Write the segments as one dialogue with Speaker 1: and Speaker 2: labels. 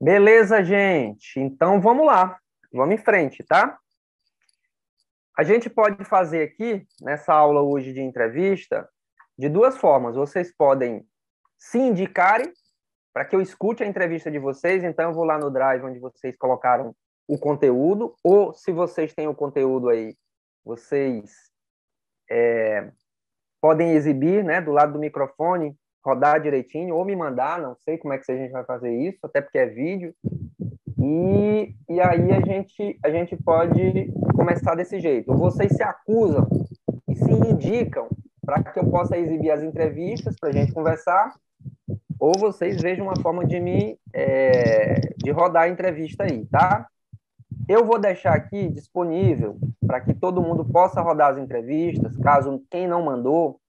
Speaker 1: Beleza, gente. Então vamos lá. Vamos em frente, tá? A gente pode fazer aqui, nessa aula hoje de entrevista, de duas formas. Vocês podem se indicarem para que eu escute a entrevista de vocês. Então, eu vou lá no Drive onde vocês colocaram o conteúdo, ou se vocês têm o conteúdo aí, vocês é, podem exibir, né, do lado do microfone, rodar direitinho, ou me mandar, não sei como é que a gente vai fazer isso, até porque é vídeo. E, e aí a gente, a gente pode começar desse jeito. Vocês se acusam e se indicam para que eu possa exibir as entrevistas para a gente conversar, ou vocês vejam uma forma de me é, de rodar a entrevista aí, tá? Eu vou deixar aqui disponível para que todo mundo possa rodar as entrevistas, caso quem não mandou,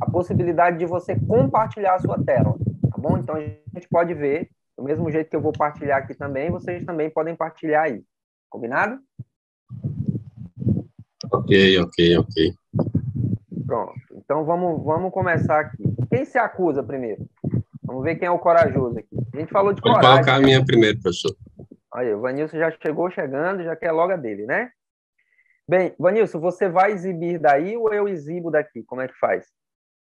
Speaker 1: a possibilidade de você compartilhar a sua tela, tá bom? Então a gente pode ver, do mesmo jeito que eu vou partilhar aqui também, vocês também podem partilhar aí. Combinado?
Speaker 2: Ok, ok, ok.
Speaker 1: Pronto. Então vamos, vamos começar aqui. Quem se acusa primeiro? Vamos ver quem é o corajoso aqui. A gente falou de
Speaker 2: Pode
Speaker 1: coragem.
Speaker 2: colocar a minha primeiro, professor.
Speaker 1: Aí, o Vanilson já chegou chegando, já quer logo a dele, né? Bem, Vanilson, você vai exibir daí ou eu exibo daqui? Como é que faz?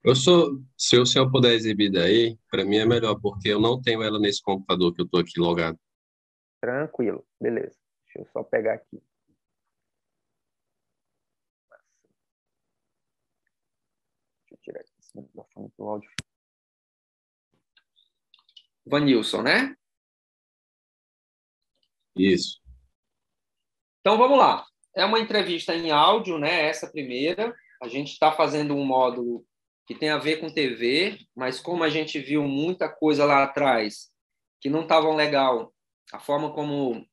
Speaker 2: Eu sou, se o senhor puder exibir daí, para mim é melhor, porque eu não tenho ela nesse computador que eu estou aqui logado.
Speaker 1: Tranquilo, beleza. Deixa eu só pegar aqui. Deixa eu tirar aqui esse microfone do áudio. Vanilson, né?
Speaker 2: Isso.
Speaker 1: Então vamos lá. É uma entrevista em áudio, né? Essa primeira. A gente está fazendo um módulo que tem a ver com TV, mas como a gente viu muita coisa lá atrás que não estavam legal, a forma como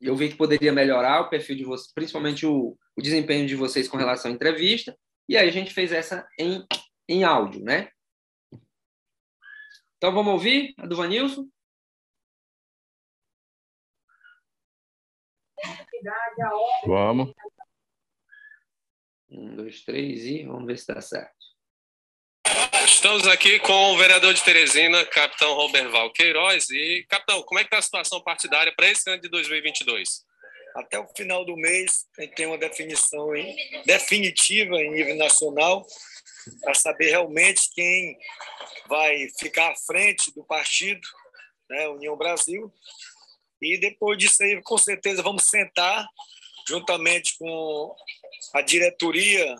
Speaker 1: eu vi que poderia melhorar o perfil de vocês, principalmente o, o desempenho de vocês com relação à entrevista, e aí a gente fez essa em, em áudio, né? Então vamos ouvir a do Vanilson?
Speaker 3: Vamos.
Speaker 1: Um, dois, três e vamos ver se dá certo.
Speaker 4: Estamos aqui com o vereador de Teresina, capitão Roberval Queiroz. E, capitão, como é que está a situação partidária para esse ano de 2022?
Speaker 5: Até o final do mês, a gente tem uma definição definitiva em nível nacional para saber realmente quem vai ficar à frente do partido, né, União Brasil. E depois disso aí, com certeza, vamos sentar juntamente com a diretoria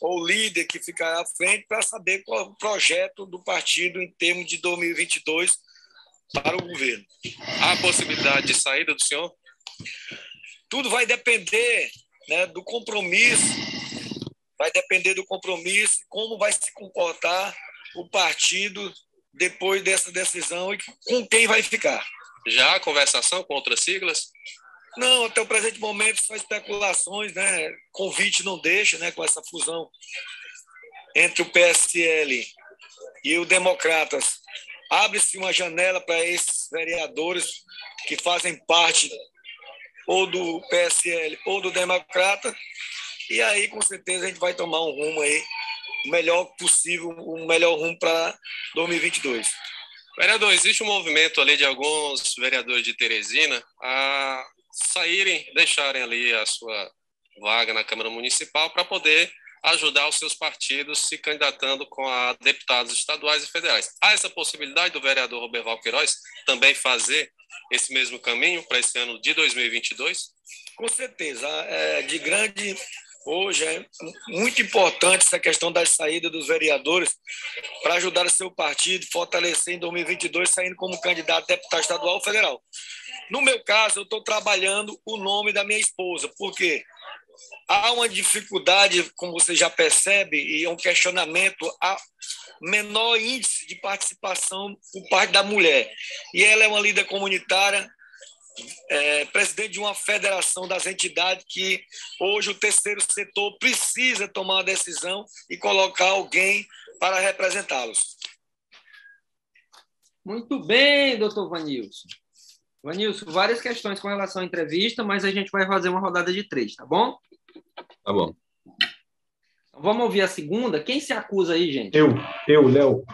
Speaker 5: ou líder que ficará à frente para saber qual é o projeto do partido em termos de 2022 para o governo.
Speaker 4: Há possibilidade de saída do senhor?
Speaker 5: Tudo vai depender né, do compromisso, vai depender do compromisso, como vai se comportar o partido depois dessa decisão e com quem vai ficar.
Speaker 4: Já há conversação com outras siglas?
Speaker 5: Não, até o presente momento só especulações, né? Convite não deixa, né? Com essa fusão entre o PSL e o Democratas. Abre-se uma janela para esses vereadores que fazem parte ou do PSL ou do Democrata. E aí, com certeza, a gente vai tomar um rumo aí, o melhor possível, o melhor rumo para 2022.
Speaker 4: Vereador, existe um movimento ali de alguns vereadores de Teresina a saírem, deixarem ali a sua vaga na Câmara Municipal para poder ajudar os seus partidos se candidatando com a deputados estaduais e federais. Há essa possibilidade do vereador Roberval Queiroz também fazer esse mesmo caminho para esse ano de 2022?
Speaker 5: Com certeza. É de grande. Hoje é muito importante essa questão da saída dos vereadores para ajudar o seu partido, fortalecer em 2022, saindo como candidato a deputado estadual ou federal. No meu caso, eu estou trabalhando o nome da minha esposa, porque há uma dificuldade, como você já percebe, e um questionamento a menor índice de participação por parte da mulher. E ela é uma líder comunitária, é, presidente de uma federação das entidades que hoje o terceiro setor precisa tomar uma decisão e colocar alguém para representá-los.
Speaker 1: Muito bem, doutor Vanilson. Vanilson, várias questões com relação à entrevista, mas a gente vai fazer uma rodada de três, tá bom?
Speaker 2: Tá bom.
Speaker 1: Então, vamos ouvir a segunda. Quem se acusa aí, gente?
Speaker 3: Eu, eu, Léo.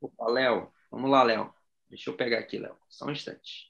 Speaker 1: Opa, Léo. Vamos lá, Léo. Deixa eu pegar aqui, Léo. Só um instante.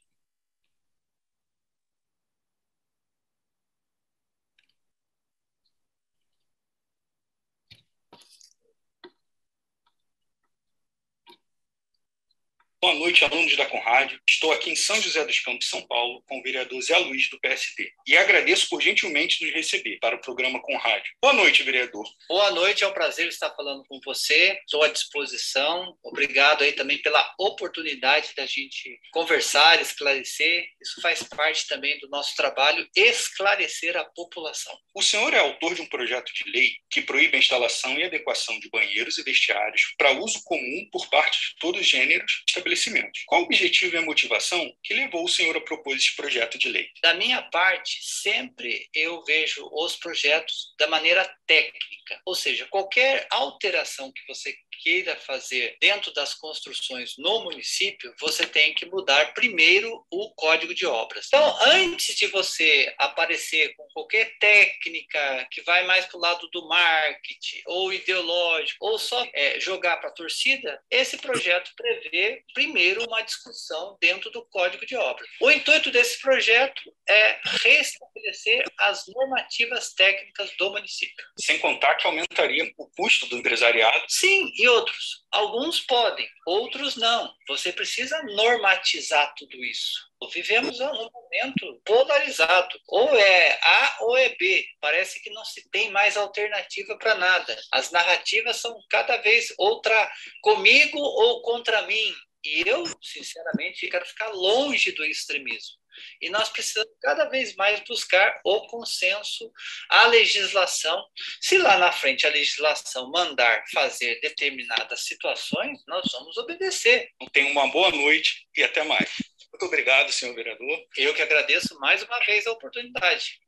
Speaker 6: Boa noite, alunos da Conrad. Estou aqui em São José dos Campos, São Paulo, com o vereador Zé Luiz, do PSD. E agradeço por gentilmente nos receber para o programa Conrad. Boa noite, vereador.
Speaker 7: Boa noite, é um prazer estar falando com você. Estou à disposição. Obrigado aí também pela oportunidade da gente conversar, esclarecer. Isso faz parte também do nosso trabalho, esclarecer a população.
Speaker 6: O senhor é autor de um projeto de lei que proíbe a instalação e adequação de banheiros e vestiários para uso comum por parte de todos os gêneros estabelecimentos. Qual o objetivo e a motivação que levou o senhor a propor esse projeto de lei?
Speaker 7: Da minha parte, sempre eu vejo os projetos da maneira técnica, ou seja, qualquer alteração que você queira fazer dentro das construções no município, você tem que mudar primeiro o código de obras. Então, antes de você aparecer com qualquer técnica que vai mais para o lado do marketing ou ideológico, ou só é, jogar para a torcida, esse projeto prevê primeiro uma discussão dentro do código de obras. O intuito desse projeto é restabelecer as normativas técnicas do município.
Speaker 6: Sem contar que aumentaria o custo do empresariado.
Speaker 7: Sim, e outros. Alguns podem, outros não. Você precisa normatizar tudo isso. Vivemos um momento polarizado. Ou é A ou é B. Parece que não se tem mais alternativa para nada. As narrativas são cada vez outra comigo ou contra mim. E eu, sinceramente, quero ficar longe do extremismo. E nós precisamos cada vez mais buscar o consenso, a legislação. Se lá na frente a legislação mandar fazer determinadas situações, nós vamos obedecer.
Speaker 6: Tenha uma boa noite e até mais. Muito obrigado, senhor vereador.
Speaker 7: Eu que agradeço mais uma vez a oportunidade.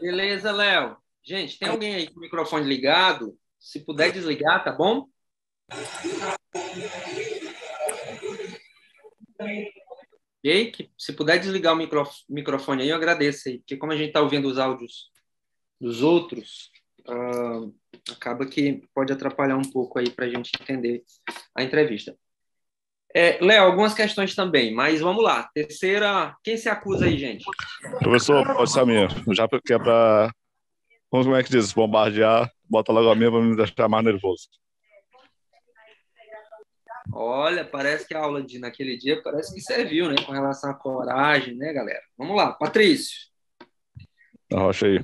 Speaker 1: Beleza, Léo. Gente, tem alguém aí com o microfone ligado? Se puder desligar, tá bom? E que se puder desligar o micro, microfone aí, eu agradeço aí, porque como a gente está ouvindo os áudios dos outros, uh, acaba que pode atrapalhar um pouco aí para a gente entender a entrevista. É, Léo, algumas questões também, mas vamos lá. Terceira, quem se acusa aí, gente?
Speaker 3: Professor, pode ser a minha, já que é para, como é que diz, bombardear, bota logo a minha para me deixar mais nervoso.
Speaker 1: Olha, parece que a aula de naquele dia parece que serviu, né? Com relação à coragem, né, galera? Vamos lá, Patrício.
Speaker 3: Rocha aí.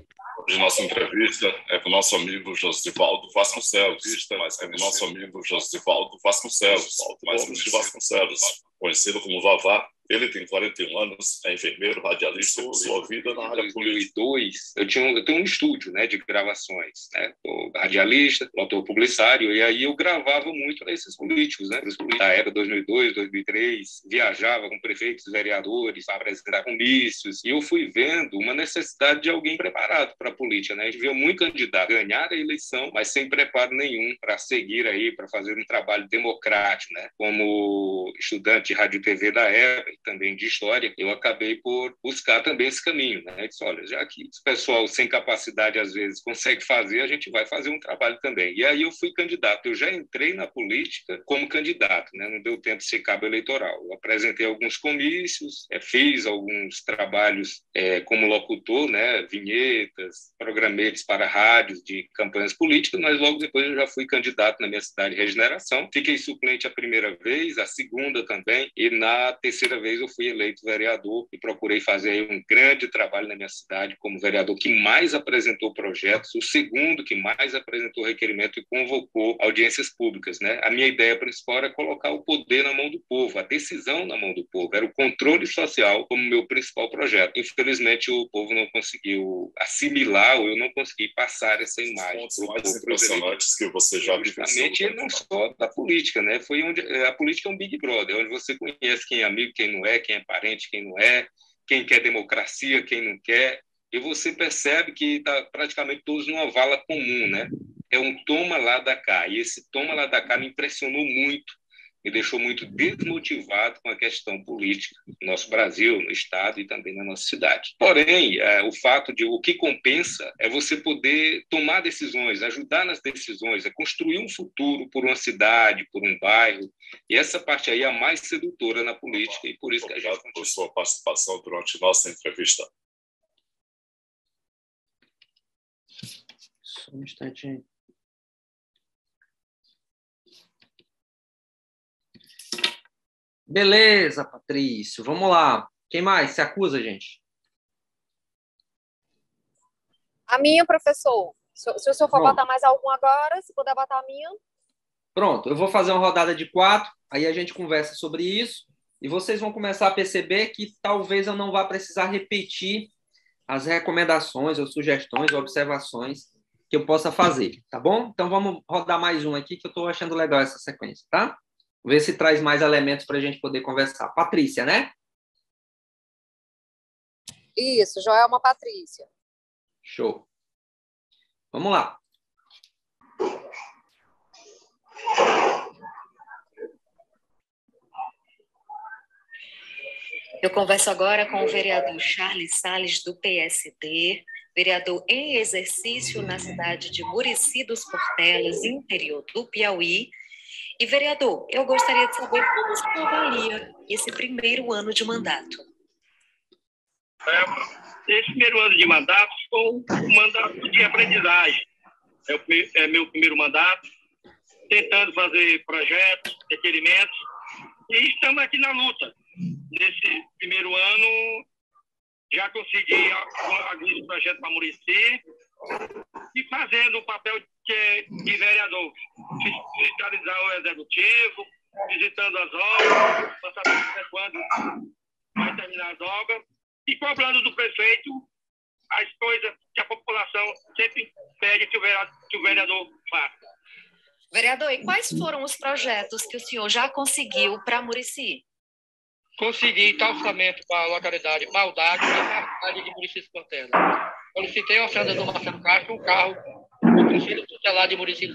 Speaker 8: De nossa entrevista é com o nosso amigo Josivaldo Vasconcelos, mas é com o nosso amigo Josivaldo Vasconcelos, Vasconcelos, Vasconcelos, conhecido como Vavá, ele tem 41 anos, é enfermeiro, radialista, sua vida na área política.
Speaker 9: 2002, eu, tinha um, eu tenho um estúdio né, de gravações, né? Sou radialista, autor publicitário, e aí eu gravava muito esses políticos, né? Da época 2002, 2003, viajava com prefeitos, vereadores, para apresentar comícios, e eu fui vendo uma necessidade de alguém preparado para a política, né? A gente viu muito candidato ganhar a eleição, mas sem preparo nenhum para seguir aí, para fazer um trabalho democrático, né? Como estudante de rádio e TV da época, também de história, eu acabei por buscar também esse caminho, né? disse, olha, já que o pessoal sem capacidade às vezes consegue fazer, a gente vai fazer um trabalho também. E aí eu fui candidato. Eu já entrei na política como candidato, né? Não deu tempo de ser cabo eleitoral. Eu apresentei alguns comícios, é, fiz alguns trabalhos é, como locutor, né? Vinhetas, programetes para rádios de campanhas políticas, mas logo depois eu já fui candidato na minha cidade de Regeneração. Fiquei suplente a primeira vez, a segunda também, e na terceira vez vez eu fui eleito vereador e procurei fazer um grande trabalho na minha cidade como vereador que mais apresentou projetos, o segundo que mais apresentou requerimento e convocou audiências públicas. Né? A minha ideia principal era colocar o poder na mão do povo, a decisão na mão do povo, era o controle social como meu principal projeto. Infelizmente, o povo não conseguiu assimilar ou eu não consegui passar essa imagem.
Speaker 8: Os mais impressionantes que você já.
Speaker 9: Justamente, não só da política, né? Foi onde a política é um Big Brother, onde você conhece quem é amigo, quem não não é, quem é parente, quem não é, quem quer democracia, quem não quer. E você percebe que está praticamente todos numa vala comum, né? É um toma lá da cá. E esse toma lá da cá me impressionou muito me deixou muito desmotivado com a questão política no nosso Brasil, no Estado e também na nossa cidade. Porém, é, o fato de o que compensa é você poder tomar decisões, ajudar nas decisões, é construir um futuro por uma cidade, por um bairro, e essa parte aí é a mais sedutora na política, e por isso
Speaker 8: Obrigado
Speaker 9: que a gente...
Speaker 8: Obrigado por sua participação durante nossa entrevista.
Speaker 1: Só um instantinho. Beleza, Patrício. Vamos lá. Quem mais se acusa, gente?
Speaker 10: A minha, professor. Se, se o senhor for botar mais algum agora, se puder botar a minha.
Speaker 1: Pronto, eu vou fazer uma rodada de quatro, aí a gente conversa sobre isso, e vocês vão começar a perceber que talvez eu não vá precisar repetir as recomendações, ou sugestões, ou observações que eu possa fazer, tá bom? Então vamos rodar mais um aqui, que eu estou achando legal essa sequência, tá? Ver se traz mais elementos para a gente poder conversar. Patrícia, né?
Speaker 10: Isso, Joelma Patrícia.
Speaker 1: Show. Vamos lá.
Speaker 11: Eu converso agora com o vereador Charles Salles, do PSD, vereador em exercício na cidade de Murici dos Portelas, interior do Piauí. E, vereador, eu gostaria de saber como você avalia esse primeiro ano de mandato.
Speaker 12: É, esse primeiro ano de mandato foi um mandato de aprendizagem. É, é meu primeiro mandato, tentando fazer projetos, requerimentos, e estamos aqui na luta. Nesse primeiro ano, já consegui alguns projetos para Murici e fazendo o papel de, de vereador, fiscalizar o executivo, visitando as obras, para saber quando vai terminar as obras e cobrando do prefeito as coisas que a população sempre pede que o vereador, que o vereador faça.
Speaker 11: Vereador, e quais foram os projetos que o senhor já conseguiu para Murici?
Speaker 12: Consegui calçamento para a localidade Maldade e a cidade de Murici Portela. Solicitei ao senador Marcelo Castro um carro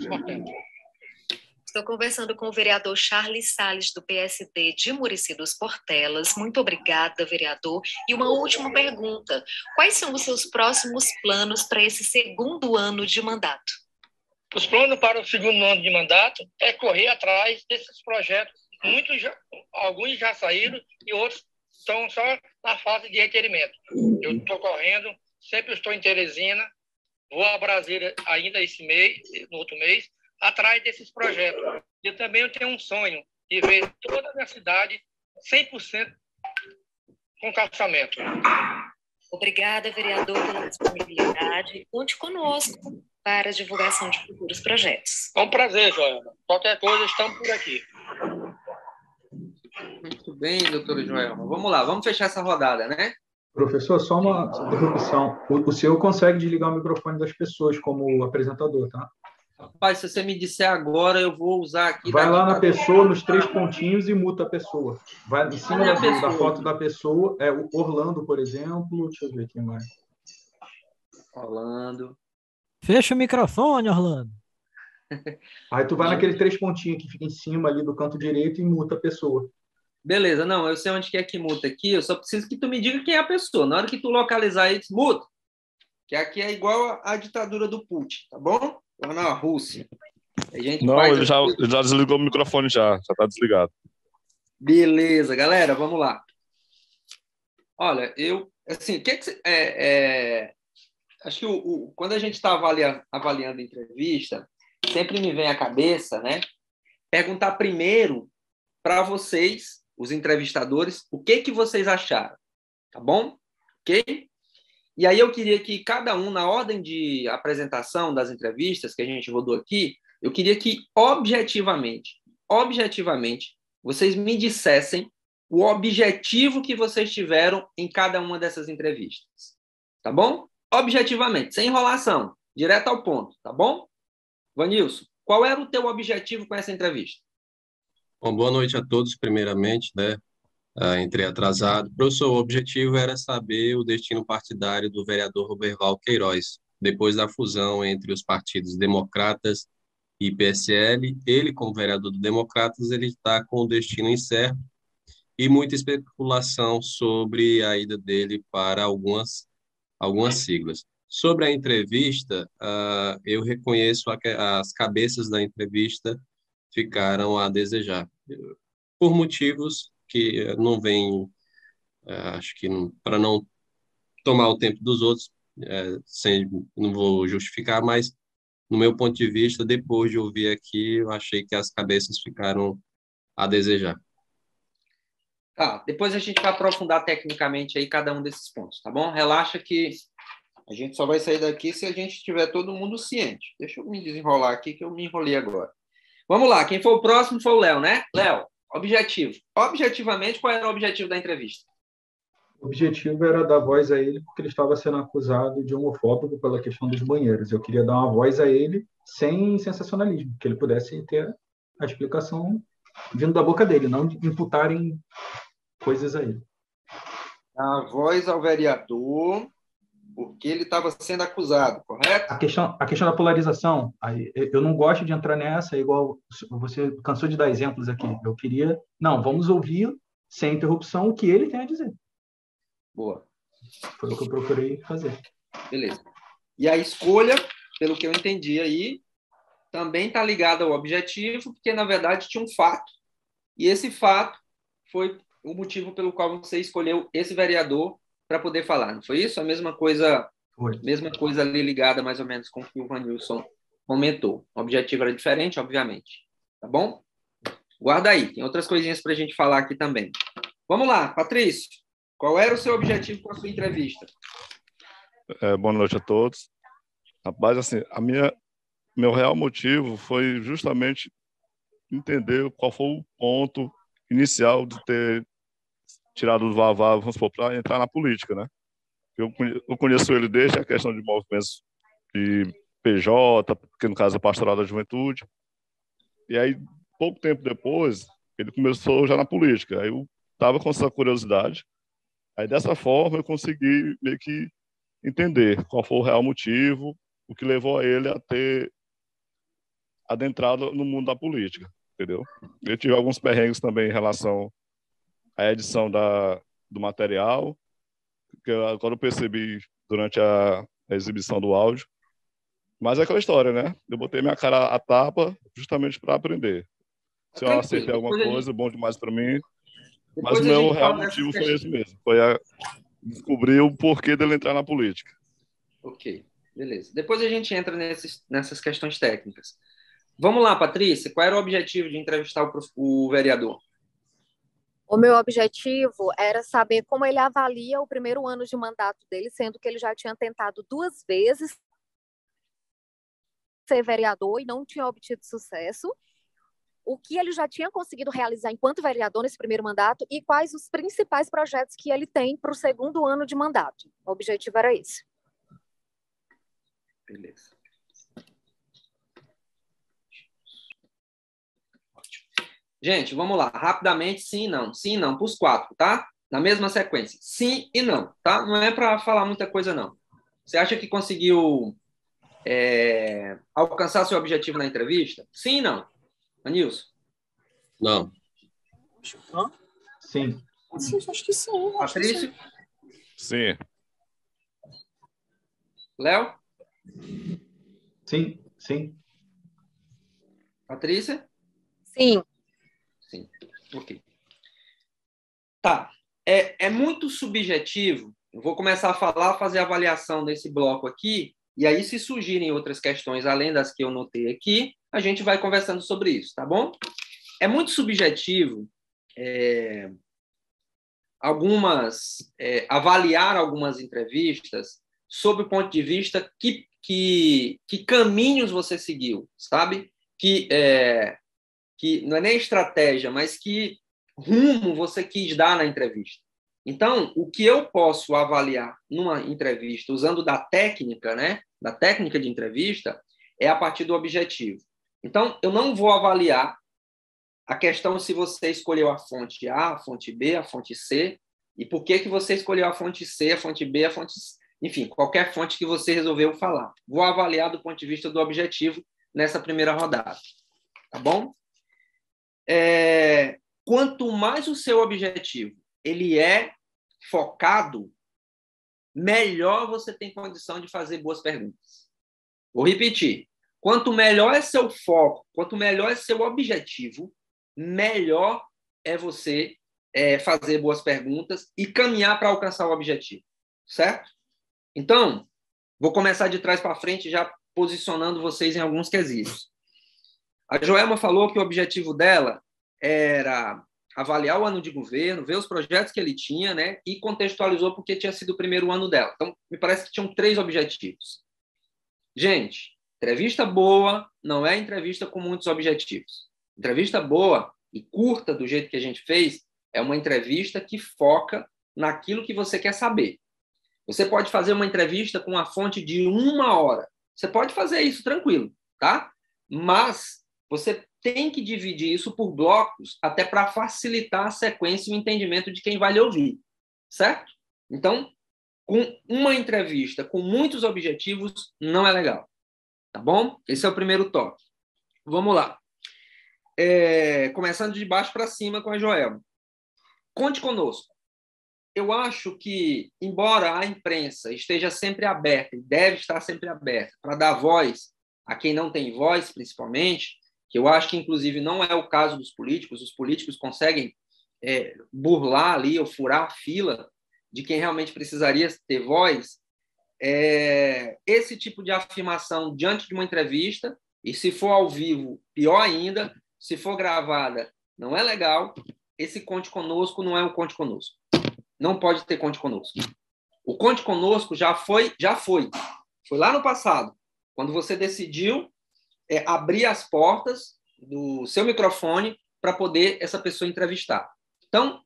Speaker 12: Portelas.
Speaker 11: Estou conversando com o vereador Charles Salles, do PSD de Murici dos Portelas. Muito obrigada, vereador. E uma última pergunta: quais são os seus próximos planos para esse segundo ano de mandato?
Speaker 12: Os planos para o segundo ano de mandato é correr atrás desses projetos. Muitos, já, alguns já saíram e outros estão só na fase de requerimento. Eu estou correndo, sempre estou em Teresina, vou a Brasília ainda esse mês, no outro mês, atrás desses projetos. Eu também tenho um sonho de ver toda a minha cidade 100% com calçamento.
Speaker 11: Obrigada, vereador, pela disponibilidade. Conte conosco para a divulgação de futuros projetos.
Speaker 12: É um prazer, Joana. Qualquer coisa, estamos por aqui.
Speaker 1: Muito bem, doutora Joelma. Vamos lá, vamos fechar essa rodada, né?
Speaker 13: Professor, só uma interrupção. O, o senhor consegue desligar o microfone das pessoas como apresentador, tá?
Speaker 1: Rapaz, se você me disser agora, eu vou usar aqui.
Speaker 13: Vai lá na pessoa, nos três pontinhos e muta a pessoa. Vai em cima da, da, foto da pessoa. É o Orlando, por exemplo. Deixa eu ver aqui mais.
Speaker 1: Orlando.
Speaker 14: Fecha o microfone, Orlando.
Speaker 13: Aí tu vai naquele três pontinhos que fica em cima ali do canto direito e muta a pessoa.
Speaker 1: Beleza, não, eu sei onde que é que muta aqui, eu só preciso que tu me diga quem é a pessoa. Na hora que tu localizar aí, muta. Que aqui é igual a, a ditadura do Putin, tá bom? Lá na Rússia.
Speaker 3: não, ele já, ele já desligou o microfone já, já tá desligado.
Speaker 1: Beleza, galera, vamos lá. Olha, eu, assim, o que, que é, é, acho que o, o, quando a gente está avaliando, avaliando a entrevista, sempre me vem à cabeça, né? Perguntar primeiro para vocês, os entrevistadores, o que que vocês acharam, tá bom? Ok? E aí eu queria que cada um, na ordem de apresentação das entrevistas que a gente rodou aqui, eu queria que objetivamente, objetivamente, vocês me dissessem o objetivo que vocês tiveram em cada uma dessas entrevistas. Tá bom? Objetivamente, sem enrolação, direto ao ponto, tá bom? Vanilson, qual era o teu objetivo com essa entrevista?
Speaker 2: Bom, boa noite a todos, primeiramente, né? Uh, entrei atrasado. Professor, o objetivo era saber o destino partidário do vereador Roberval Queiroz, depois da fusão entre os partidos democratas e PSL, ele, como vereador do Democratas, ele está com o destino incerto e muita especulação sobre a ida dele para algumas, algumas siglas. Sobre a entrevista, uh, eu reconheço a, as cabeças da entrevista ficaram a desejar, por motivos que não vêm, uh, acho que para não tomar o tempo dos outros, uh, sem, não vou justificar, mas no meu ponto de vista, depois de ouvir aqui, eu achei que as cabeças ficaram a desejar.
Speaker 1: Tá, depois a gente vai aprofundar tecnicamente aí cada um desses pontos, tá bom? Relaxa que a gente só vai sair daqui se a gente tiver todo mundo ciente. Deixa eu me desenrolar aqui que eu me enrolei agora. Vamos lá, quem foi o próximo foi o Léo, né? Léo, objetivo. Objetivamente, qual era o objetivo da entrevista?
Speaker 13: O objetivo era dar voz a ele porque ele estava sendo acusado de homofóbico pela questão dos banheiros. Eu queria dar uma voz a ele sem sensacionalismo, que ele pudesse ter a explicação vindo da boca dele, não imputarem coisas a ele.
Speaker 1: A voz ao vereador porque ele estava sendo acusado, correto?
Speaker 13: A questão, a questão da polarização, aí, eu não gosto de entrar nessa, igual você cansou de dar exemplos aqui. Eu queria, não, vamos ouvir sem interrupção o que ele tem a dizer.
Speaker 1: Boa.
Speaker 13: Foi o que eu procurei fazer.
Speaker 1: Beleza. E a escolha, pelo que eu entendi aí, também está ligada ao objetivo, porque na verdade tinha um fato. E esse fato foi o motivo pelo qual você escolheu esse vereador para poder falar. Não foi isso? A mesma coisa, foi. mesma coisa ali ligada mais ou menos com o que o Vanilson comentou. O objetivo era diferente, obviamente. Tá bom? Guarda aí, tem outras coisinhas para a gente falar aqui também. Vamos lá, Patrício. Qual era o seu objetivo com a sua entrevista?
Speaker 3: É, boa noite a todos. Rapaz, assim, a minha, meu real motivo foi justamente entender qual foi o ponto inicial de ter tirado do Vavá, vamos supor, para entrar na política, né? Eu, eu conheço ele desde a questão de movimentos de PJ, que no caso é Pastoral da Juventude. E aí, pouco tempo depois, ele começou já na política. Aí eu estava com essa curiosidade. Aí, dessa forma, eu consegui meio que entender qual foi o real motivo, o que levou a ele a ter adentrado no mundo da política, entendeu? Eu tive alguns perrengues também em relação a edição da, do material, que eu, quando eu percebi durante a, a exibição do áudio. Mas é aquela história, né? Eu botei minha cara à tapa justamente para aprender. Se eu acertei alguma coisa, bom demais para mim. Mas o meu real motivo foi esse mesmo. Foi a... descobrir o porquê dele entrar na política.
Speaker 1: Ok, beleza. Depois a gente entra nesses, nessas questões técnicas. Vamos lá, Patrícia. Qual era o objetivo de entrevistar o, o vereador?
Speaker 10: O meu objetivo era saber como ele avalia o primeiro ano de mandato dele, sendo que ele já tinha tentado duas vezes ser vereador e não tinha obtido sucesso. O que ele já tinha conseguido realizar enquanto vereador nesse primeiro mandato e quais os principais projetos que ele tem para o segundo ano de mandato. O objetivo era esse.
Speaker 1: Beleza. Gente, vamos lá, rapidamente, sim e não. Sim e não, para os quatro, tá? Na mesma sequência. Sim e não, tá? Não é para falar muita coisa, não. Você acha que conseguiu é, alcançar seu objetivo na entrevista? Sim e não? Anilson?
Speaker 2: Não.
Speaker 13: Sim.
Speaker 10: Sim, acho que sim.
Speaker 1: Patrício?
Speaker 3: Sim.
Speaker 1: Léo?
Speaker 13: Sim, sim.
Speaker 1: Patrícia?
Speaker 10: Sim.
Speaker 1: Ok. Tá. É, é muito subjetivo. Eu vou começar a falar, fazer a avaliação desse bloco aqui, e aí, se surgirem outras questões além das que eu notei aqui, a gente vai conversando sobre isso, tá bom? É muito subjetivo é, algumas é, avaliar algumas entrevistas sob o ponto de vista que, que, que caminhos você seguiu, sabe? Que é, que não é nem estratégia, mas que rumo você quis dar na entrevista. Então, o que eu posso avaliar numa entrevista usando da técnica, né, da técnica de entrevista, é a partir do objetivo. Então, eu não vou avaliar a questão se você escolheu a fonte A, a fonte B, a fonte C, e por que que você escolheu a fonte C, a fonte B, a fonte C, enfim, qualquer fonte que você resolveu falar. Vou avaliar do ponto de vista do objetivo nessa primeira rodada. Tá bom? É, quanto mais o seu objetivo ele é focado, melhor você tem condição de fazer boas perguntas. Vou repetir. Quanto melhor é seu foco, quanto melhor é seu objetivo, melhor é você é, fazer boas perguntas e caminhar para alcançar o objetivo, certo? Então, vou começar de trás para frente, já posicionando vocês em alguns quesitos. A Joelma falou que o objetivo dela era avaliar o ano de governo, ver os projetos que ele tinha, né, e contextualizou porque tinha sido o primeiro ano dela. Então, me parece que tinham três objetivos. Gente, entrevista boa não é entrevista com muitos objetivos. Entrevista boa e curta do jeito que a gente fez é uma entrevista que foca naquilo que você quer saber. Você pode fazer uma entrevista com uma fonte de uma hora. Você pode fazer isso tranquilo, tá? Mas você tem que dividir isso por blocos até para facilitar a sequência e o entendimento de quem vai lhe ouvir, certo? Então, com uma entrevista com muitos objetivos não é legal, tá bom? Esse é o primeiro toque. Vamos lá. É, começando de baixo para cima com a Joelma. Conte conosco. Eu acho que, embora a imprensa esteja sempre aberta, e deve estar sempre aberta, para dar voz a quem não tem voz, principalmente, que eu acho que, inclusive, não é o caso dos políticos, os políticos conseguem é, burlar ali ou furar a fila de quem realmente precisaria ter voz, é, esse tipo de afirmação diante de uma entrevista, e se for ao vivo, pior ainda, se for gravada, não é legal, esse conte conosco não é um conte conosco. Não pode ter conte conosco. O conte conosco já foi, já foi. Foi lá no passado, quando você decidiu é, abrir as portas do seu microfone para poder essa pessoa entrevistar. Então,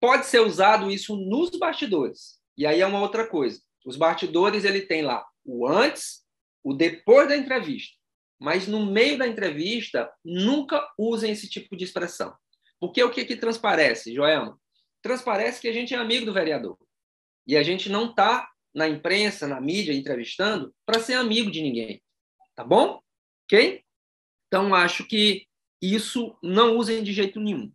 Speaker 1: pode ser usado isso nos bastidores. E aí é uma outra coisa. Os bastidores ele tem lá o antes, o depois da entrevista. Mas no meio da entrevista, nunca usem esse tipo de expressão. Porque o que, que transparece, Joelma? Transparece que a gente é amigo do vereador. E a gente não está na imprensa, na mídia, entrevistando para ser amigo de ninguém. Tá bom? Ok? Então, acho que isso não usem de jeito nenhum.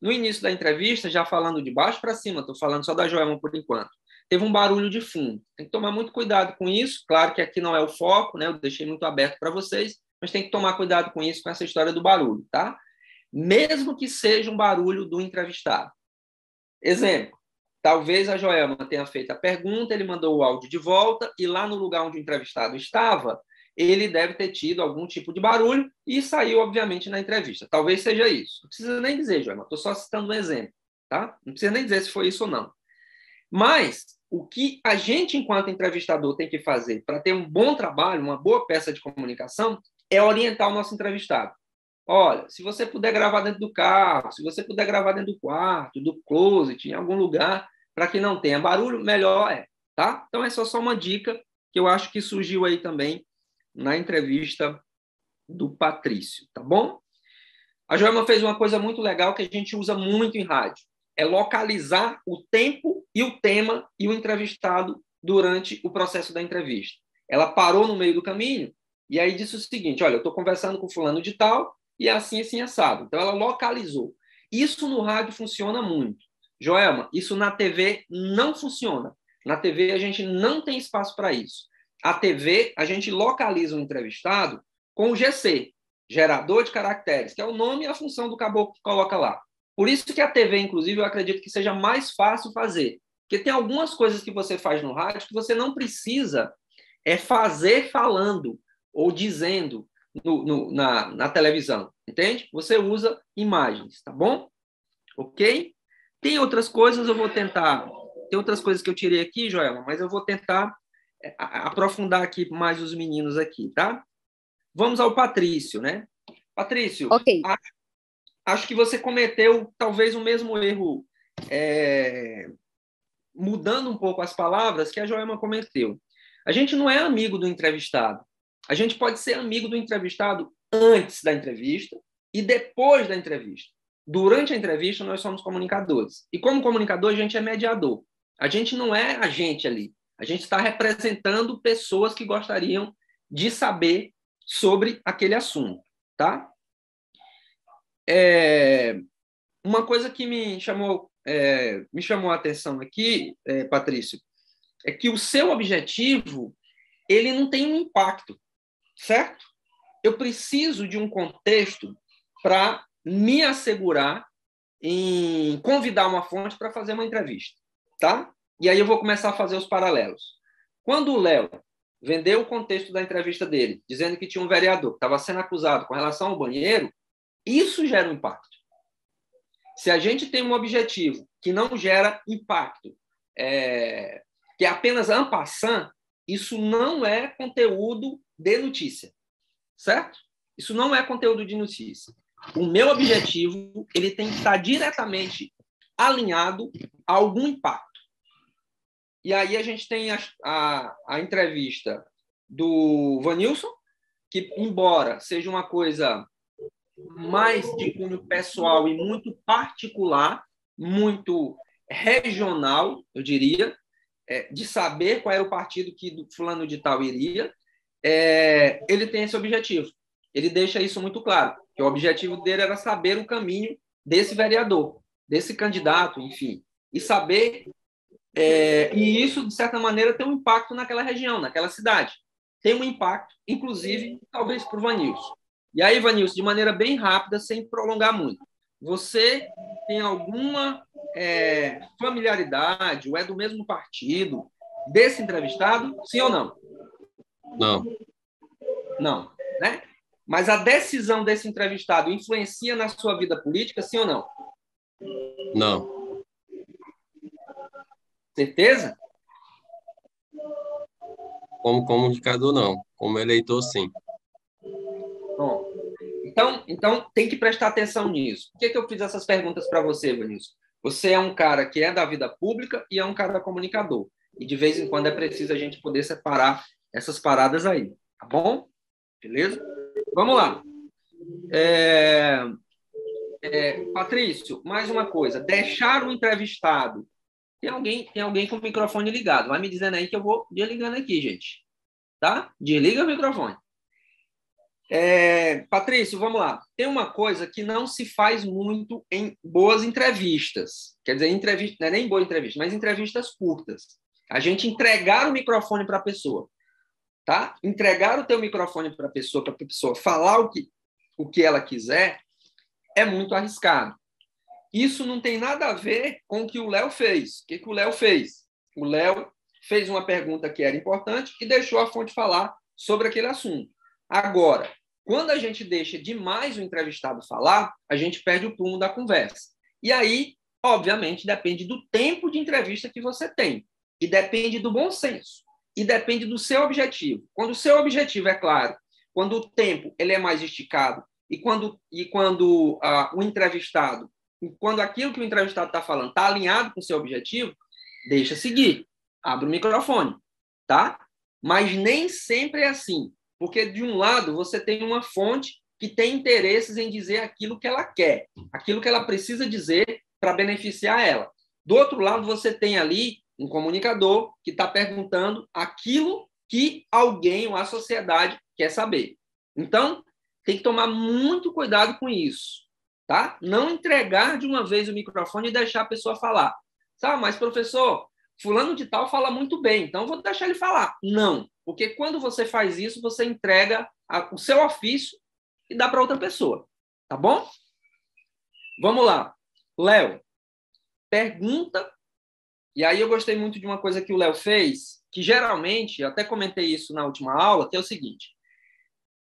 Speaker 1: No início da entrevista, já falando de baixo para cima, estou falando só da Joelma por enquanto, teve um barulho de fundo. Tem que tomar muito cuidado com isso. Claro que aqui não é o foco, né? Eu deixei muito aberto para vocês, mas tem que tomar cuidado com isso, com essa história do barulho, tá? mesmo que seja um barulho do entrevistado. Exemplo, talvez a Joelma tenha feito a pergunta, ele mandou o áudio de volta, e lá no lugar onde o entrevistado estava, ele deve ter tido algum tipo de barulho e saiu, obviamente, na entrevista. Talvez seja isso. Não precisa nem dizer, Joelma, estou só citando um exemplo. Tá? Não precisa nem dizer se foi isso ou não. Mas o que a gente, enquanto entrevistador, tem que fazer para ter um bom trabalho, uma boa peça de comunicação, é orientar o nosso entrevistado. Olha, se você puder gravar dentro do carro, se você puder gravar dentro do quarto, do closet, em algum lugar, para que não tenha barulho, melhor é, tá? Então, essa é só uma dica que eu acho que surgiu aí também na entrevista do Patrício, tá bom? A Joelma fez uma coisa muito legal que a gente usa muito em rádio, é localizar o tempo e o tema e o entrevistado durante o processo da entrevista. Ela parou no meio do caminho e aí disse o seguinte: olha, eu estou conversando com fulano de tal e assim, assim, assado. Então, ela localizou. Isso no rádio funciona muito. Joelma, isso na TV não funciona. Na TV, a gente não tem espaço para isso. A TV, a gente localiza o entrevistado com o GC, gerador de caracteres, que é o nome e a função do caboclo que coloca lá. Por isso que a TV, inclusive, eu acredito que seja mais fácil fazer. Porque tem algumas coisas que você faz no rádio que você não precisa é fazer falando ou dizendo no, no, na, na televisão, entende? Você usa imagens, tá bom? Ok? Tem outras coisas, eu vou tentar. Tem outras coisas que eu tirei aqui, Joelma, mas eu vou tentar aprofundar aqui mais os meninos aqui, tá? Vamos ao Patrício, né? Patrício,
Speaker 10: okay.
Speaker 1: acho, acho que você cometeu talvez o mesmo erro, é, mudando um pouco as palavras que a Joelma cometeu. A gente não é amigo do entrevistado. A gente pode ser amigo do entrevistado antes da entrevista e depois da entrevista. Durante a entrevista, nós somos comunicadores. E como comunicador, a gente é mediador. A gente não é agente ali. A gente está representando pessoas que gostariam de saber sobre aquele assunto, tá? É, uma coisa que me chamou, é, me chamou a atenção aqui, é, Patrício, é que o seu objetivo ele não tem um impacto, certo? Eu preciso de um contexto para me assegurar em convidar uma fonte para fazer uma entrevista, tá? E aí eu vou começar a fazer os paralelos. Quando o Léo vendeu o contexto da entrevista dele, dizendo que tinha um vereador que estava sendo acusado com relação ao banheiro, isso gera um impacto. Se a gente tem um objetivo que não gera impacto, é, que é apenas ampassant, isso não é conteúdo de notícia, certo? Isso não é conteúdo de notícia. O meu objetivo ele tem que estar diretamente alinhado a algum impacto. E aí a gente tem a, a, a entrevista do Vanilson, que, embora seja uma coisa mais de cunho pessoal e muito particular, muito regional, eu diria, é, de saber qual era o partido que do fulano de tal iria, é, ele tem esse objetivo. Ele deixa isso muito claro, que o objetivo dele era saber o caminho desse vereador, desse candidato, enfim, e saber é, e isso de certa maneira tem um impacto naquela região, naquela cidade. Tem um impacto, inclusive, talvez para o Vanilson. E aí, Vanilson, de maneira bem rápida, sem prolongar muito, você tem alguma é, familiaridade ou é do mesmo partido desse entrevistado? Sim ou não?
Speaker 2: Não.
Speaker 1: Não, né? Mas a decisão desse entrevistado influencia na sua vida política, sim ou não?
Speaker 2: Não.
Speaker 1: Certeza?
Speaker 2: Como comunicador, não. Como eleitor, sim.
Speaker 1: Bom, então, então tem que prestar atenção nisso. Por que, que eu fiz essas perguntas para você, Vinícius? Você é um cara que é da vida pública e é um cara comunicador. E de vez em quando é preciso a gente poder separar essas paradas aí, tá bom? Beleza? Vamos lá. É, é, Patrício, mais uma coisa. Deixar o entrevistado. Tem alguém, tem alguém com o microfone ligado. Vai me dizendo aí que eu vou desligando aqui, gente. Tá? Desliga o microfone. É, Patrício, vamos lá. Tem uma coisa que não se faz muito em boas entrevistas. Quer dizer, entrevista, não é nem boa entrevista, mas entrevistas curtas. A gente entregar o microfone para a pessoa. Tá? Entregar o teu microfone para a pessoa, para a pessoa falar o que, o que ela quiser, é muito arriscado. Isso não tem nada a ver com o que o Léo fez. O que, que o Léo fez? O Léo fez uma pergunta que era importante e deixou a fonte falar sobre aquele assunto. Agora, quando a gente deixa demais o entrevistado falar, a gente perde o prumo da conversa. E aí, obviamente, depende do tempo de entrevista que você tem. E depende do bom senso. E depende do seu objetivo. Quando o seu objetivo é claro, quando o tempo ele é mais esticado e quando, e quando uh, o entrevistado, quando aquilo que o entrevistado está falando está alinhado com o seu objetivo, deixa seguir. Abre o microfone, tá? Mas nem sempre é assim. Porque, de um lado, você tem uma fonte que tem interesses em dizer aquilo que ela quer, aquilo que ela precisa dizer para beneficiar ela. Do outro lado, você tem ali um comunicador que está perguntando aquilo que alguém ou a sociedade quer saber. Então, tem que tomar muito cuidado com isso, tá? Não entregar de uma vez o microfone e deixar a pessoa falar. Sabe, mas professor, fulano de tal fala muito bem, então vou deixar ele falar. Não, porque quando você faz isso, você entrega a, o seu ofício e dá para outra pessoa. Tá bom? Vamos lá. Léo, pergunta. E aí eu gostei muito de uma coisa que o Léo fez, que geralmente, até comentei isso na última aula, que é o seguinte: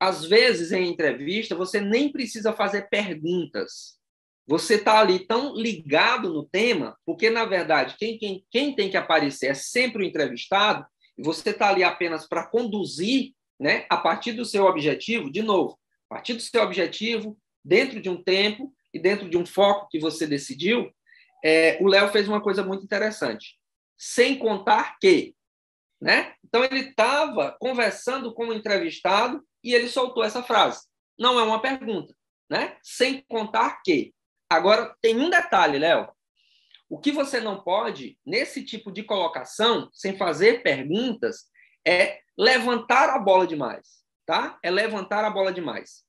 Speaker 1: às vezes em entrevista você nem precisa fazer perguntas. Você está ali tão ligado no tema, porque na verdade quem, quem, quem tem que aparecer é sempre o entrevistado, você está ali apenas para conduzir, né, a partir do seu objetivo, de novo, a partir do seu objetivo, dentro de um tempo e dentro de um foco que você decidiu, é, o Léo fez uma coisa muito interessante. Sem contar que, né? Então ele estava conversando com o entrevistado e ele soltou essa frase. Não é uma pergunta, né? Sem contar que. Agora tem um detalhe, Léo. O que você não pode, nesse tipo de colocação, sem fazer perguntas, é levantar a bola demais. tá? É levantar a bola demais.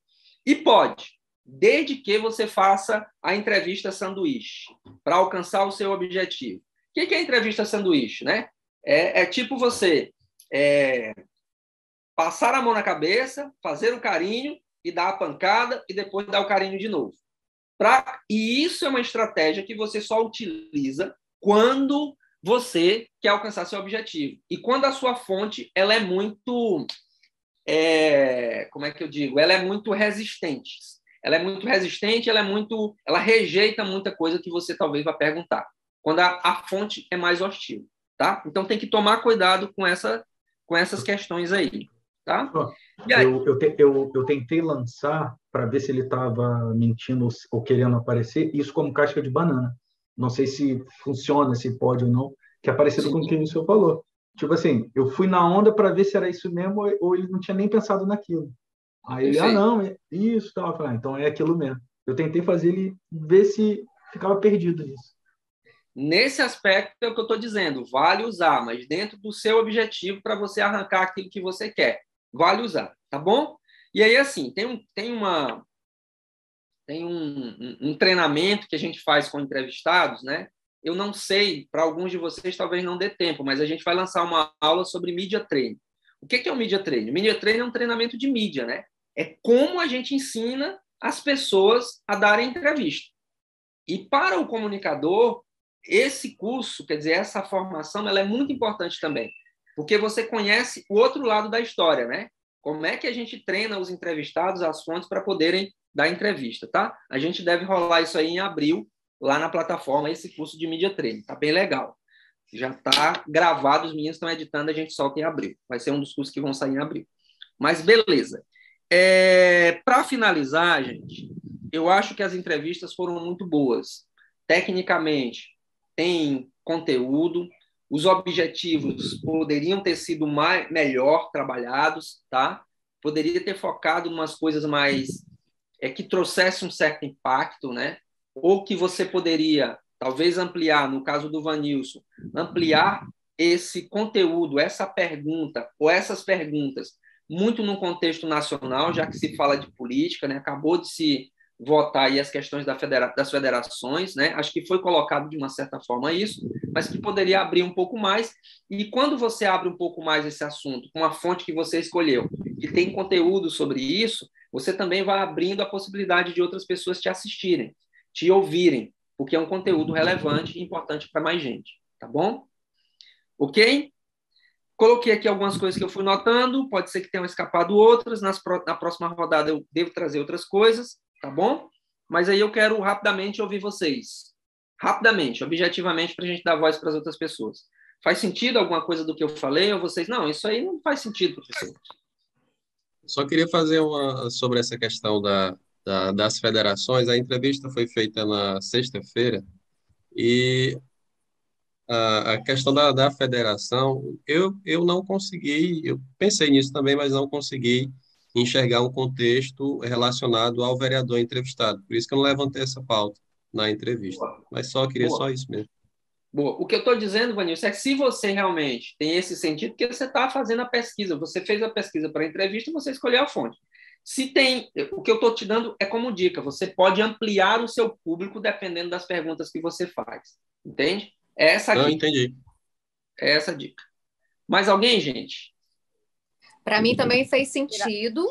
Speaker 1: E pode, desde que você faça a entrevista sanduíche para alcançar o seu objetivo. O que é entrevista sanduíche, né? É, é tipo você é, passar a mão na cabeça, fazer o carinho e dar a pancada e depois dar o carinho de novo. Pra, e isso é uma estratégia que você só utiliza quando você quer alcançar seu objetivo. E quando a sua fonte ela é muito. É, como é que eu digo? Ela é muito resistente. Ela é muito resistente, ela é muito. Ela rejeita muita coisa que você talvez vá perguntar. Quando a, a fonte é mais hostil. Tá? Então tem que tomar cuidado com, essa, com essas questões aí. Tá?
Speaker 13: Aí? Eu, eu, te, eu, eu tentei lançar para ver se ele estava mentindo ou querendo aparecer, isso como casca de banana. Não sei se funciona, se pode ou não, que é parecido Sim. com o que o senhor falou. Tipo assim, eu fui na onda para ver se era isso mesmo ou ele não tinha nem pensado naquilo. Aí ele, ah, não, é isso. Eu falei, ah, então é aquilo mesmo. Eu tentei fazer ele ver se ficava perdido nisso.
Speaker 1: Nesse aspecto é o que eu estou dizendo, vale usar, mas dentro do seu objetivo para você arrancar aquilo que você quer. Vale usar, tá bom? E aí, assim, tem, um, tem uma, tem um, um, um, treinamento que a gente faz com entrevistados, né? Eu não sei, para alguns de vocês talvez não dê tempo, mas a gente vai lançar uma aula sobre mídia training. O que é o mídia training? O mídia training é um treinamento de mídia, né? É como a gente ensina as pessoas a darem entrevista. E para o comunicador, esse curso, quer dizer, essa formação, ela é muito importante também, porque você conhece o outro lado da história, né? Como é que a gente treina os entrevistados, as fontes, para poderem dar entrevista, tá? A gente deve rolar isso aí em abril, lá na plataforma, esse curso de mídia treino. Tá bem legal. Já está gravado, os meninos estão editando, a gente solta em abril. Vai ser um dos cursos que vão sair em abril. Mas beleza. É, para finalizar, gente, eu acho que as entrevistas foram muito boas. Tecnicamente, tem conteúdo, os objetivos poderiam ter sido mais, melhor trabalhados, tá? Poderia ter focado em umas coisas mais é que trouxesse um certo impacto, né? Ou que você poderia talvez ampliar, no caso do Vanilson, ampliar esse conteúdo, essa pergunta ou essas perguntas muito no contexto nacional, já que se fala de política, né? Acabou de se votar aí as questões da federa das federações, né? Acho que foi colocado de uma certa forma isso, mas que poderia abrir um pouco mais. E quando você abre um pouco mais esse assunto com a fonte que você escolheu, que tem conteúdo sobre isso, você também vai abrindo a possibilidade de outras pessoas te assistirem, te ouvirem, porque é um conteúdo relevante e importante para mais gente, tá bom? OK? Coloquei aqui algumas coisas que eu fui notando, pode ser que tenham escapado outras, Nas, na próxima rodada eu devo trazer outras coisas, tá bom? Mas aí eu quero rapidamente ouvir vocês. Rapidamente, objetivamente, para a gente dar voz para as outras pessoas. Faz sentido alguma coisa do que eu falei? Ou vocês, não, isso aí não faz sentido, professor.
Speaker 2: Só queria fazer uma sobre essa questão da, da das federações. A entrevista foi feita na sexta-feira e a, a questão da, da federação, eu, eu não consegui, eu pensei nisso também, mas não consegui enxergar um contexto relacionado ao vereador entrevistado. Por isso que eu não levantei essa pauta na entrevista. Boa. Mas só queria Boa. só isso mesmo.
Speaker 1: Boa. O que eu estou dizendo, Vanilson, é que se você realmente tem esse sentido, que você está fazendo a pesquisa, você fez a pesquisa para a entrevista, você escolheu a fonte. Se tem, o que eu estou te dando é como dica, você pode ampliar o seu público dependendo das perguntas que você faz. Entende? É essa
Speaker 2: Não, entendi.
Speaker 1: É essa dica. Mais alguém, gente?
Speaker 10: Para mim também fez sentido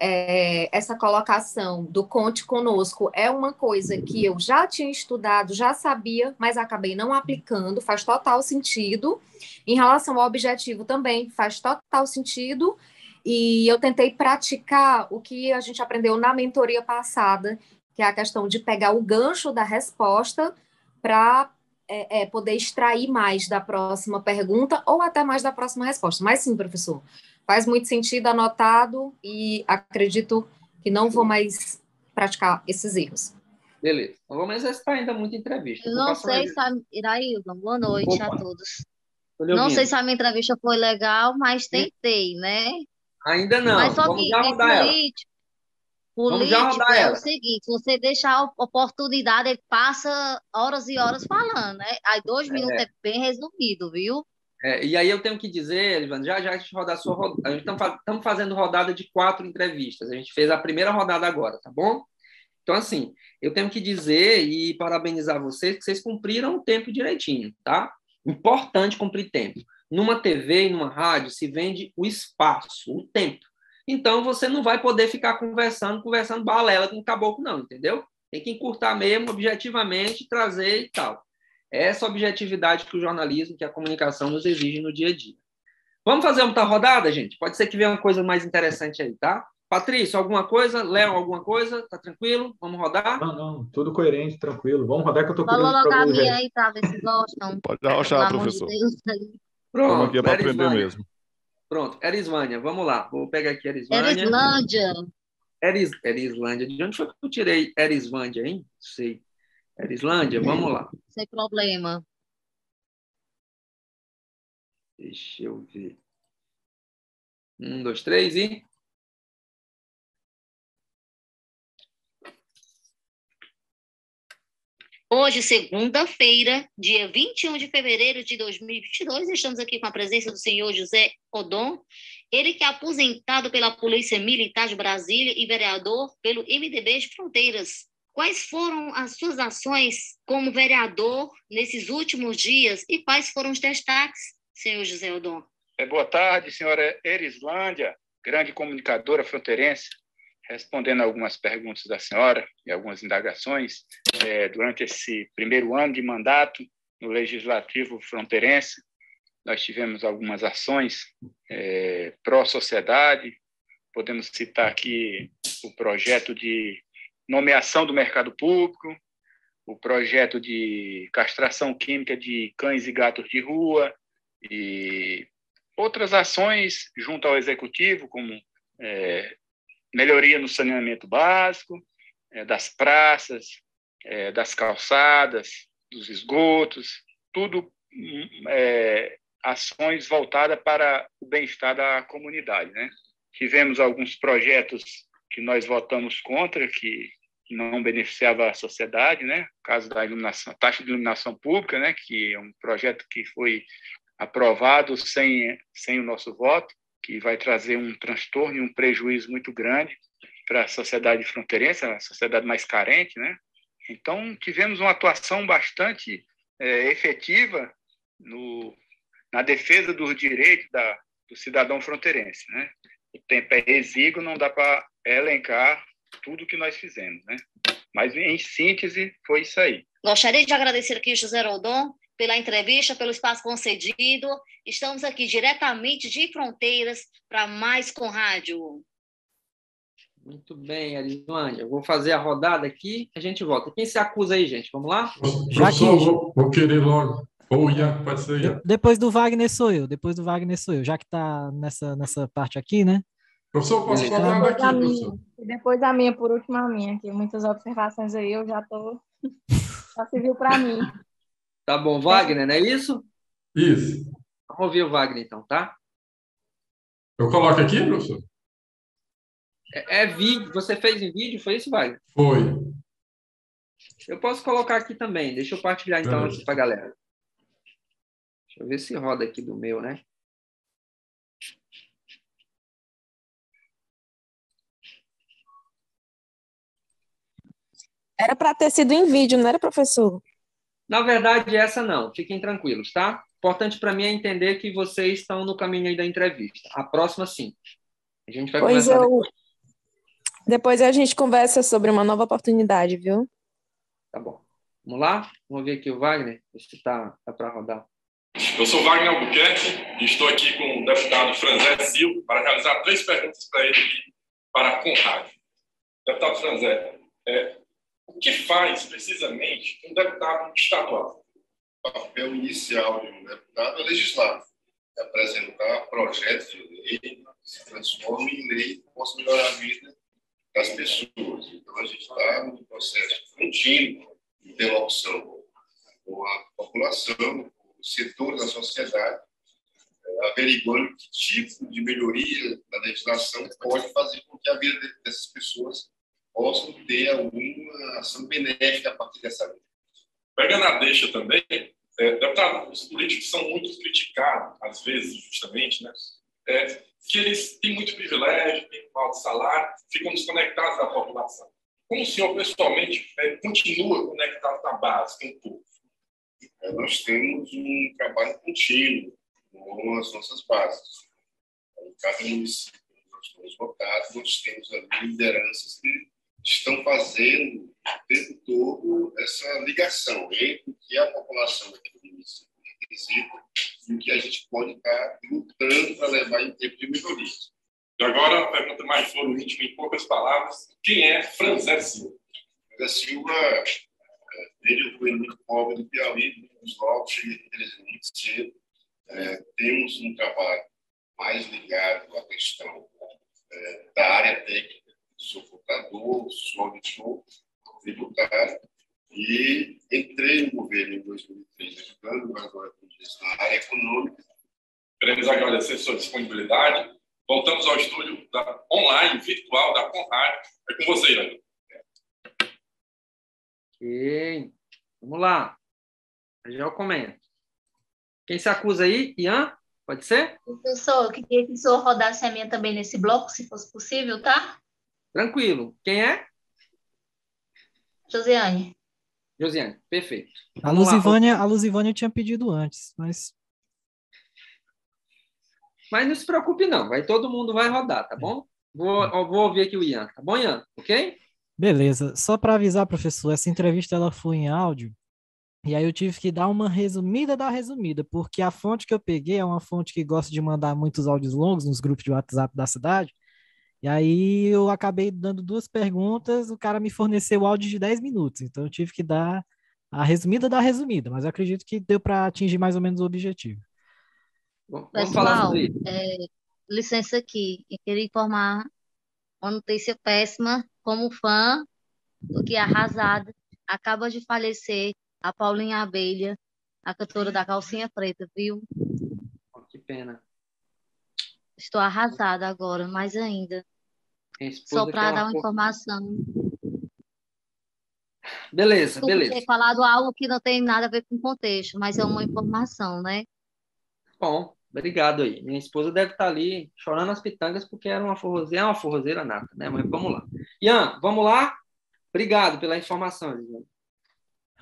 Speaker 10: é, essa colocação do Conte Conosco. É uma coisa que eu já tinha estudado, já sabia, mas acabei não aplicando, faz total sentido. Em relação ao objetivo também faz total sentido. E eu tentei praticar o que a gente aprendeu na mentoria passada, que é a questão de pegar o gancho da resposta para é, é, poder extrair mais da próxima pergunta ou até mais da próxima resposta. Mas sim, professor, Faz muito sentido, anotado, e acredito que não vou mais praticar esses erros.
Speaker 1: Beleza. Não vou mais exercitar ainda muita entrevista.
Speaker 15: Eu não sei se a... Boa noite Opa. a todos. Não sei se a minha entrevista foi legal, mas tentei, né?
Speaker 1: Ainda não. Mas só Vamos que político,
Speaker 15: político é o seguinte, você deixar a oportunidade, ele passa horas e horas falando, né? Aí dois é. minutos é bem resumido, viu?
Speaker 1: É, e aí eu tenho que dizer, Ivan, já já a gente rodar a sua. A gente estamos fazendo rodada de quatro entrevistas. A gente fez a primeira rodada agora, tá bom? Então, assim, eu tenho que dizer e parabenizar vocês que vocês cumpriram o tempo direitinho, tá? Importante cumprir tempo. Numa TV e numa rádio se vende o espaço, o tempo. Então, você não vai poder ficar conversando, conversando balela com o caboclo, não, entendeu? Tem que encurtar mesmo, objetivamente, trazer e tal. Essa objetividade que o jornalismo, que a comunicação nos exige no dia a dia. Vamos fazer uma rodada, gente? Pode ser que venha uma coisa mais interessante aí, tá? Patrício, alguma coisa? Léo, alguma coisa? Tá tranquilo? Vamos rodar?
Speaker 13: Não, não, tudo coerente, tranquilo. Vamos rodar que eu tô curioso
Speaker 15: logo
Speaker 13: pra
Speaker 15: a minha aí pra ver se gostam.
Speaker 3: Pode arrochar,
Speaker 15: de
Speaker 3: professor. Estamos
Speaker 1: Pronto,
Speaker 3: aqui é para aprender mesmo.
Speaker 1: Pronto, Erisvânia, vamos lá. Vou pegar aqui Erisvânia.
Speaker 15: Erislândia.
Speaker 1: Eris, Erislândia. De onde foi que eu tirei Erisvândia, hein? Não sei. Erislândia, vamos lá.
Speaker 15: Sem problema.
Speaker 1: Deixa eu ver. Um, dois, três e.
Speaker 15: Hoje, segunda-feira, dia 21 de fevereiro de 2022, estamos aqui com a presença do senhor José Odon, ele que é aposentado pela Polícia Militar de Brasília e vereador pelo MDB de Fronteiras. Quais foram as suas ações como vereador nesses últimos dias e quais foram os destaques, senhor José Odon?
Speaker 16: É, boa tarde, senhora Erislândia, grande comunicadora fronteirense. Respondendo algumas perguntas da senhora e algumas indagações, é, durante esse primeiro ano de mandato no Legislativo Fronteirense, nós tivemos algumas ações é, pró-sociedade. Podemos citar aqui o projeto de nomeação do mercado público, o projeto de castração química de cães e gatos de rua e outras ações junto ao executivo, como é, melhoria no saneamento básico, é, das praças, é, das calçadas, dos esgotos, tudo é, ações voltadas para o bem-estar da comunidade. Né? Tivemos alguns projetos que nós votamos contra, que não beneficiava a sociedade, né? O caso da iluminação, taxa de iluminação pública, né? Que é um projeto que foi aprovado sem sem o nosso voto, que vai trazer um transtorno e um prejuízo muito grande para a sociedade fronteirense, a sociedade mais carente, né? Então tivemos uma atuação bastante é, efetiva no na defesa dos direitos da, do cidadão fronteirense, né? O tempo é exíguo, não dá para elencar tudo que nós fizemos, né? Mas, em síntese, foi isso aí.
Speaker 15: Gostaria de agradecer aqui, José Rodon, pela entrevista, pelo espaço concedido. Estamos aqui diretamente de Fronteiras para mais com rádio.
Speaker 1: Muito bem, Arislândia. Vou fazer a rodada aqui, a gente volta. Quem se acusa aí, gente? Vamos lá?
Speaker 17: Professor, vou, vou querer logo. Ou o Ian, pode ser Ian.
Speaker 14: Depois do Wagner sou eu. Depois do Wagner sou eu. Já que está nessa, nessa parte aqui, né?
Speaker 17: Professor, posso falar
Speaker 18: Depois
Speaker 17: daqui,
Speaker 18: a minha,
Speaker 17: professor?
Speaker 18: e depois a minha, por último a minha, que muitas observações aí eu já tô. Já se viu para mim.
Speaker 1: Tá bom, Wagner, não é isso?
Speaker 17: Isso.
Speaker 1: Vamos ouvir o Wagner, então, tá?
Speaker 17: Eu coloco aqui, professor?
Speaker 1: É, é vídeo. Você fez em vídeo, foi isso, Wagner?
Speaker 17: Foi.
Speaker 1: Eu posso colocar aqui também. Deixa eu partilhar, então,
Speaker 17: Beleza.
Speaker 1: aqui para a galera. Deixa eu ver se roda aqui do meu, né?
Speaker 19: Era para ter sido em vídeo, não era, professor?
Speaker 1: Na verdade, essa não. Fiquem tranquilos, tá? Importante para mim é entender que vocês estão no caminho aí da entrevista. A próxima, sim. A gente vai
Speaker 19: Pois
Speaker 1: começar
Speaker 19: eu.
Speaker 1: depois.
Speaker 19: Depois a gente conversa sobre uma nova oportunidade, viu?
Speaker 1: Tá bom. Vamos lá? Vamos ver aqui o Wagner. Ver se tá, tá para rodar.
Speaker 20: Eu sou Wagner Albuquerque e estou aqui com o deputado Franzé Silva para realizar três perguntas para ele aqui para a Conrad. Deputado Franzé, é, o que faz precisamente um deputado estadual?
Speaker 21: O papel inicial de um deputado é legislar, é apresentar projetos de lei que se transformem em lei que possam melhorar a vida das pessoas. Então, a gente está num processo contínuo de interlocução com a população, com os setores da sociedade, eh, averiguando que tipo de melhoria da legislação pode fazer com que a vida dessas pessoas possam ter alguma ação benéfica a partir dessa lei.
Speaker 20: Pegando a deixa também, É, deputado, os políticos são muito criticados, às vezes, justamente, né? É, que eles têm muito privilégio, têm alto salário, ficam desconectados da população. Como o senhor, pessoalmente, é, continua conectado à base, com o povo?
Speaker 22: É, nós temos um trabalho contínuo com as nossas bases. Em cada município nós estamos votados, nós temos ali lideranças que estão fazendo o tempo todo essa ligação entre o que a população aqui do município necessita e o que a gente pode estar lutando para levar em tempo de melhoria.
Speaker 20: E agora, a pergunta mais íntimo, em poucas palavras, quem é Franzé Silva?
Speaker 22: Franzé Silva, é, ele foi muito pobre do Piauí, muito novos, cheguei a muito cedo. É, temos um trabalho mais ligado à questão é, da área técnica, sou auditor, tributário, e entrei no governo em 2003 ajudando, agora na área econômica.
Speaker 20: Queremos agradecer sua disponibilidade. Voltamos ao estúdio da, online, virtual, da Conrad. É com você, Ian.
Speaker 1: Ok. Vamos lá. Já eu comento. Quem se acusa aí? Ian? Pode ser?
Speaker 15: Professor, eu queria que o senhor rodasse a minha também nesse bloco, se fosse possível, tá?
Speaker 1: Tranquilo. Quem é?
Speaker 15: Josiane.
Speaker 1: Josiane, perfeito.
Speaker 14: A Luzivânia, a Luzivânia tinha pedido antes, mas.
Speaker 1: Mas não se preocupe, não. Vai, todo mundo vai rodar, tá bom? Vou, vou ouvir aqui o Ian, tá bom, Ian? Ok?
Speaker 14: Beleza. Só para avisar, professor, essa entrevista ela foi em áudio. E aí eu tive que dar uma resumida da resumida, porque a fonte que eu peguei é uma fonte que gosta de mandar muitos áudios longos nos grupos de WhatsApp da cidade. E aí eu acabei dando duas perguntas, o cara me forneceu áudio de 10 minutos, então eu tive que dar a resumida da resumida, mas eu acredito que deu para atingir mais ou menos o objetivo.
Speaker 15: Vamos Pessoal, falar sobre isso. É, licença aqui, eu queria informar uma notícia péssima, como fã do que arrasada, acaba de falecer a Paulinha Abelha, a cantora da calcinha preta, viu?
Speaker 1: que pena.
Speaker 15: Estou arrasada agora, mais ainda. Só para dar uma informação.
Speaker 1: Beleza, beleza.
Speaker 15: ter falado algo que não tem nada a ver com o contexto, mas é uma informação, né?
Speaker 1: Bom, obrigado aí. Minha esposa deve estar ali chorando as pitangas porque era uma forrozeira, é uma forrozeira nata, né? Mas vamos lá. Ian, vamos lá? Obrigado pela informação, Elisandro.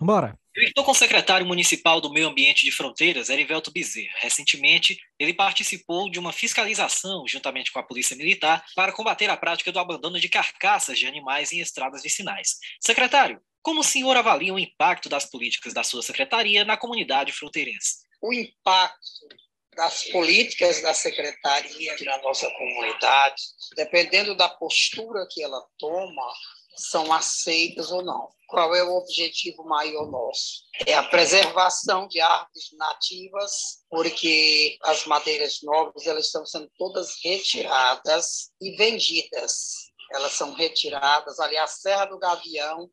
Speaker 14: Bora.
Speaker 23: Eu estou com o secretário municipal do Meio Ambiente de Fronteiras, Erivelto Bezerra. Recentemente, ele participou de uma fiscalização, juntamente com a Polícia Militar, para combater a prática do abandono de carcaças de animais em estradas vicinais. Secretário, como o senhor avalia o impacto das políticas da sua secretaria na comunidade fronteirense?
Speaker 24: O impacto das políticas da secretaria na nossa comunidade, dependendo da postura que ela toma, são aceitas ou não. Qual é o objetivo maior nosso? É a preservação de árvores nativas, porque as madeiras nobres elas estão sendo todas retiradas e vendidas. Elas são retiradas, ali a Serra do Gavião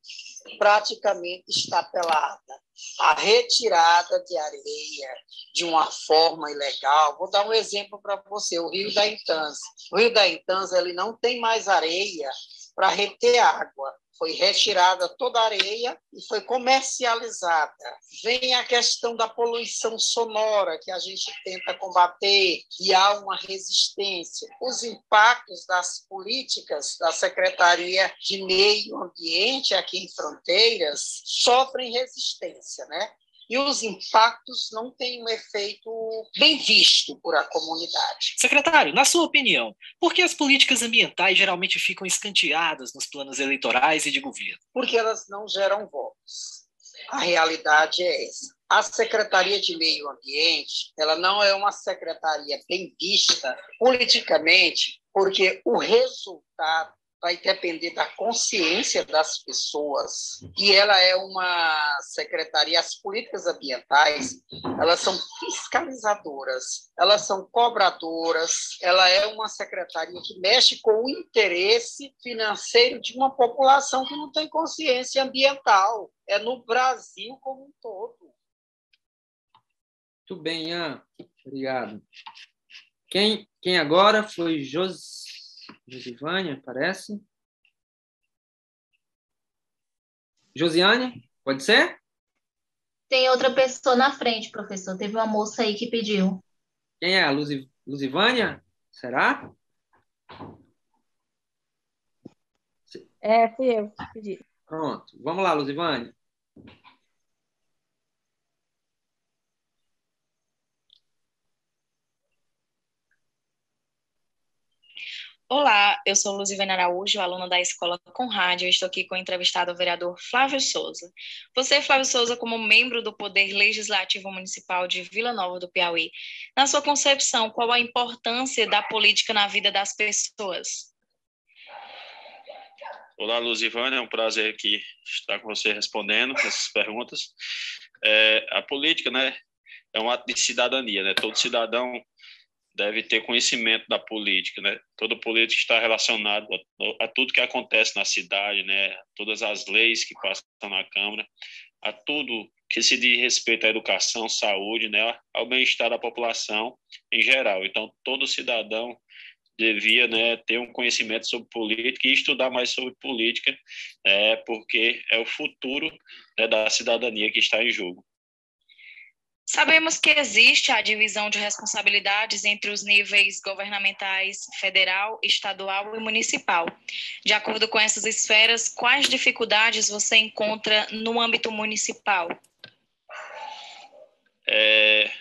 Speaker 24: praticamente está pelada. A retirada de areia de uma forma ilegal. Vou dar um exemplo para você, o Rio da Intanza. O Rio da Intanza ele não tem mais areia para reter água. Foi retirada toda a areia e foi comercializada. Vem a questão da poluição sonora, que a gente tenta combater, e há uma resistência. Os impactos das políticas da Secretaria de Meio Ambiente aqui em Fronteiras sofrem resistência, né? E os impactos não têm um efeito bem visto por a comunidade.
Speaker 23: Secretário, na sua opinião, por que as políticas ambientais geralmente ficam escanteadas nos planos eleitorais e de governo?
Speaker 24: Porque elas não geram votos. A realidade é essa. A Secretaria de Meio Ambiente, ela não é uma secretaria bem vista politicamente, porque o resultado vai depender da consciência das pessoas. E ela é uma secretaria, as políticas ambientais, elas são fiscalizadoras, elas são cobradoras, ela é uma secretaria que mexe com o interesse financeiro de uma população que não tem consciência ambiental. É no Brasil como um todo.
Speaker 1: Muito bem, Ian. Obrigado. Quem, quem agora foi José Josivânia, parece. Josiane, pode ser?
Speaker 25: Tem outra pessoa na frente, professor. Teve uma moça aí que pediu.
Speaker 1: Quem é? A Luzi... Luzivânia? Será?
Speaker 18: É, fui eu que pedi.
Speaker 1: Pronto. Vamos lá, Luzivânia.
Speaker 26: Olá, eu sou Luzivana Araújo, aluna da Escola Conrad. Eu estou aqui com o entrevistado o vereador Flávio Souza. Você, Flávio Souza, como membro do Poder Legislativo Municipal de Vila Nova do Piauí, na sua concepção, qual a importância da política na vida das pessoas?
Speaker 27: Olá, Luzivana, é um prazer aqui estar com você respondendo essas perguntas. É, a política, né, é um ato de cidadania, né? Todo cidadão deve ter conhecimento da política, né? Todo político está relacionado a, a, tudo que acontece na cidade, né? Todas as leis que passam na Câmara, a tudo que se diz respeito à educação, saúde, né? Ao bem-estar da população em geral. Então, todo cidadão devia né, ter um conhecimento sobre política e estudar mais sobre política, é, porque é o futuro né, da cidadania que está em jogo.
Speaker 26: Sabemos que existe a divisão de responsabilidades entre os níveis governamentais federal, estadual e municipal. De acordo com essas esferas, quais dificuldades você encontra no âmbito municipal?
Speaker 27: É,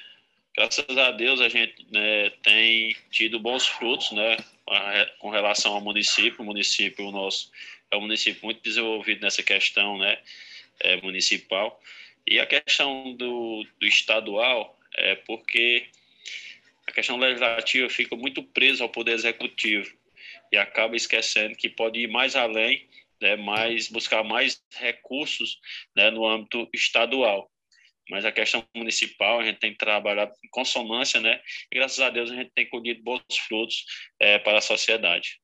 Speaker 27: graças a Deus a gente né, tem tido bons frutos, né, com relação ao município. O município nosso é um município muito desenvolvido nessa questão, né, é, municipal. E a questão do, do estadual é porque a questão legislativa fica muito presa ao poder executivo e acaba esquecendo que pode ir mais além, né, mais buscar mais recursos né, no âmbito estadual. Mas a questão municipal a gente tem trabalhado em consonância, né? E graças a Deus a gente tem colhido bons frutos é, para a sociedade.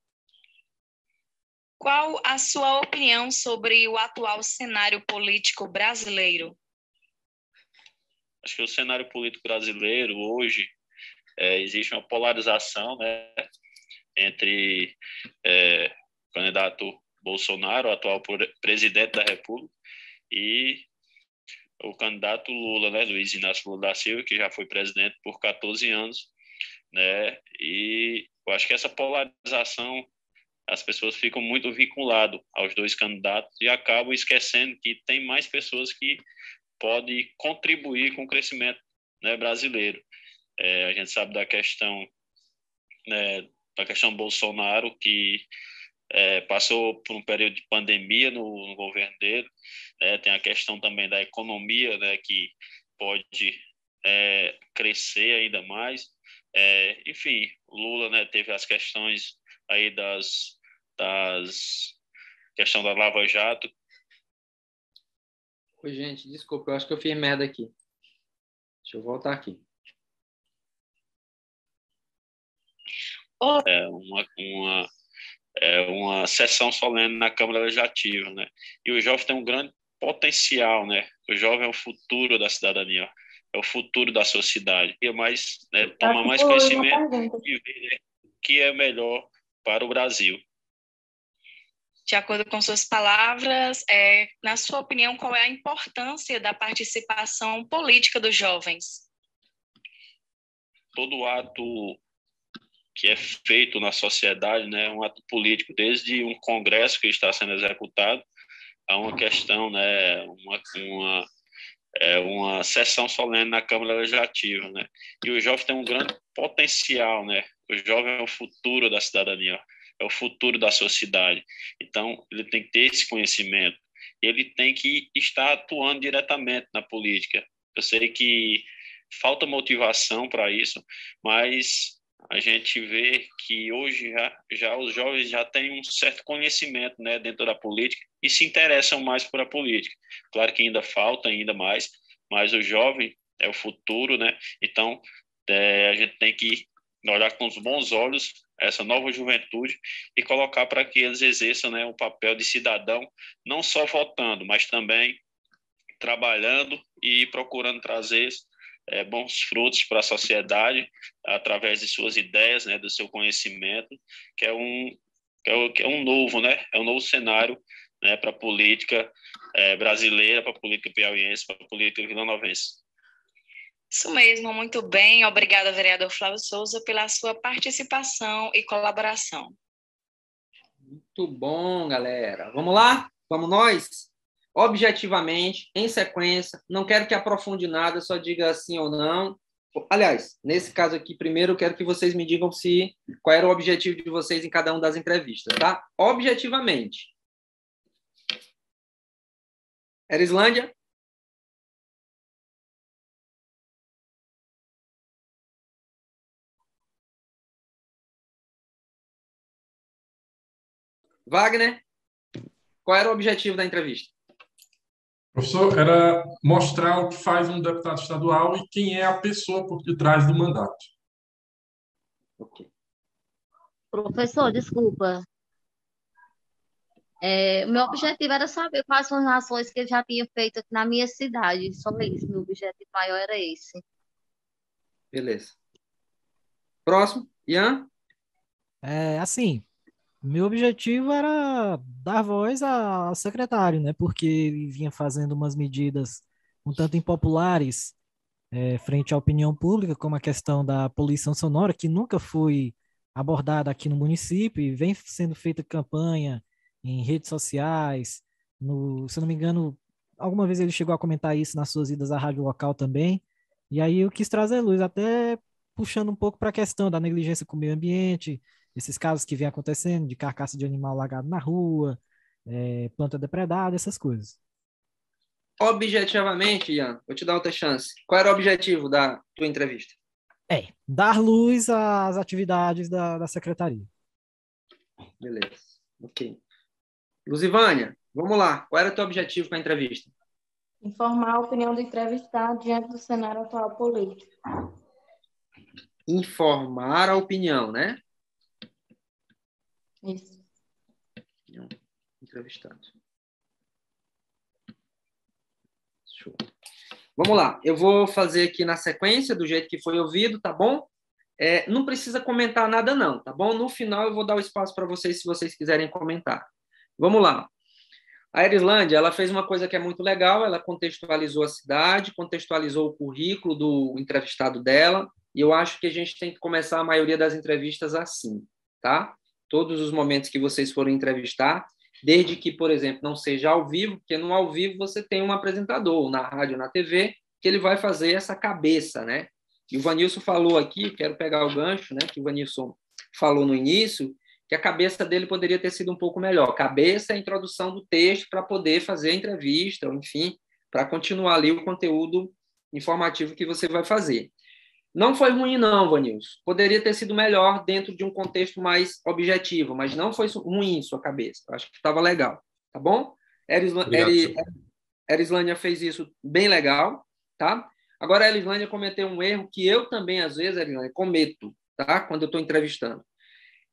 Speaker 26: Qual a sua opinião sobre o atual cenário político brasileiro?
Speaker 27: Acho que o cenário político brasileiro hoje é, existe uma polarização né, entre é, o candidato Bolsonaro, o atual presidente da República, e o candidato Lula, né, Luiz Inácio Lula da Silva, que já foi presidente por 14 anos, né, e eu acho que essa polarização as pessoas ficam muito vinculadas aos dois candidatos e acabam esquecendo que tem mais pessoas que pode contribuir com o crescimento né, brasileiro. É, a gente sabe da questão né, da questão Bolsonaro que é, passou por um período de pandemia no, no governo dele. É, tem a questão também da economia, né, que pode é, crescer ainda mais. É, enfim, Lula né, teve as questões aí das, das questão da Lava Jato,
Speaker 1: Oi, gente, desculpa, eu acho que eu fiz merda aqui. Deixa eu voltar aqui.
Speaker 27: É uma, uma, é uma sessão solene na Câmara Legislativa, né? E o jovem tem um grande potencial, né? O jovem é o futuro da cidadania, é o futuro da sociedade. E mais, né, toma mais conhecimento e ver o que é melhor para o Brasil
Speaker 26: de acordo com suas palavras, é, na sua opinião, qual é a importância da participação política dos jovens?
Speaker 27: Todo ato que é feito na sociedade né, é um ato político, desde um congresso que está sendo executado a uma questão, né, uma, uma, é, uma sessão solene na Câmara Legislativa. Né? E o jovem tem um grande potencial, né? o jovem é o futuro da cidadania é o futuro da sociedade. Então, ele tem que ter esse conhecimento. Ele tem que estar atuando diretamente na política. Eu sei que falta motivação para isso, mas a gente vê que hoje já, já os jovens já têm um certo conhecimento né, dentro da política e se interessam mais por a política. Claro que ainda falta ainda mais, mas o jovem é o futuro, né? Então é, a gente tem que olhar com os bons olhos essa nova juventude e colocar para que eles exerçam né, o papel de cidadão, não só votando, mas também trabalhando e procurando trazer é, bons frutos para a sociedade através de suas ideias, né, do seu conhecimento, que é um que é, que é um novo, né, é um novo cenário né, para a política é, brasileira, para a política piauiense, para a política vilanovense.
Speaker 26: Isso mesmo, muito bem. Obrigada, vereador Flávio Souza, pela sua participação e colaboração.
Speaker 1: Muito bom, galera. Vamos lá? Vamos nós? Objetivamente, em sequência, não quero que aprofunde nada, só diga sim ou não. Aliás, nesse caso aqui, primeiro eu quero que vocês me digam se qual era o objetivo de vocês em cada uma das entrevistas, tá? Objetivamente. Erislândia? Wagner, qual era o objetivo da entrevista?
Speaker 28: Professor, era mostrar o que faz um deputado estadual e quem é a pessoa por detrás do mandato.
Speaker 15: Professor, desculpa. É, meu objetivo era saber quais são as ações que ele já tinha feito aqui na minha cidade. Só isso, meu objetivo maior era esse.
Speaker 1: Beleza. Próximo, Ian?
Speaker 14: É, assim, meu objetivo era dar voz ao secretário, né? Porque ele vinha fazendo umas medidas um tanto impopulares é, frente à opinião pública, como a questão da poluição sonora, que nunca foi abordada aqui no município e vem sendo feita campanha em redes sociais. No, se eu não me engano, alguma vez ele chegou a comentar isso nas suas idas à rádio local também. E aí eu quis trazer luz, até puxando um pouco para a questão da negligência com o meio ambiente, esses casos que vem acontecendo de carcaça de animal largado na rua, é, planta depredada, essas coisas.
Speaker 1: Objetivamente, Ian, vou te dar outra chance. Qual era o objetivo da tua entrevista?
Speaker 14: É, dar luz às atividades da, da secretaria.
Speaker 1: Beleza, ok. Luzivânia, vamos lá. Qual era o teu objetivo com a entrevista?
Speaker 18: Informar a opinião do entrevistado diante do cenário atual político.
Speaker 1: Informar a opinião, né?
Speaker 18: Isso.
Speaker 1: Entrevistado. Show. Vamos lá. Eu vou fazer aqui na sequência, do jeito que foi ouvido, tá bom? É, não precisa comentar nada, não, tá bom? No final eu vou dar o espaço para vocês, se vocês quiserem comentar. Vamos lá. A Erislândia, ela fez uma coisa que é muito legal, ela contextualizou a cidade, contextualizou o currículo do entrevistado dela, e eu acho que a gente tem que começar a maioria das entrevistas assim, tá? Todos os momentos que vocês forem entrevistar, desde que, por exemplo, não seja ao vivo, porque no ao vivo você tem um apresentador, na rádio, na TV, que ele vai fazer essa cabeça, né? E o Vanilson falou aqui, quero pegar o gancho, né, que o Vanilson falou no início, que a cabeça dele poderia ter sido um pouco melhor. Cabeça é a introdução do texto para poder fazer a entrevista, ou enfim, para continuar ali o conteúdo informativo que você vai fazer. Não foi ruim, não, Vanilson. Poderia ter sido melhor dentro de um contexto mais objetivo, mas não foi ruim em sua cabeça. Acho que estava legal, tá bom? Erislânia fez isso bem legal, tá? Agora, a Erislânia cometeu um erro que eu também, às vezes, Erislânia, cometo, tá? Quando eu estou entrevistando.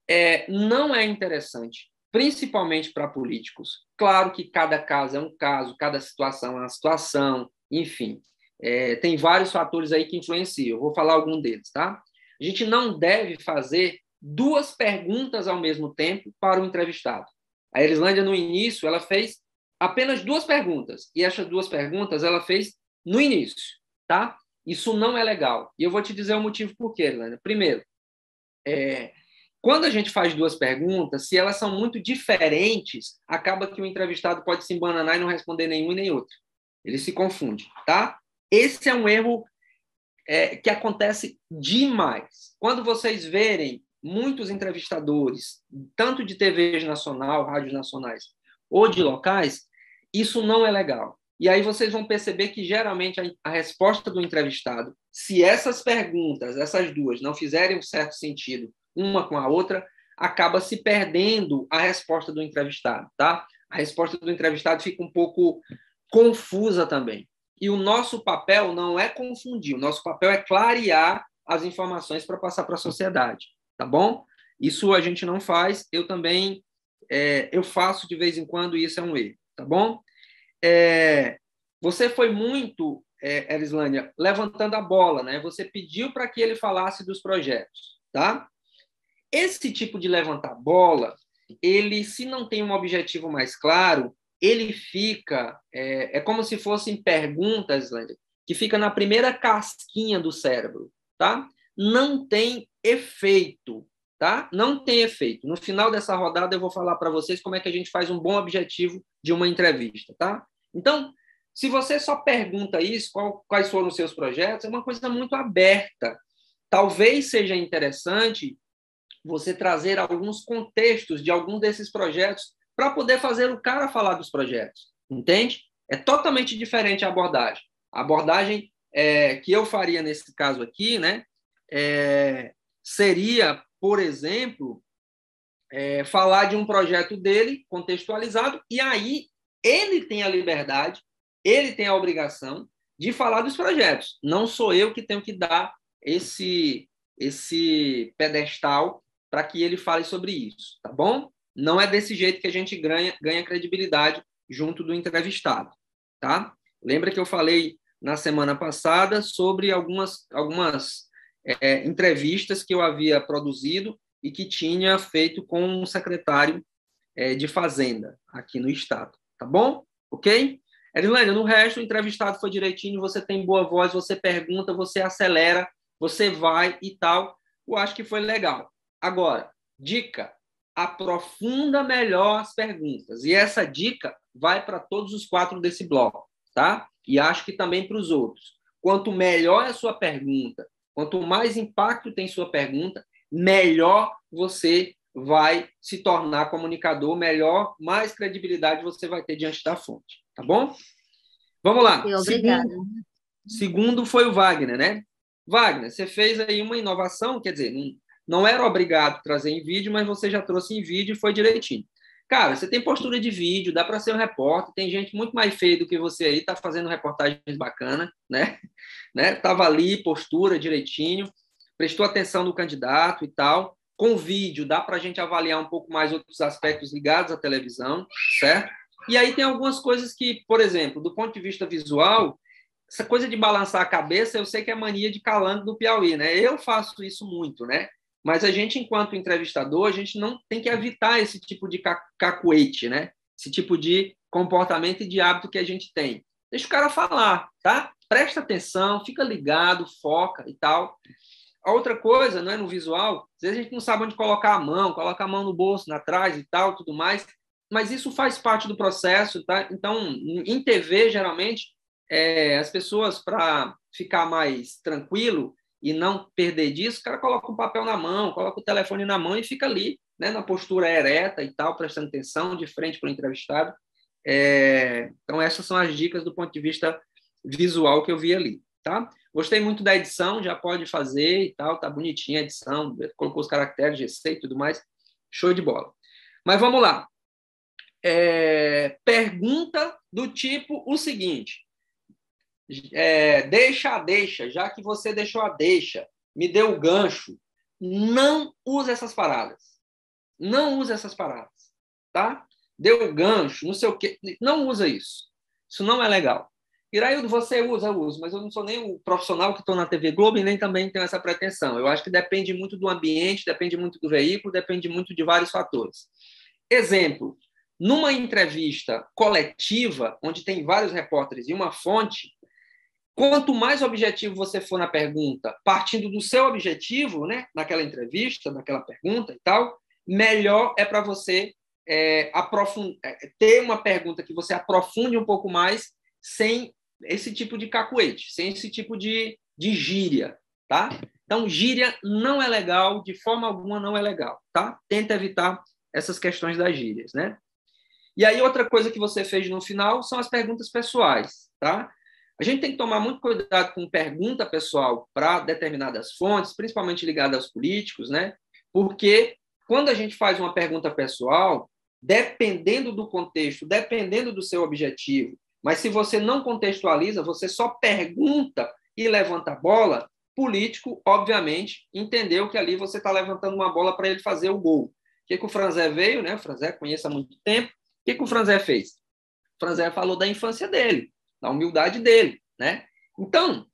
Speaker 1: É, não é interessante, principalmente para políticos. Claro que cada caso é um caso, cada situação é uma situação, enfim. É, tem vários fatores aí que influenciam. Eu vou falar algum deles, tá? A gente não deve fazer duas perguntas ao mesmo tempo para o entrevistado. A Erislândia, no início, ela fez apenas duas perguntas. E essas duas perguntas ela fez no início, tá? Isso não é legal. E eu vou te dizer o motivo por quê, Erislândia. Primeiro, é, quando a gente faz duas perguntas, se elas são muito diferentes, acaba que o entrevistado pode se embananar e não responder nenhum e nem outro. Ele se confunde, tá? Esse é um erro é, que acontece demais. Quando vocês verem muitos entrevistadores, tanto de TVs nacional, rádios nacionais ou de locais, isso não é legal. E aí vocês vão perceber que geralmente a, resposta do entrevistado, se essas perguntas, essas duas, não fizerem um certo sentido uma com a outra, acaba se perdendo a resposta do entrevistado, tá? A resposta do entrevistado fica um pouco confusa também. E o nosso papel não é confundir, o nosso papel é clarear as informações para passar para a sociedade, tá bom? Isso a gente não faz, eu também é, eu faço de vez em quando e isso é um erro, tá bom? É, você foi muito, é, levantando a bola, né? Você pediu para que ele falasse dos projetos, tá? Esse tipo de levantar bola, ele, se não tem um objetivo mais claro, ele fica, é, é como se fossem perguntas, que fica na primeira casquinha do cérebro, tá? Não tem efeito, tá? Não tem efeito. No final dessa rodada eu vou falar para vocês como é que a gente faz um bom objetivo de uma entrevista, tá? Então, se você só pergunta isso, qual, quais foram os seus projetos, é uma coisa muito aberta. Talvez seja interessante você trazer alguns contextos de algum desses projetos para poder fazer o cara falar dos projetos, entende? É totalmente diferente a abordagem. A abordagem é, que eu faria nesse caso aqui, né, é, seria, por exemplo, é, falar de um projeto dele contextualizado e aí ele tem a liberdade, ele tem a obrigação de falar dos projetos. Não sou eu que tenho que dar esse esse pedestal para que ele fale sobre isso, tá bom? Não é desse jeito que a gente ganha, ganha credibilidade junto do entrevistado, tá? Lembra que eu falei na semana passada sobre algumas, algumas é, entrevistas que eu havia produzido e que tinha feito com um secretário é, de Fazenda aqui no Estado, tá bom? Ok? Erilânia, no resto, o entrevistado foi direitinho, você tem boa voz, você pergunta, você acelera, você vai e tal. Eu acho que foi legal. Agora, dica: aprofunda melhor as perguntas. E essa dica vai para todos os quatro desse bloco, tá? E acho que também para os outros. Quanto melhor é a sua pergunta, quanto mais impacto tem sua pergunta, melhor você vai se tornar comunicador, melhor, mais credibilidade você vai ter diante da fonte, tá bom? Vamos lá.
Speaker 15: Obrigada.
Speaker 1: Segundo, segundo foi o Wagner, né? Wagner, você fez aí uma inovação, quer dizer, não era obrigado trazer em vídeo, mas você já trouxe em vídeo e foi direitinho. Cara, você tem postura de vídeo, dá para ser um repórter, tem gente muito mais feia do que você aí, tá fazendo reportagens bacanas, né? né? Tava ali, postura direitinho, prestou atenção no candidato e tal. Com vídeo, dá para a gente avaliar um pouco mais outros aspectos ligados à televisão, certo? E aí tem algumas coisas que, por exemplo, do ponto de vista visual, essa coisa de balançar a cabeça, eu sei que é mania de calango do Piauí, né? Eu faço isso muito, né? Mas a gente, enquanto entrevistador, a gente não tem que evitar esse tipo de cacuete, né? Esse tipo de comportamento e de hábito que a gente tem. Deixa o cara falar, tá? Presta atenção, fica ligado, foca e tal. A outra coisa, não é no visual, às vezes a gente não sabe onde colocar a mão, coloca a mão no bolso, na trás e tal, tudo mais, mas isso faz parte do processo, tá? Então, em TV, geralmente, é, as pessoas, para ficar mais tranquilo, e não perder disso, o cara coloca um papel na mão, coloca o telefone na mão e fica ali, né, na postura ereta e tal, prestando atenção, de frente para o entrevistado. É, então, essas são as dicas do ponto de vista visual que eu vi ali, tá? Gostei muito da edição, já pode fazer e tal, tá bonitinha a edição, colocou os caracteres, GC e tudo mais, show de bola. Mas vamos lá. É, pergunta do tipo o seguinte: é, deixa a deixa, já que você deixou a deixa, me deu o gancho. Não use essas paradas. Não use essas paradas, tá? Deu o gancho, não sei o quê. Não usa isso. Isso não é legal. Iraildo, você usa, eu uso, mas eu não sou nem o profissional que estou na TV Globo e nem também tenho essa pretensão. Eu acho que depende muito do ambiente, depende muito do veículo, depende muito de vários fatores. Exemplo, numa entrevista coletiva, onde tem vários repórteres e uma fonte, Quanto mais objetivo você for na pergunta, partindo do seu objetivo, né, naquela entrevista, naquela pergunta e tal, melhor é para você é, é, ter uma pergunta que você aprofunde um pouco mais sem esse tipo de cacuete, sem esse tipo de, de gíria, tá? Então, gíria não é legal, de forma alguma não é legal, tá? Tenta evitar essas questões das gírias, né? E aí, outra coisa que você fez no final são as perguntas pessoais, tá? A gente tem que tomar muito cuidado com pergunta pessoal para determinadas fontes, principalmente ligadas aos políticos, né? Porque quando a gente faz uma pergunta pessoal, dependendo do contexto, dependendo do seu objetivo, mas se você não contextualiza, você só pergunta e levanta a bola, político, obviamente, entendeu que ali você está levantando uma bola para ele fazer o gol. O que, que o Franzé veio, né? O Franzé conhece há muito tempo. O que, que o Franzé fez? O Franzé falou da infância dele da humildade dele, né? Então,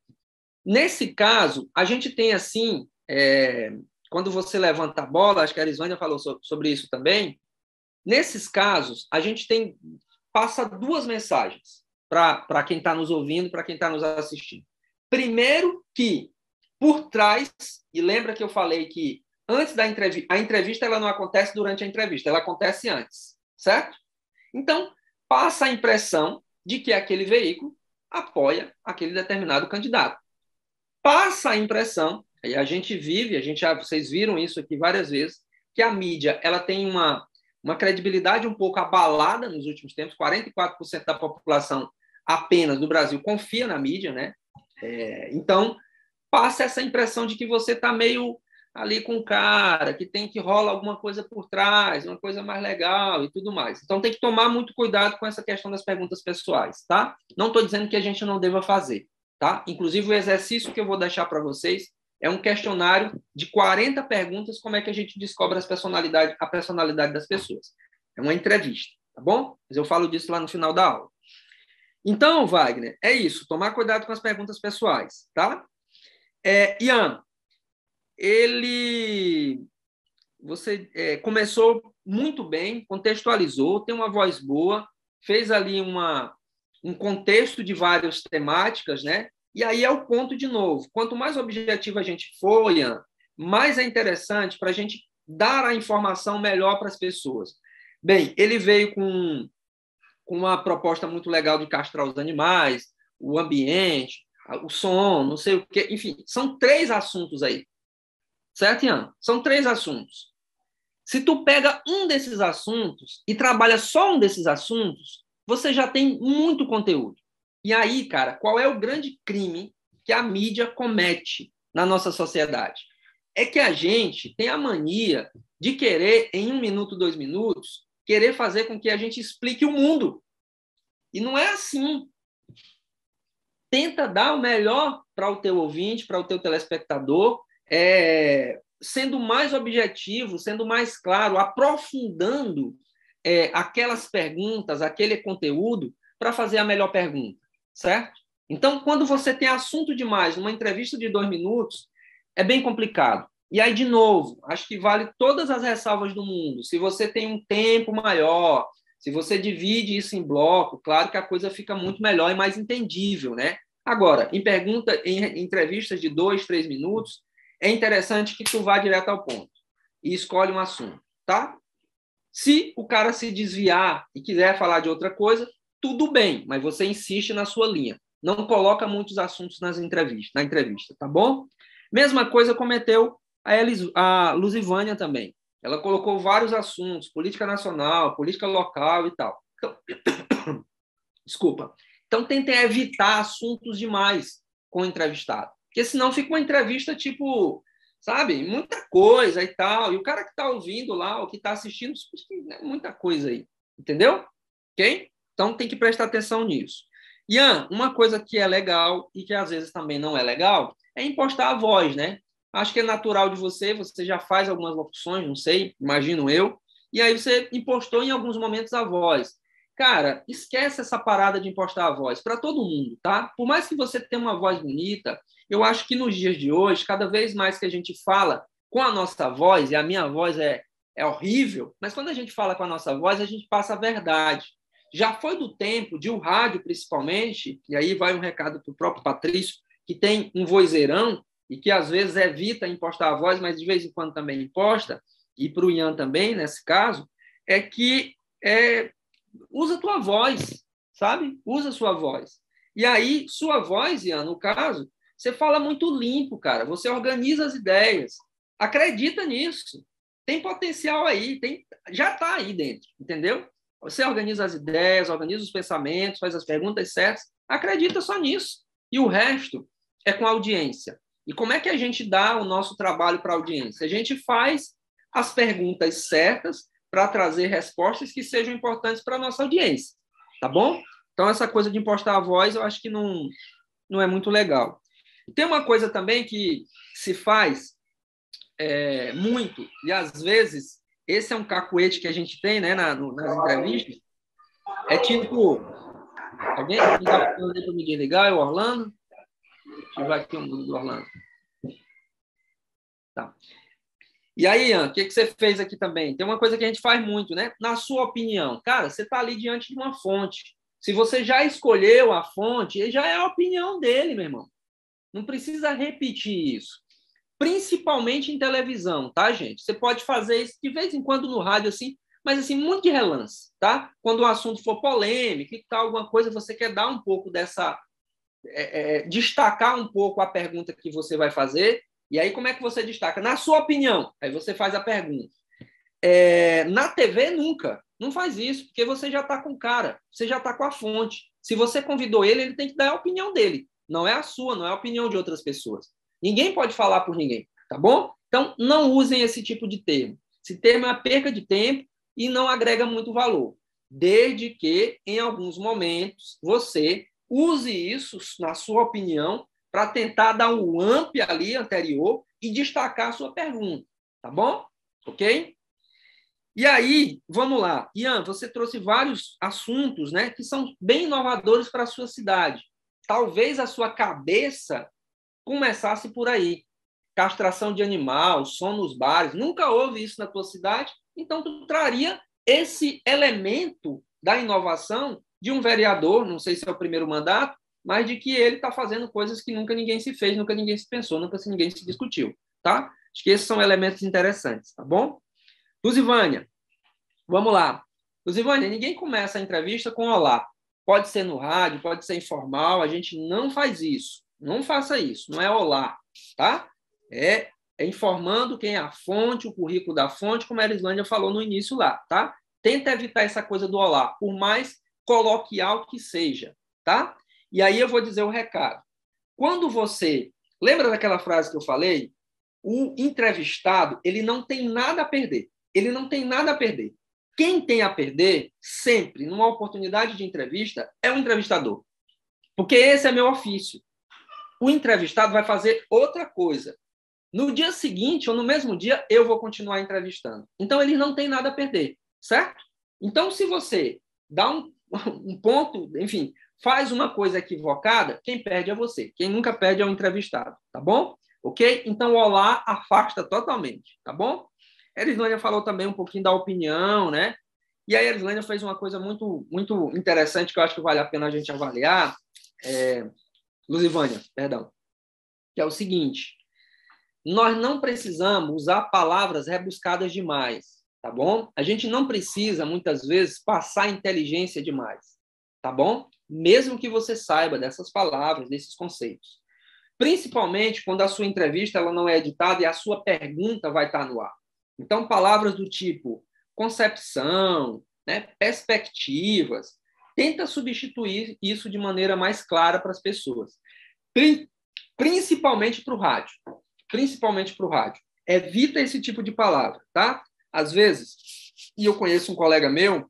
Speaker 1: nesse caso, a gente tem assim, é, quando você levanta a bola, acho que a Arisvânia falou so, sobre isso também, nesses casos, a gente tem passa duas mensagens para quem está nos ouvindo, para quem está nos assistindo. Primeiro, que por trás, e lembra que eu falei que antes da entrevista, a entrevista ela não acontece durante a entrevista, ela acontece antes, certo? Então, passa a impressão de que aquele veículo apoia aquele determinado candidato. Passa a impressão, e a gente vive, a gente já, vocês viram isso aqui várias vezes, que a mídia ela tem uma, uma credibilidade um pouco abalada nos últimos tempos, 44% da população apenas do Brasil confia na mídia, né? É, então, passa essa impressão de que você está meio ali com o cara, que tem que rola alguma coisa por trás, uma coisa mais legal e tudo mais. Então tem que tomar muito cuidado com essa questão das perguntas pessoais, tá? Não estou dizendo que a gente não deva fazer, tá? Inclusive o exercício que eu vou deixar para vocês é um questionário de 40 perguntas como é que a gente descobre as personalidade, a personalidade das pessoas. É uma entrevista, tá bom? Mas eu falo disso lá no final da aula. Então, Wagner, é isso. Tomar cuidado com as perguntas pessoais, tá? É, Ian, ele você é, começou muito bem, contextualizou, tem uma voz boa, fez ali uma, um contexto de várias temáticas, né? E aí é o ponto de novo. Quanto mais objetivo a gente for, Ian, mais é interessante para a gente dar a informação melhor para as pessoas. Bem, ele veio com, com uma proposta muito legal de castrar os animais, o ambiente, o som, não sei o quê. Enfim, são três assuntos aí. Certo, Ian? São três assuntos. Se tu pega um desses assuntos e trabalha só um desses assuntos, você já tem muito conteúdo. E aí, cara, qual é o grande crime que a mídia comete na nossa sociedade? É que a gente tem a mania de querer, em um minuto, dois minutos, querer fazer com que a gente explique o mundo. E não é assim. Tenta dar o melhor para o teu ouvinte, para o teu telespectador, é, sendo mais objetivo, sendo mais claro, aprofundando é, aquelas perguntas, aquele conteúdo, para fazer a melhor pergunta, certo? Então, quando você tem assunto demais numa entrevista de dois minutos, é bem complicado. E aí, de novo, acho que vale todas as ressalvas do mundo. Se você tem um tempo maior, se você divide isso em bloco, claro que a coisa fica muito melhor e mais entendível, né? Agora, em pergunta, em entrevistas de dois, três minutos, é interessante que tu vá direto ao ponto e escolhe um assunto, tá? Se o cara se desviar e quiser falar de outra coisa, tudo bem, mas você insiste na sua linha. Não coloca muitos assuntos nas entrevistas, na entrevista, tá bom? Mesma coisa cometeu a, Elis, a Luzivânia também. Ela colocou vários assuntos, política nacional, política local e tal. Então, desculpa. Então, tentem evitar assuntos demais com o entrevistado. Porque senão fica uma entrevista tipo, sabe, muita coisa e tal. E o cara que está ouvindo lá, ou que está assistindo, né, muita coisa aí. Entendeu? Ok? Então tem que prestar atenção nisso. Ian, uma coisa que é legal e que às vezes também não é legal é impostar a voz, né? Acho que é natural de você, você já faz algumas locuções, não sei, imagino eu, e aí você impostou em alguns momentos a voz. Cara, esquece essa parada de impostar a voz para todo mundo, tá? Por mais que você tenha uma voz bonita, eu acho que nos dias de hoje, cada vez mais que a gente fala com a nossa voz, e a minha voz é, é horrível, mas quando a gente fala com a nossa voz, a gente passa a verdade. Já foi do tempo de o um rádio, principalmente, e aí vai um recado para o próprio Patrício, que tem um vozeirão e que às vezes evita impostar a voz, mas de vez em quando também imposta, e para o Ian também, nesse caso, é que é, usa tua voz, sabe? Usa sua voz. E aí, sua voz, Ian, no caso, você fala muito limpo, cara. Você organiza as ideias. Acredita nisso. Tem potencial aí, tem, já está aí dentro, entendeu? Você organiza as ideias, organiza os pensamentos, faz as perguntas certas. Acredita só nisso. E o resto é com audiência. E como é que a gente dá o nosso trabalho para a audiência? A gente faz as perguntas certas para trazer respostas que sejam importantes para a nossa audiência. Tá bom? Então, essa coisa de impostar a voz, eu acho que não, não é muito legal. Tem uma coisa também que se faz é, muito, e às vezes esse é um cacuete que a gente tem né, na, no, nas entrevistas, é tipo. Alguém está falando para me desligar? É o Orlando? Deixa eu ver aqui um do Orlando. Tá. E aí, Ian, o que, que você fez aqui também? Tem uma coisa que a gente faz muito, né? Na sua opinião, cara, você está ali diante de uma fonte. Se você já escolheu a fonte, já é a opinião dele, meu irmão. Não precisa repetir isso. Principalmente em televisão, tá, gente? Você pode fazer isso de vez em quando no rádio, assim, mas assim, muito de relance, tá? Quando o assunto for polêmico e tal, alguma coisa, você quer dar um pouco dessa. É, é, destacar um pouco a pergunta que você vai fazer. E aí, como é que você destaca? Na sua opinião, aí você faz a pergunta. É, na TV, nunca. Não faz isso, porque você já está com o cara, você já está com a fonte. Se você convidou ele, ele tem que dar a opinião dele. Não é a sua, não é a opinião de outras pessoas. Ninguém pode falar por ninguém, tá bom? Então, não usem esse tipo de termo. Esse termo é uma perca de tempo e não agrega muito valor, desde que, em alguns momentos, você use isso, na sua opinião, para tentar dar um amp ali anterior e destacar a sua pergunta, tá bom? Ok? E aí, vamos lá. Ian, você trouxe vários assuntos né, que são bem inovadores para a sua cidade. Talvez a sua cabeça começasse por aí. Castração de animal, som nos bares. Nunca houve isso na tua cidade? Então, tu traria esse elemento da inovação de um vereador, não sei se é o primeiro mandato, mas de que ele está fazendo coisas que nunca ninguém se fez, nunca ninguém se pensou, nunca ninguém se discutiu, tá? Acho que esses são elementos interessantes, tá bom? Luzivânia, vamos lá. Luzivânia, ninguém começa a entrevista com olá. Pode ser no rádio, pode ser informal, a gente não faz isso. Não faça isso, não é olá, tá? É é informando quem é a fonte, o currículo da fonte, como a Erislândia falou no início lá, tá? Tenta evitar essa coisa do olá, por mais coloquial que seja, tá? E aí eu vou dizer o recado. Quando você lembra daquela frase que eu falei? O entrevistado, ele não tem nada a perder. Ele não tem nada a perder. Quem tem a perder, sempre, numa oportunidade de entrevista, é o entrevistador. Porque esse é meu ofício. O entrevistado vai fazer outra coisa. No dia seguinte ou no mesmo dia, eu vou continuar entrevistando. Então, eles não têm nada a perder, certo? Então, se você dá um, um ponto, enfim, faz uma coisa equivocada, quem perde é você. Quem nunca perde é o entrevistado, tá bom? Ok? Então, olá afasta totalmente, tá bom? A Erislânia falou também um pouquinho da opinião, né? E a Erislânia fez uma coisa muito, muito interessante que eu acho que vale a pena a gente avaliar. É... Luzivânia, perdão. Que é o seguinte: nós não precisamos usar palavras rebuscadas demais, tá bom? A gente não precisa, muitas vezes, passar inteligência demais, tá bom? Mesmo que você saiba dessas palavras, desses conceitos. Principalmente quando a sua entrevista ela não é editada e a sua pergunta vai estar no ar. Então, palavras do tipo concepção, né, perspectivas, tenta substituir isso de maneira mais clara para as pessoas. Principalmente para o rádio principalmente para o rádio. Evita esse tipo de palavra, tá? Às vezes, e eu conheço um colega meu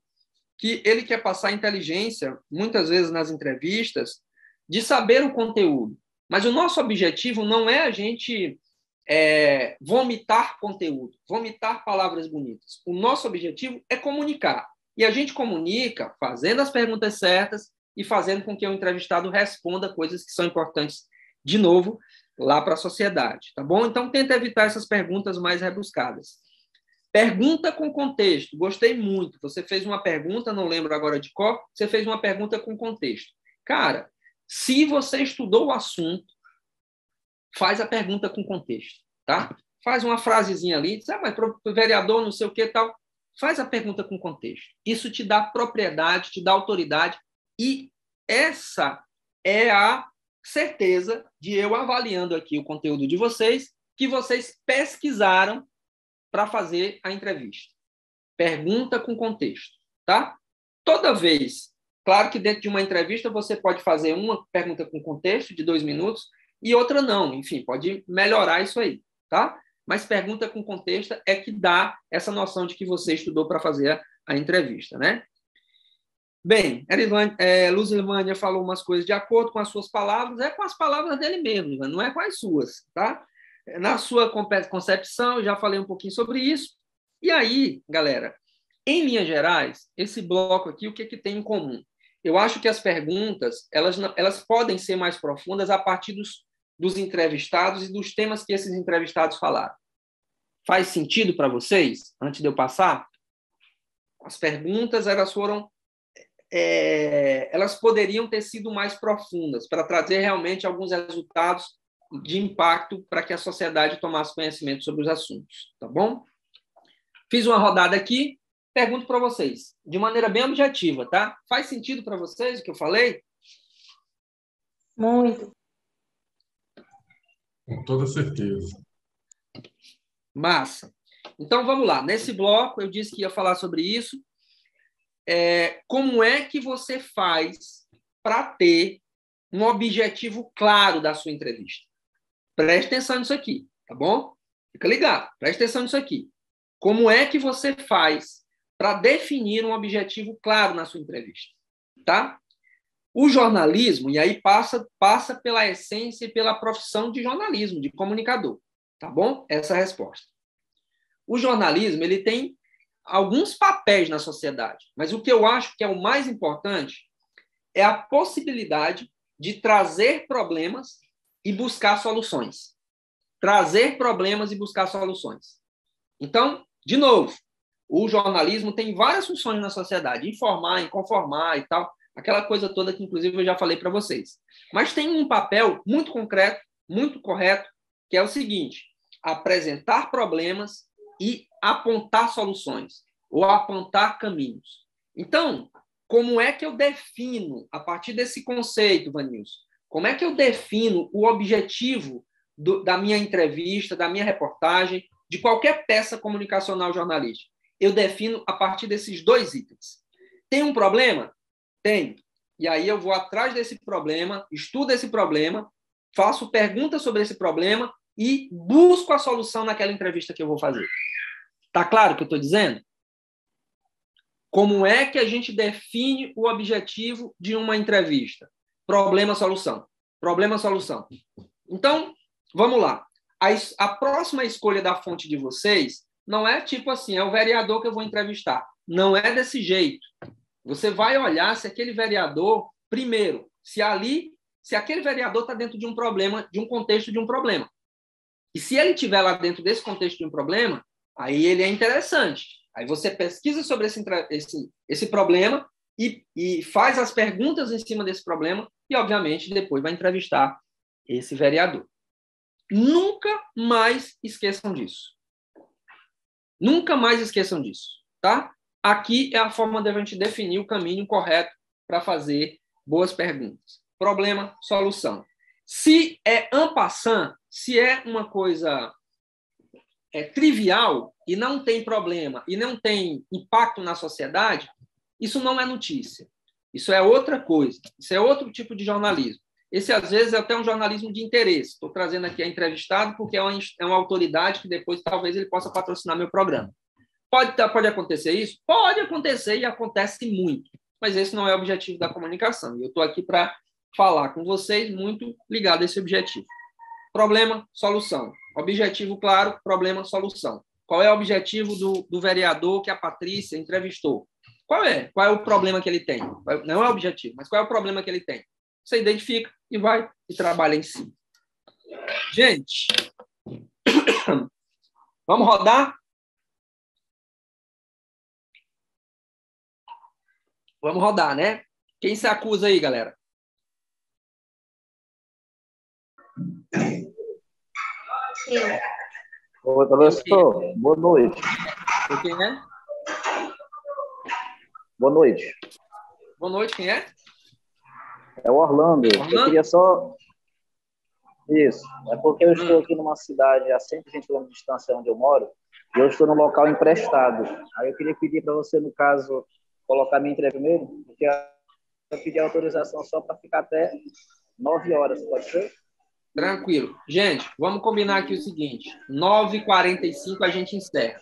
Speaker 1: que ele quer passar inteligência, muitas vezes nas entrevistas, de saber o conteúdo. Mas o nosso objetivo não é a gente é, vomitar conteúdo, vomitar palavras bonitas. O nosso objetivo é comunicar. E a gente comunica fazendo as perguntas certas e fazendo com que o entrevistado responda coisas que são importantes, de novo, lá para a sociedade, tá bom? Então tenta evitar essas perguntas mais rebuscadas. Pergunta com contexto. Gostei muito. Você fez uma pergunta, não lembro agora de qual, você fez uma pergunta com contexto. Cara, se você estudou o assunto, faz a pergunta com contexto, tá? Faz uma frasezinha ali, diz, ah, mas para o vereador não sei o que tal. Faz a pergunta com contexto. Isso te dá propriedade, te dá autoridade e essa é a certeza de eu avaliando aqui o conteúdo de vocês, que vocês pesquisaram para fazer a entrevista. Pergunta com contexto, tá? Toda vez, claro que dentro de uma entrevista você pode fazer uma pergunta com contexto de dois minutos e outra não, enfim, pode melhorar isso aí, tá? Mas pergunta com contexto é que dá essa noção de que você estudou para fazer a, entrevista, né? Bem, é, Luzilvânia falou umas coisas de acordo com as suas palavras, é com as palavras dele mesmo, não é com as suas, tá? Na sua concepção, já falei um pouquinho sobre isso. E aí, galera, em linhas gerais, esse bloco aqui, o que, que tem em comum? Eu acho que as perguntas, elas, elas podem ser mais profundas a partir dos, dos entrevistados e dos temas que esses entrevistados falaram. faz sentido para vocês, antes de eu passar? As perguntas, elas foram é, elas poderiam ter sido mais profundas para trazer realmente alguns resultados de impacto para que a sociedade tomasse conhecimento sobre os assuntos, tá bom? Fiz uma rodada aqui, pergunto para vocês, de maneira bem objetiva, tá? Faz sentido para vocês o que eu falei?
Speaker 18: Muito.
Speaker 28: Com toda certeza.
Speaker 1: Massa. Então vamos lá. Nesse bloco eu disse que ia falar sobre isso é, como é que você faz para ter um objetivo claro da sua entrevista? Preste atenção nisso aqui, tá bom? Fica ligado, preste atenção nisso aqui. Como é que você faz para definir um objetivo claro na sua entrevista? Tá? O jornalismo, e aí passa, passa pela essência e pela profissão de jornalismo, de comunicador. Tá bom? Essa é a resposta. O jornalismo ele tem alguns papéis na sociedade, mas o que eu acho que é o mais importante é a possibilidade de trazer problemas e buscar soluções. Trazer problemas e buscar soluções. Então, de novo, o jornalismo tem várias funções na sociedade: informar, inconformar e tal, aquela coisa toda que, inclusive, eu já falei para vocês. Mas tem um papel muito concreto, muito correto, que é o seguinte: apresentar problemas e apontar soluções ou apontar caminhos. Então, como é que eu defino, a partir desse conceito, Vanilson, como é que eu defino o objetivo do, da minha entrevista, da minha reportagem, de qualquer peça comunicacional jornalística? Eu defino a partir desses dois itens. Tem um problema? Tem. E aí eu vou atrás desse problema, estudo esse problema, faço perguntas sobre esse problema e busco a solução naquela entrevista que eu vou fazer. Tá claro o que eu estou dizendo? Como é que a gente define o objetivo de uma entrevista? Problema-solução. Problema-solução. Então, vamos lá. A, a próxima escolha da fonte de vocês não é tipo assim, é o vereador que eu vou entrevistar. Não é desse jeito. Você vai olhar se aquele vereador, primeiro, se ali, se aquele vereador está dentro de um problema, de um contexto de um problema. E se ele estiver lá dentro desse contexto de um problema, Aí ele é interessante. Aí você pesquisa sobre esse, esse, esse problema e, e faz as perguntas em cima desse problema e, obviamente, depois vai entrevistar esse vereador. Nunca mais esqueçam disso. Nunca mais esqueçam disso, tá? Aqui é a forma de a gente definir o caminho correto para fazer boas perguntas. Problema, solução. Se é en passant, se é uma coisa é, trivial e não tem problema e não tem impacto na sociedade, isso não é notícia. Isso é outra coisa. Isso é outro tipo de jornalismo. Esse, às vezes, é até um jornalismo de interesse. Estou trazendo aqui a entrevistado porque é uma, é uma autoridade que depois talvez ele possa patrocinar meu programa. Pode, pode acontecer isso? Pode acontecer e acontece muito. Mas esse não é o objetivo da comunicação. E eu estou aqui para falar com vocês muito ligado a esse objetivo. Problema, solução. Objetivo claro, problema, solução. Qual é o objetivo do, do vereador que a Patrícia entrevistou? Qual é? Qual é o problema que ele tem? Não é o objetivo, mas qual é o problema que ele tem? Você identifica e vai e trabalha em si. Gente, vamos rodar? Vamos rodar, né? Quem se acusa aí, galera?
Speaker 25: Eu.
Speaker 29: Oi, professor. Boa noite.
Speaker 1: quem é?
Speaker 29: Boa noite.
Speaker 1: Boa noite, quem é?
Speaker 29: É o Orlando. Orlando? Eu queria só. Isso. É porque eu hum. estou aqui numa cidade a 120 km de distância onde eu moro e eu estou no local emprestado. Aí eu queria pedir para você, no caso, colocar minha entrevista primeiro, porque eu pedi autorização só para ficar até 9 horas, pode ser?
Speaker 1: Tranquilo. Gente, vamos combinar aqui o seguinte: 9h45 a gente encerra.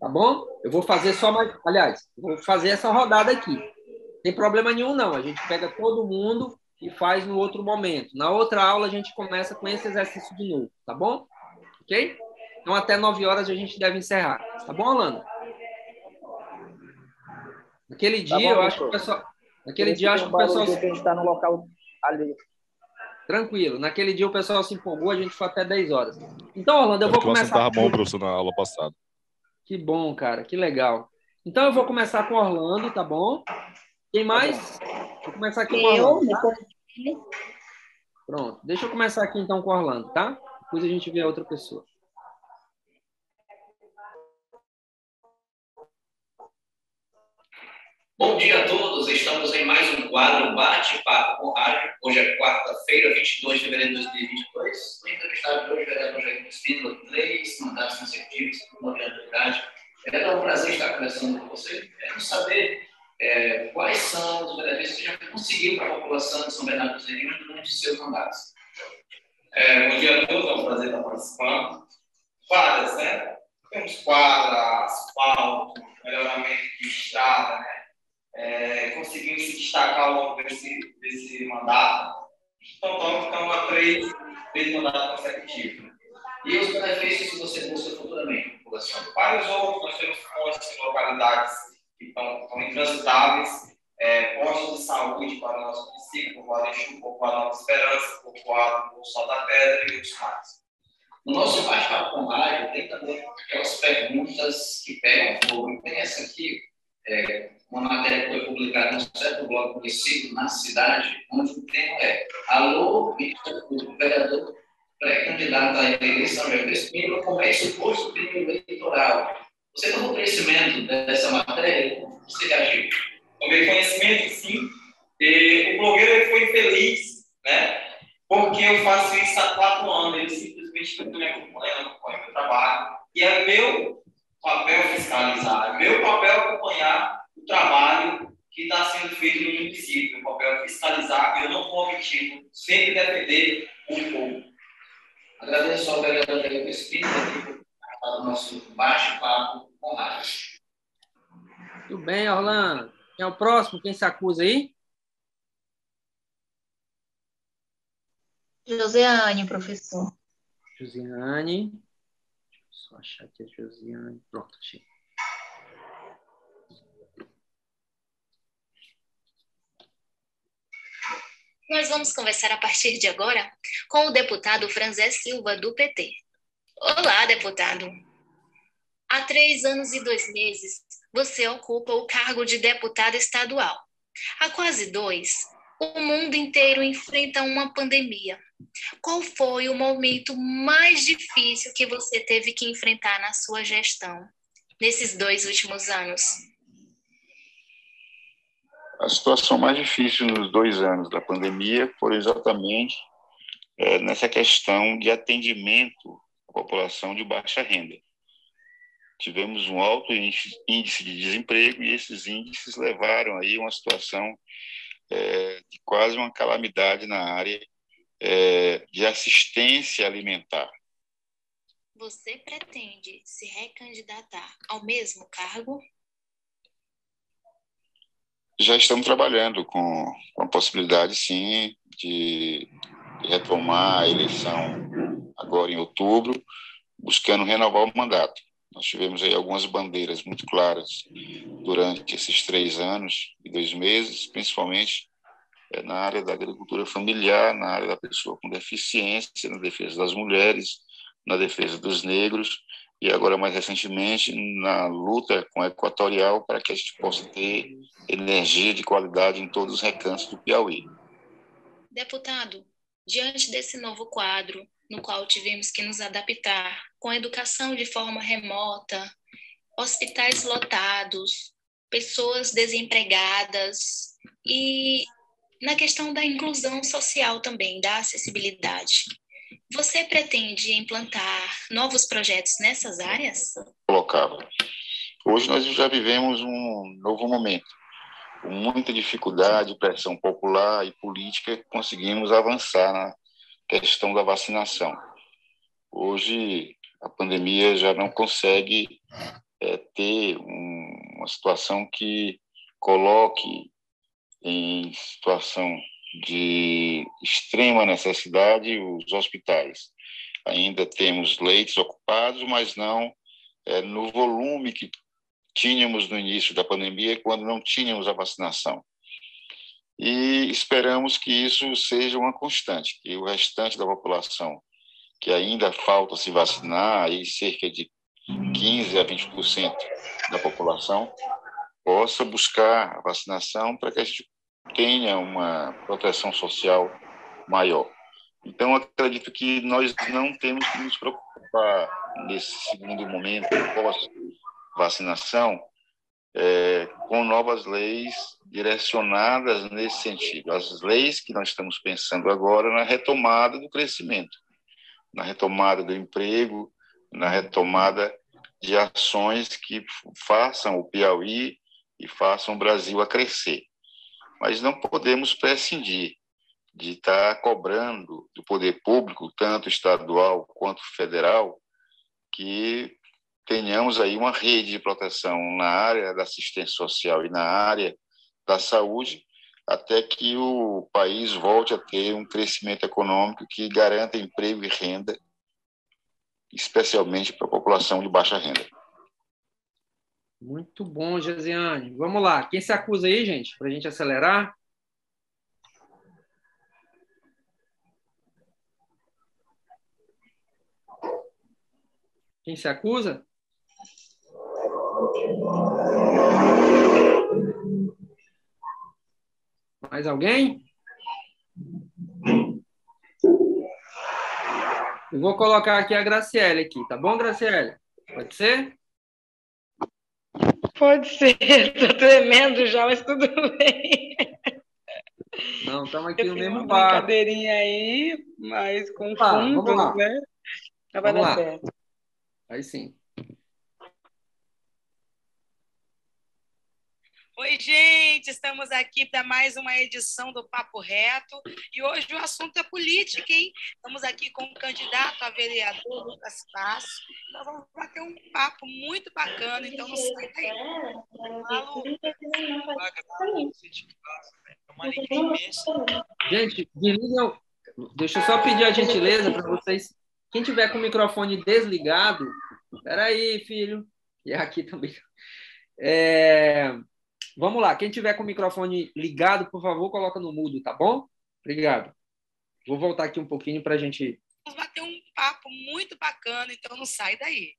Speaker 1: Tá bom? Eu vou fazer só mais. Aliás, vou fazer essa rodada aqui. Tem problema nenhum, não. A gente pega todo mundo e faz no outro momento. Na outra aula, a gente começa com esse exercício de novo. Tá bom? Ok? Então, até 9 horas a gente deve encerrar. Tá bom, Alana? Naquele tá dia, tá bom, eu acho que o pessoal. Naquele dia, acho que o pessoal.
Speaker 29: A gente está no local ali.
Speaker 1: Tranquilo. Naquele dia o pessoal se empolgou, a gente foi até 10 horas. Então, Orlando, eu vou
Speaker 3: Porque você
Speaker 1: começar.
Speaker 3: estava bom, professor, na aula passada.
Speaker 1: Que bom, cara, que legal. Então eu vou começar com Orlando, tá bom? Quem mais? Vou começar aqui com Orlando. Tá? Pronto. Deixa eu começar aqui então com Orlando, tá? Depois a gente vê a outra pessoa.
Speaker 30: Bom dia a todos, estamos em mais um quadro Bate-Papo com Rádio. Hoje é quarta-feira, 22 de fevereiro de 2022. O entrevistado de hoje é o vereador Jair Espíndola, três mandatos consecutivos, uma viabilidade. É um prazer estar conversando com você. Quero saber é, quais são os benefícios que já conseguiu para a população de São Bernardo do Zerim durante seus mandatos.
Speaker 31: É, bom dia a todos, é um prazer estar participando. Várias, né? Temos quadra, asfalto, melhoramento de estrada, né? É, se destacar ao longo desse, desse mandato. Então, estamos ficando a três, três mandatos consecutivos.
Speaker 30: E os benefícios que você busca futuramente, população?
Speaker 31: Vários outros, nós temos pontos em localidades que estão, estão intransitáveis, é, postos de saúde para o nosso município, povoado Exu, povoado Nova Esperança, povoado Sol da Pedra e outros mais.
Speaker 30: No nosso bate-papo com tem também aquelas perguntas que pegam fogo. Tem essa aqui, é, uma matéria que foi publicada no certo blog conhecido na cidade, onde o tema é Alô, o vereador pré-candidato à eleição de Espírito comete suposto crime eleitoral. Você tomou conhecimento dessa matéria? Como você reagiu?
Speaker 31: Tomei conhecimento, sim. E o blogueiro foi infeliz, né? Porque eu faço isso há quatro anos. Ele simplesmente não me acompanha, não acompanha meu trabalho. E é meu papel fiscalizar, é meu papel acompanhar o trabalho que está sendo feito no município. Meu papel é fiscalizar, eu não vou omitido, sempre defender o povo.
Speaker 30: Agradeço ao vereador Diego Espírito aqui por nosso bate-papo com rádio.
Speaker 1: Tudo bem, Orlando. Quem é o próximo? Quem se acusa aí?
Speaker 32: Joseane, professor.
Speaker 1: Josiane. Deixa eu só achar aqui a Josiane. Pronto, achei.
Speaker 25: Nós vamos conversar a partir de agora com o deputado Franzé Silva, do PT. Olá, deputado. Há três anos e dois meses, você ocupa o cargo de deputado estadual. Há quase dois, o mundo inteiro enfrenta uma pandemia. Qual foi o momento mais difícil que você teve que enfrentar na sua gestão, nesses dois últimos anos?
Speaker 21: A situação mais difícil nos dois anos da pandemia foi exatamente é, nessa questão de atendimento à população de baixa renda. Tivemos um alto índice de desemprego e esses índices levaram aí uma situação é, de quase uma calamidade na área é, de assistência alimentar.
Speaker 25: Você pretende se recandidatar ao mesmo cargo?
Speaker 21: Já estamos trabalhando com, com a possibilidade, sim, de, de retomar a eleição agora em outubro, buscando renovar o mandato. Nós tivemos aí algumas bandeiras muito claras durante esses três anos e dois meses, principalmente é, na área da agricultura familiar, na área da pessoa com deficiência, na defesa das mulheres, na defesa dos negros e agora mais recentemente na luta com a Equatorial para que a gente possa ter energia de qualidade em todos os recantos do Piauí.
Speaker 25: Deputado, diante desse novo quadro, no qual tivemos que nos adaptar com educação de forma remota, hospitais lotados, pessoas desempregadas e na questão da inclusão social também, da acessibilidade. Você pretende implantar novos projetos nessas áreas?
Speaker 21: Colocava. Hoje nós já vivemos um novo momento. Com muita dificuldade, pressão popular e política, conseguimos avançar na questão da vacinação. Hoje a pandemia já não consegue é, ter um, uma situação que coloque em situação de extrema necessidade os hospitais. Ainda temos leitos ocupados, mas não é, no volume que tínhamos no início da pandemia, quando não tínhamos a vacinação. e esperamos que isso seja uma constante, que o restante da população que ainda falta se vacinar, aí cerca de 15 a 20% da população, possa buscar a vacinação para que a gente tenha uma proteção social maior. Então, acredito que nós não temos que nos preocupar nesse segundo momento, pós-vacinação, é, com novas leis direcionadas nesse sentido. As leis que nós estamos pensando agora na retomada do crescimento, na retomada do emprego, na retomada de ações que façam o Piauí e façam o Brasil a crescer. Mas não podemos prescindir de estar cobrando do poder público, tanto estadual quanto federal, que tenhamos aí uma rede de proteção na área da assistência social e na área da saúde, até que o país volte a ter um crescimento econômico que garanta emprego e renda, especialmente para a população de baixa renda.
Speaker 1: Muito bom, Josiane. Vamos lá. Quem se acusa aí, gente, para a gente acelerar? Quem se acusa? Mais alguém? Eu vou colocar aqui a Graciele aqui, tá bom, Graciele? Pode ser?
Speaker 33: Pode ser, estou tremendo já, mas tudo bem.
Speaker 1: Não, estamos aqui
Speaker 33: Eu
Speaker 1: no mesmo
Speaker 33: uma
Speaker 1: barco.
Speaker 33: brincadeirinha aí, mas com
Speaker 1: Tá,
Speaker 33: fundos,
Speaker 1: lá.
Speaker 33: né? Já vai
Speaker 1: Vamos
Speaker 33: dar
Speaker 1: lá.
Speaker 33: certo.
Speaker 1: Aí sim.
Speaker 34: Oi, gente, estamos aqui para mais uma edição do Papo Reto e hoje o assunto é política, hein? Estamos aqui com o candidato a vereador Lucas Passo. Nós vamos bater um papo muito bacana, então não sai daí.
Speaker 35: É imensa.
Speaker 1: Gente. Deixa eu só pedir a gentileza para vocês. Quem tiver com o microfone desligado, peraí, filho. E aqui também. É, Vamos lá. Quem tiver com o microfone ligado, por favor, coloca no mudo, tá bom? Obrigado. Vou voltar aqui um pouquinho para a gente.
Speaker 34: Vamos bater um papo muito bacana, então não sai daí.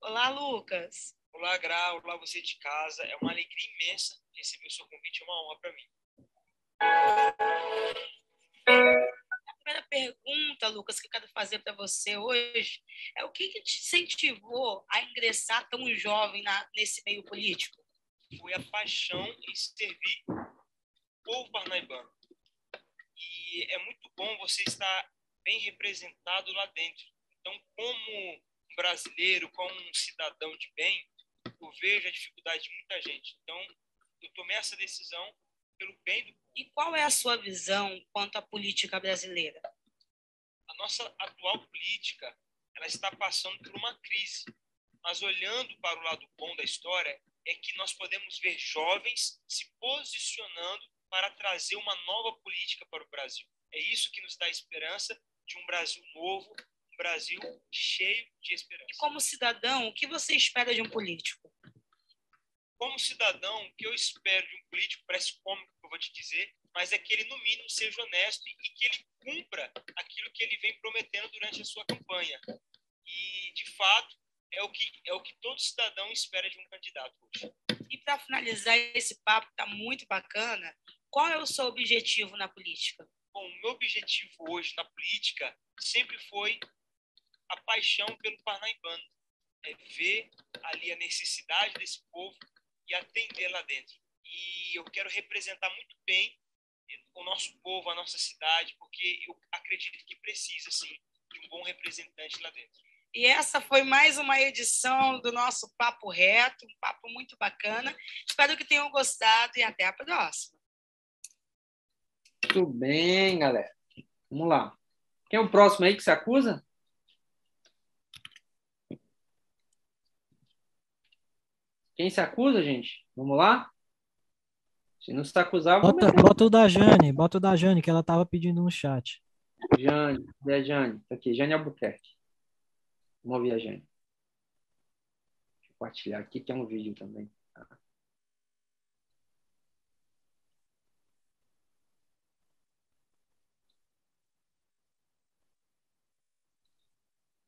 Speaker 34: Olá, Lucas.
Speaker 35: Olá, Gra, olá você de casa. É uma alegria imensa receber o seu convite, é uma honra para mim.
Speaker 34: A primeira pergunta, Lucas, que eu quero fazer para você hoje é o que, que te incentivou a ingressar tão jovem na, nesse meio político?
Speaker 35: Foi a paixão em servir o povo parnaibano. E é muito bom você estar bem representado lá dentro. Então, como um brasileiro, como um cidadão de bem, eu vejo a dificuldade de muita gente. Então, eu tomei essa decisão pelo bem do
Speaker 34: E qual é a sua visão quanto à política brasileira?
Speaker 35: a nossa atual política ela está passando por uma crise. Mas olhando para o lado bom da história, é que nós podemos ver jovens se posicionando para trazer uma nova política para o Brasil. É isso que nos dá esperança de um Brasil novo, um Brasil cheio de esperança.
Speaker 34: E como cidadão, o que você espera de um político?
Speaker 35: Como cidadão, o que eu espero de um político, parece cômico que eu vou te dizer, mas é que ele, no mínimo, seja honesto e que ele cumpra aquilo que ele vem prometendo durante a sua campanha. E, de fato, é o que, é o que todo cidadão espera de um candidato hoje.
Speaker 34: E para finalizar esse papo, está muito bacana, qual é o seu objetivo na política?
Speaker 35: Bom, o meu objetivo hoje na política sempre foi a paixão pelo parnaibano. É ver ali a necessidade desse povo e atender lá dentro. E eu quero representar muito bem o nosso povo, a nossa cidade, porque eu acredito que precisa, sim, de um bom representante lá dentro.
Speaker 34: E essa foi mais uma edição do nosso Papo Reto, um papo muito bacana. Espero que tenham gostado e até a próxima.
Speaker 1: Muito bem, galera. Vamos lá. Quem é o próximo aí que se acusa? Quem se acusa, gente? Vamos lá? Se não se acusar, vamos
Speaker 14: Bota, bota o da Jane, bota o da Jane, que ela tava pedindo no chat.
Speaker 1: Jane, a Jane? Tá aqui, Jane Albuquerque. Mal viajante. Deixa eu compartilhar aqui, que é um vídeo também.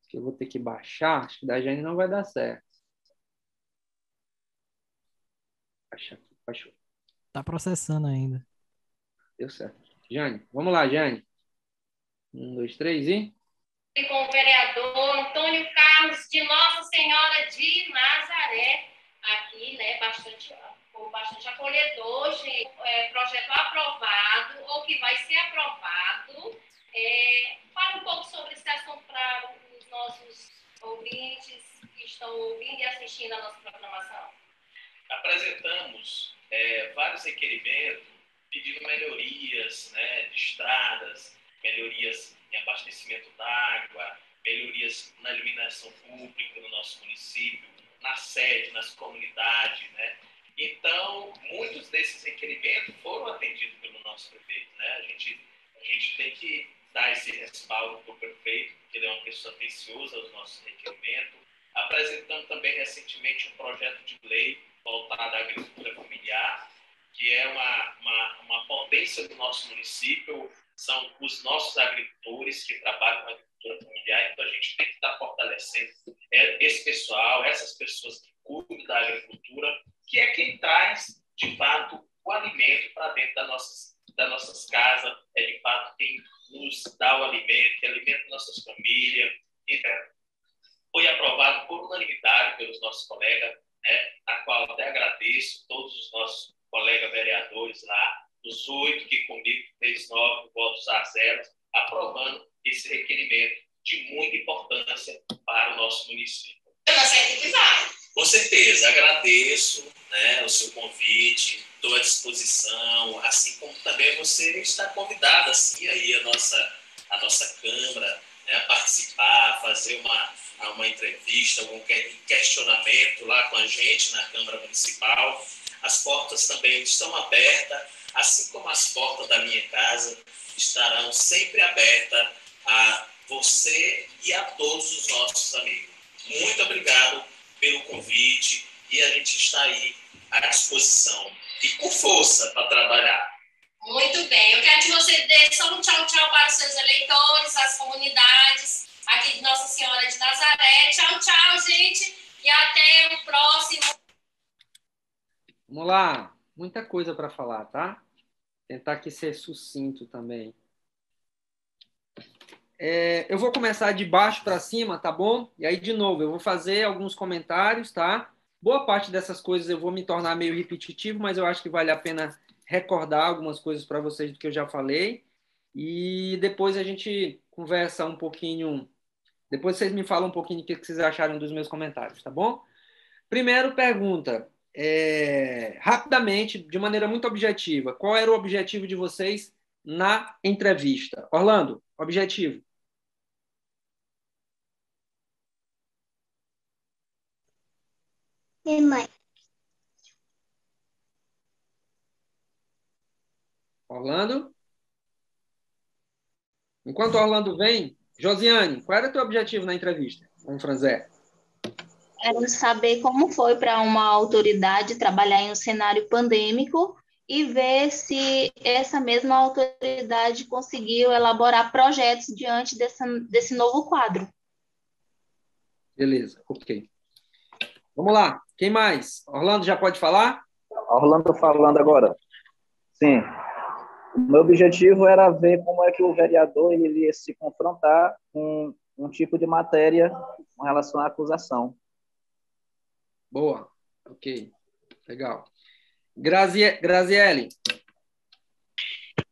Speaker 1: Que eu vou ter que baixar, acho que da Jane não vai dar certo. Baixa aqui, baixou.
Speaker 14: Tá processando ainda.
Speaker 1: Deu certo. Jane, vamos lá, Jane. Um, dois, três e.
Speaker 36: Com o vereador. Antônio Carlos de Nossa Senhora de Nazaré, aqui, né, bastante, bastante acolhedor, gente, é, projeto aprovado ou que vai ser aprovado. É, fale um pouco sobre esse assunto para os nossos ouvintes que estão ouvindo e assistindo a nossa programação.
Speaker 27: Apresentamos é, vários requerimentos pedindo melhorias né, de estradas, melhorias em abastecimento d'água, melhorias na iluminação pública no nosso município, na sede, nas comunidades, né? Então, muitos desses requerimentos foram atendidos pelo nosso prefeito, né? A gente, a gente tem que dar esse respaldo para o prefeito, porque ele é uma pessoa atenciosa aos nossos requerimentos. Apresentamos também recentemente um projeto de lei voltado à agricultura familiar, que é uma, uma, uma potência do nosso município, são os nossos agricultores que trabalham com agricultura familiar, então a gente tem que estar fortalecendo esse pessoal, essas pessoas que cuidam da agricultura, que é quem traz, de fato, o alimento para dentro das nossas, das nossas casas, é de fato quem nos dá o alimento, que alimenta nossas famílias. Então, foi aprovado por unanimidade pelos nossos colegas, né, a qual até agradeço todos os nossos colegas vereadores lá, os oito que comigo fez nove votos a zero, aprovando esse requerimento de muita importância para o nosso município. Com certeza, agradeço né, o seu convite, estou à disposição, assim como também você está convidada assim, aí a nossa, a nossa Câmara né, a participar, a fazer uma, uma entrevista, algum questionamento lá com a gente na Câmara Municipal. As portas também estão abertas, assim como as portas da minha casa estarão sempre abertas a você e a todos os nossos amigos. Muito obrigado pelo convite e a gente está aí à disposição e com força para trabalhar.
Speaker 36: Muito bem. Eu quero que você dê só um tchau, tchau para os seus eleitores, as comunidades aqui de Nossa Senhora de Nazaré. Tchau, tchau, gente. E até o próximo.
Speaker 1: Vamos lá. Muita coisa para falar, tá? Tentar aqui ser sucinto também. É, eu vou começar de baixo para cima, tá bom? E aí, de novo, eu vou fazer alguns comentários, tá? Boa parte dessas coisas eu vou me tornar meio repetitivo, mas eu acho que vale a pena recordar algumas coisas para vocês do que eu já falei. E depois a gente conversa um pouquinho. Depois vocês me falam um pouquinho o que vocês acharam dos meus comentários, tá bom? Primeiro, pergunta. É, rapidamente, de maneira muito objetiva, qual era o objetivo de vocês na entrevista? Orlando, objetivo.
Speaker 37: E mãe.
Speaker 1: Orlando? Enquanto Orlando vem, Josiane, qual era o teu objetivo na entrevista com o Franzé?
Speaker 25: Era saber como foi para uma autoridade trabalhar em um cenário pandêmico e ver se essa mesma autoridade conseguiu elaborar projetos diante dessa, desse novo quadro.
Speaker 1: Beleza, ok. Vamos lá. Quem mais? Orlando já pode falar?
Speaker 29: Orlando falando agora. Sim. O meu objetivo era ver como é que o vereador ele ia se confrontar com um tipo de matéria com relação à acusação.
Speaker 1: Boa. Ok. Legal. Grazie... Graziele.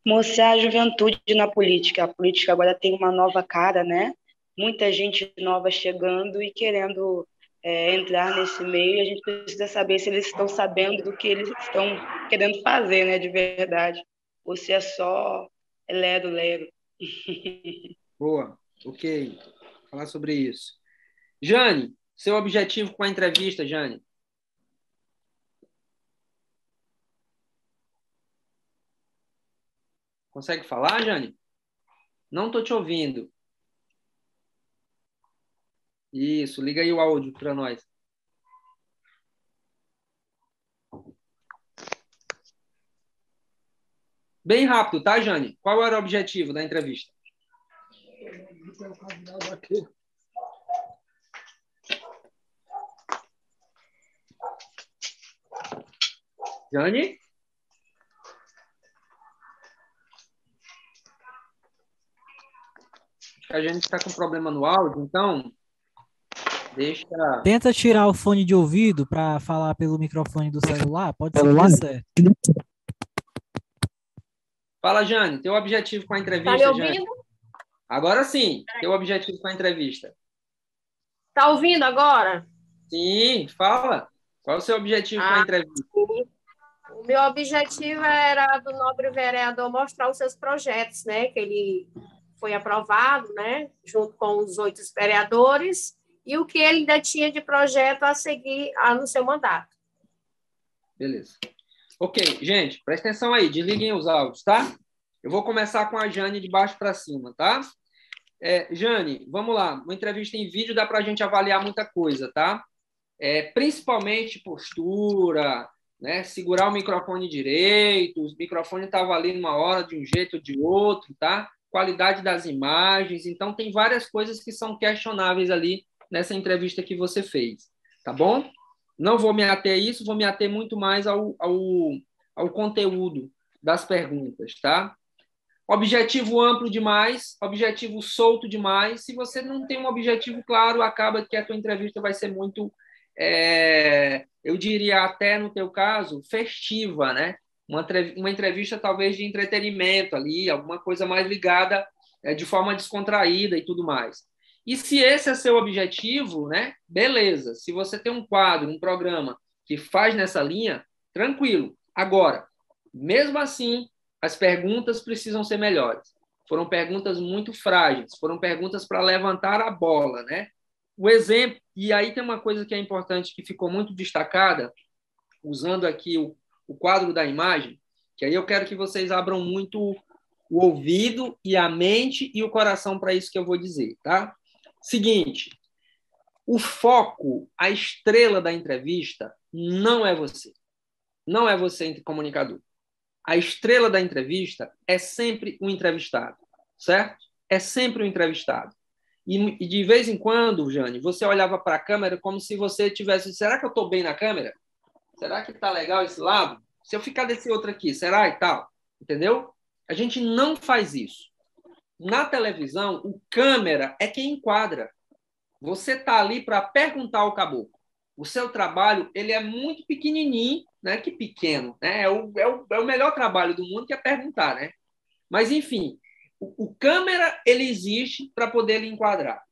Speaker 38: Mostrar a juventude na política. A política agora tem uma nova cara, né? Muita gente nova chegando e querendo é, entrar nesse meio, a gente precisa saber se eles estão sabendo do que eles estão querendo fazer, né, de verdade. Ou se é só lero-lero.
Speaker 1: Boa, ok. Falar sobre isso. Jane, seu objetivo com a entrevista, Jane? Consegue falar, Jane? Não estou te ouvindo. Isso, liga aí o áudio para nós. Bem rápido, tá, Jane? Qual era o objetivo da entrevista? Jane? A gente está com problema no áudio, então deixa.
Speaker 14: Tenta tirar o fone de ouvido para falar pelo microfone do celular, pode ser que dê certo.
Speaker 1: Fala, Jane, teu objetivo com a entrevista,
Speaker 36: Tá me ouvindo?
Speaker 1: Jane? Agora sim, teu objetivo com a entrevista.
Speaker 36: Tá ouvindo agora?
Speaker 1: Sim, fala. Qual é o seu objetivo com a
Speaker 36: Ah,
Speaker 1: entrevista?
Speaker 36: O meu objetivo era do nobre vereador mostrar os seus projetos, né? Que ele foi aprovado, né? Junto com os oito vereadores e o que ele ainda tinha de projeto a seguir no seu mandato.
Speaker 1: Beleza. Ok, gente, presta atenção aí, desliguem os áudios, tá? Eu vou começar com a Jane de baixo para cima, tá? É, Jane, vamos lá. Uma entrevista em vídeo dá para a gente avaliar muita coisa, tá? É, principalmente postura, né? Segurar o microfone direito, o microfone estava ali numa hora de um jeito ou de outro, tá? Qualidade das imagens. Então, tem várias coisas que são questionáveis ali nessa entrevista que você fez, tá bom? Não vou me ater a isso, vou me ater muito mais ao, ao, ao conteúdo das perguntas, tá? Objetivo amplo demais, objetivo solto demais. Se você não tem um objetivo claro, acaba que a tua entrevista vai ser muito, é, eu diria até no teu caso, festiva, né? Uma, uma entrevista talvez de entretenimento ali, alguma coisa mais ligada é, de forma descontraída e tudo mais. E se esse é seu objetivo, né? Beleza. Se você tem um quadro, um programa que faz nessa linha, tranquilo. Agora, mesmo assim, as perguntas precisam ser melhores. Foram perguntas muito frágeis, foram perguntas para levantar a bola, né? O exemplo, e aí tem uma coisa que é importante que ficou muito destacada, usando aqui o, o quadro da imagem, que aí eu quero que vocês abram muito o ouvido e a mente e o coração para isso que eu vou dizer, tá? Seguinte, o foco, a estrela da entrevista não é você. Não é você entre comunicador. A estrela da entrevista é sempre o entrevistado, certo? É sempre o entrevistado. E, e de vez em quando, Jane, você olhava para a câmera como se você tivesse, será que eu estou bem na câmera? Será que está legal esse lado? Se eu ficar desse outro aqui, será e tal? Entendeu? A gente não faz isso. Na televisão, o câmera é quem enquadra. Você está ali para perguntar ao caboclo. O seu trabalho ele é muito pequenininho, né? Que pequeno, né? É o, é o, é o melhor trabalho do mundo que é perguntar, né? Mas enfim, o, o câmera ele existe para poder lhe enquadrar.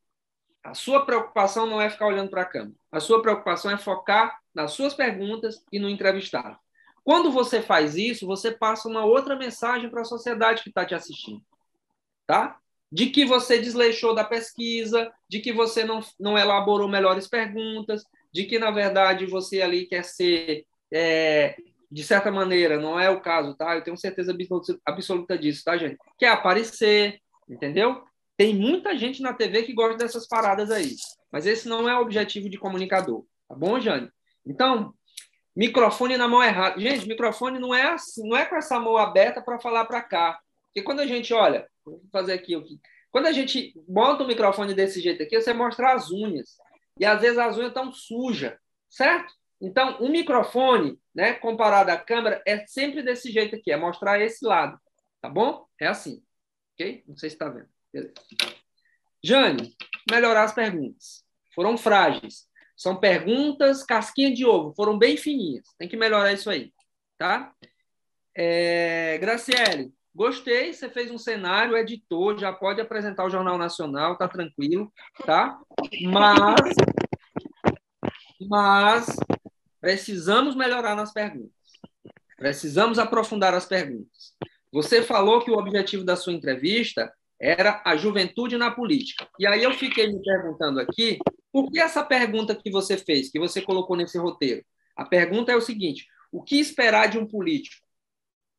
Speaker 1: A sua preocupação não é ficar olhando para a câmera. A sua preocupação é focar nas suas perguntas e no entrevistado. Quando você faz isso, você passa uma outra mensagem para a sociedade que está te assistindo, tá? De que você desleixou da pesquisa, de que você não, não elaborou melhores perguntas, de que na verdade você ali quer ser, é, de certa maneira, não é o caso, tá? Eu tenho certeza absoluta, disso, tá, gente? Quer aparecer, entendeu? Tem muita gente na TV que gosta dessas paradas aí, mas esse não é o objetivo de comunicador, tá bom, Jane? Então, microfone na mão errada. Gente, microfone não é assim, não é com essa mão aberta para falar para cá. Porque quando a gente olha, vou fazer aqui. Quando a gente bota o microfone desse jeito aqui, você mostra as unhas. E às vezes as unhas estão sujas, certo? Então, o microfone, né, comparado à câmera, é sempre desse jeito aqui, é mostrar esse lado, tá bom? É assim, ok? Não sei se está vendo. Beleza. Jane, melhorar as perguntas. Foram frágeis. São perguntas casquinha de ovo, foram bem fininhas. Tem que melhorar isso aí, tá? É, Graciele, gostei, você fez um cenário, editor, já pode apresentar o Jornal Nacional, tá tranquilo, tá? Mas, mas precisamos melhorar nas perguntas. Precisamos aprofundar as perguntas. Você falou que o objetivo da sua entrevista era a juventude na política. E aí eu fiquei me perguntando aqui, por que essa pergunta que você fez, que você colocou nesse roteiro? A pergunta é o seguinte: o que esperar de um político?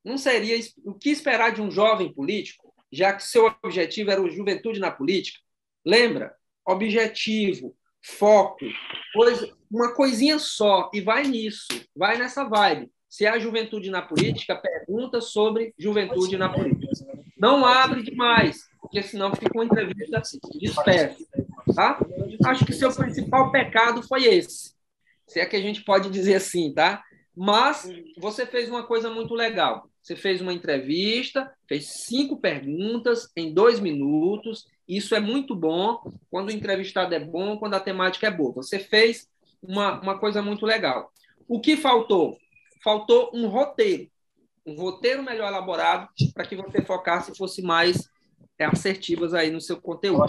Speaker 1: Não seria o que esperar de um jovem político, já que seu objetivo era a juventude na política? Lembra? Objetivo, foco, coisa, uma coisinha só e vai nisso, vai nessa vibe. Se a juventude na política, pergunta sobre juventude na política. Não abre demais, porque senão fica uma entrevista dispersa. Tá? Acho que seu principal pecado foi esse. Se é que a gente pode dizer assim, tá? Mas você fez uma coisa muito legal. Você fez uma entrevista, fez cinco perguntas em dois minutos. Isso é muito bom quando o entrevistado é bom, quando a temática é boa. Você fez uma, uma coisa muito legal. O que faltou? Faltou um roteiro. Um roteiro melhor elaborado para que você focasse e fosse mais é, assertivas aí no seu conteúdo.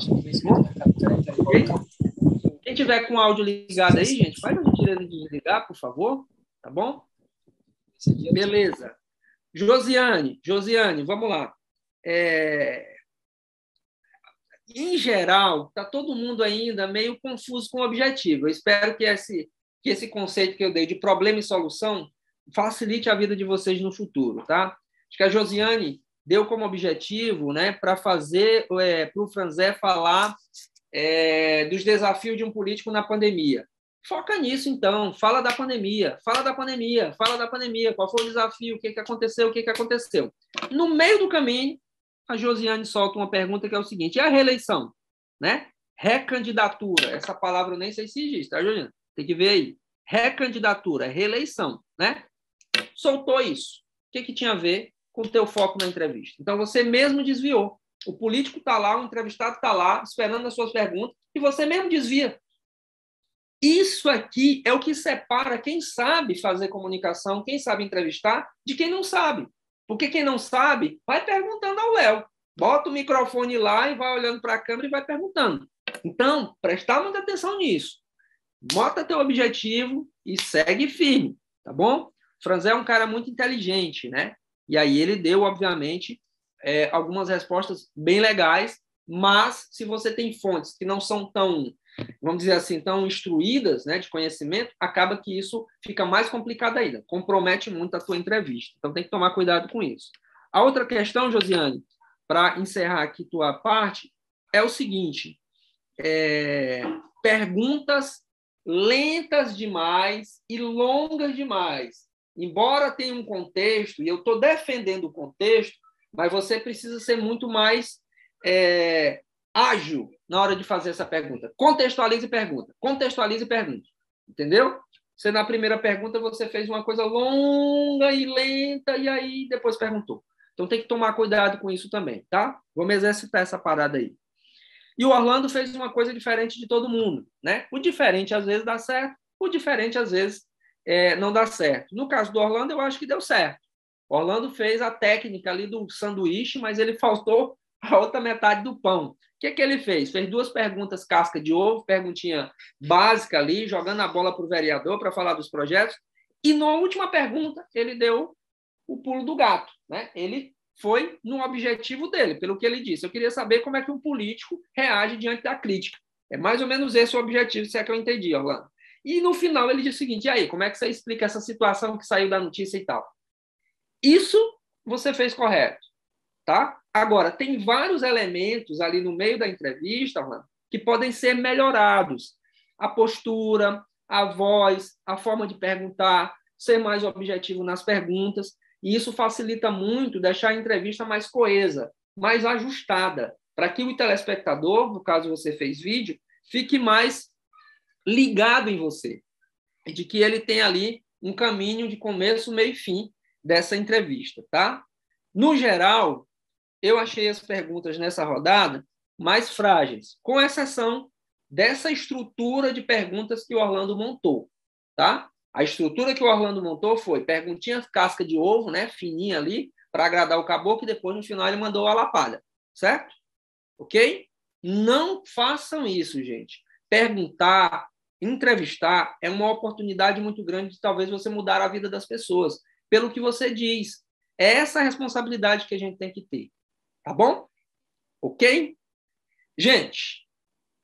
Speaker 1: Quem tiver com o áudio ligado aí, gente, faz a gentileza de desligar, por favor. Tá bom? Beleza. Josiane, Josiane, vamos lá. É... Em geral, está todo mundo ainda meio confuso com o objetivo. Eu espero que esse, que esse conceito que eu dei de problema e solução facilite a vida de vocês no futuro, tá? Acho que a Josiane deu como objetivo, né, para fazer é, para o Franzé falar é, dos desafios de um político na pandemia. Foca nisso, então. Fala da pandemia, fala da pandemia, fala da pandemia. Qual foi o desafio? O que, que aconteceu? O que, que aconteceu? No meio do caminho, a Josiane solta uma pergunta que é o seguinte: e a reeleição? Né? Recandidatura. Essa palavra eu nem sei se existe, tá, Josiane? Tem que ver aí. Recandidatura, reeleição, né? Soltou isso. O que, que tinha a ver com o teu foco na entrevista? Então, você mesmo desviou. O político está lá, o entrevistado está lá, esperando as suas perguntas, e você mesmo desvia. Isso aqui é o que separa quem sabe fazer comunicação, quem sabe entrevistar, de quem não sabe. Porque quem não sabe, vai perguntando ao Léo. Bota o microfone lá e vai olhando para a câmera e vai perguntando. Então, prestar muita atenção nisso. Bota teu objetivo e segue firme, tá bom? Franzé é um cara muito inteligente, né? E aí ele deu, obviamente, é, algumas respostas bem legais, mas se você tem fontes que não são tão vamos dizer assim, tão instruídas, né, de conhecimento, acaba que isso fica mais complicado ainda, compromete muito a tua entrevista. Então tem que tomar cuidado com isso. A outra questão, Josiane, para encerrar aqui tua parte, é o seguinte: é, perguntas lentas demais e longas demais. Embora tenha um contexto, e eu estou defendendo o contexto, mas você precisa ser muito mais é, ágil na hora de fazer essa pergunta. Contextualize e pergunta. Contextualize e pergunta. Entendeu? Você, na primeira pergunta, você fez uma coisa longa e lenta, e aí depois perguntou. Então tem que tomar cuidado com isso também, tá? Vamos exercitar essa parada aí. E o Orlando fez uma coisa diferente de todo mundo, né? O diferente às vezes dá certo, o diferente às vezes é, não dá certo. No caso do Orlando, eu acho que deu certo. O Orlando fez a técnica ali do sanduíche, mas ele faltou a outra metade do pão. O que, que ele fez? Fez duas perguntas casca de ovo, perguntinha básica ali, jogando a bola para o vereador para falar dos projetos. E na última pergunta, ele deu o pulo do gato. Né? Ele foi no objetivo dele, pelo que ele disse. Eu queria saber como é que um político reage diante da crítica. É mais ou menos esse o objetivo, se é que eu entendi, Orlando. E no final ele diz o seguinte: e aí, como é que você explica essa situação que saiu da notícia e tal? Isso você fez correto, tá? Agora, tem vários elementos ali no meio da entrevista, mano, que podem ser melhorados. A postura, a voz, a forma de perguntar, ser mais objetivo nas perguntas. E isso facilita muito deixar a entrevista mais coesa, mais ajustada, para que o telespectador, no caso você fez vídeo, fique mais ligado em você. De que ele tem ali um caminho de começo, meio e fim dessa entrevista, tá? No geral, eu achei as perguntas nessa rodada mais frágeis, com exceção dessa estrutura de perguntas que o Orlando montou, tá? A estrutura que o Orlando montou foi perguntinha casca de ovo, né, fininha ali, para agradar o caboclo e depois no final ele mandou a lapada, certo? OK? Não façam isso, gente. Perguntar, entrevistar é uma oportunidade muito grande de talvez você mudar a vida das pessoas, pelo que você diz. É essa responsabilidade que a gente tem que ter. Tá bom? Ok? Gente,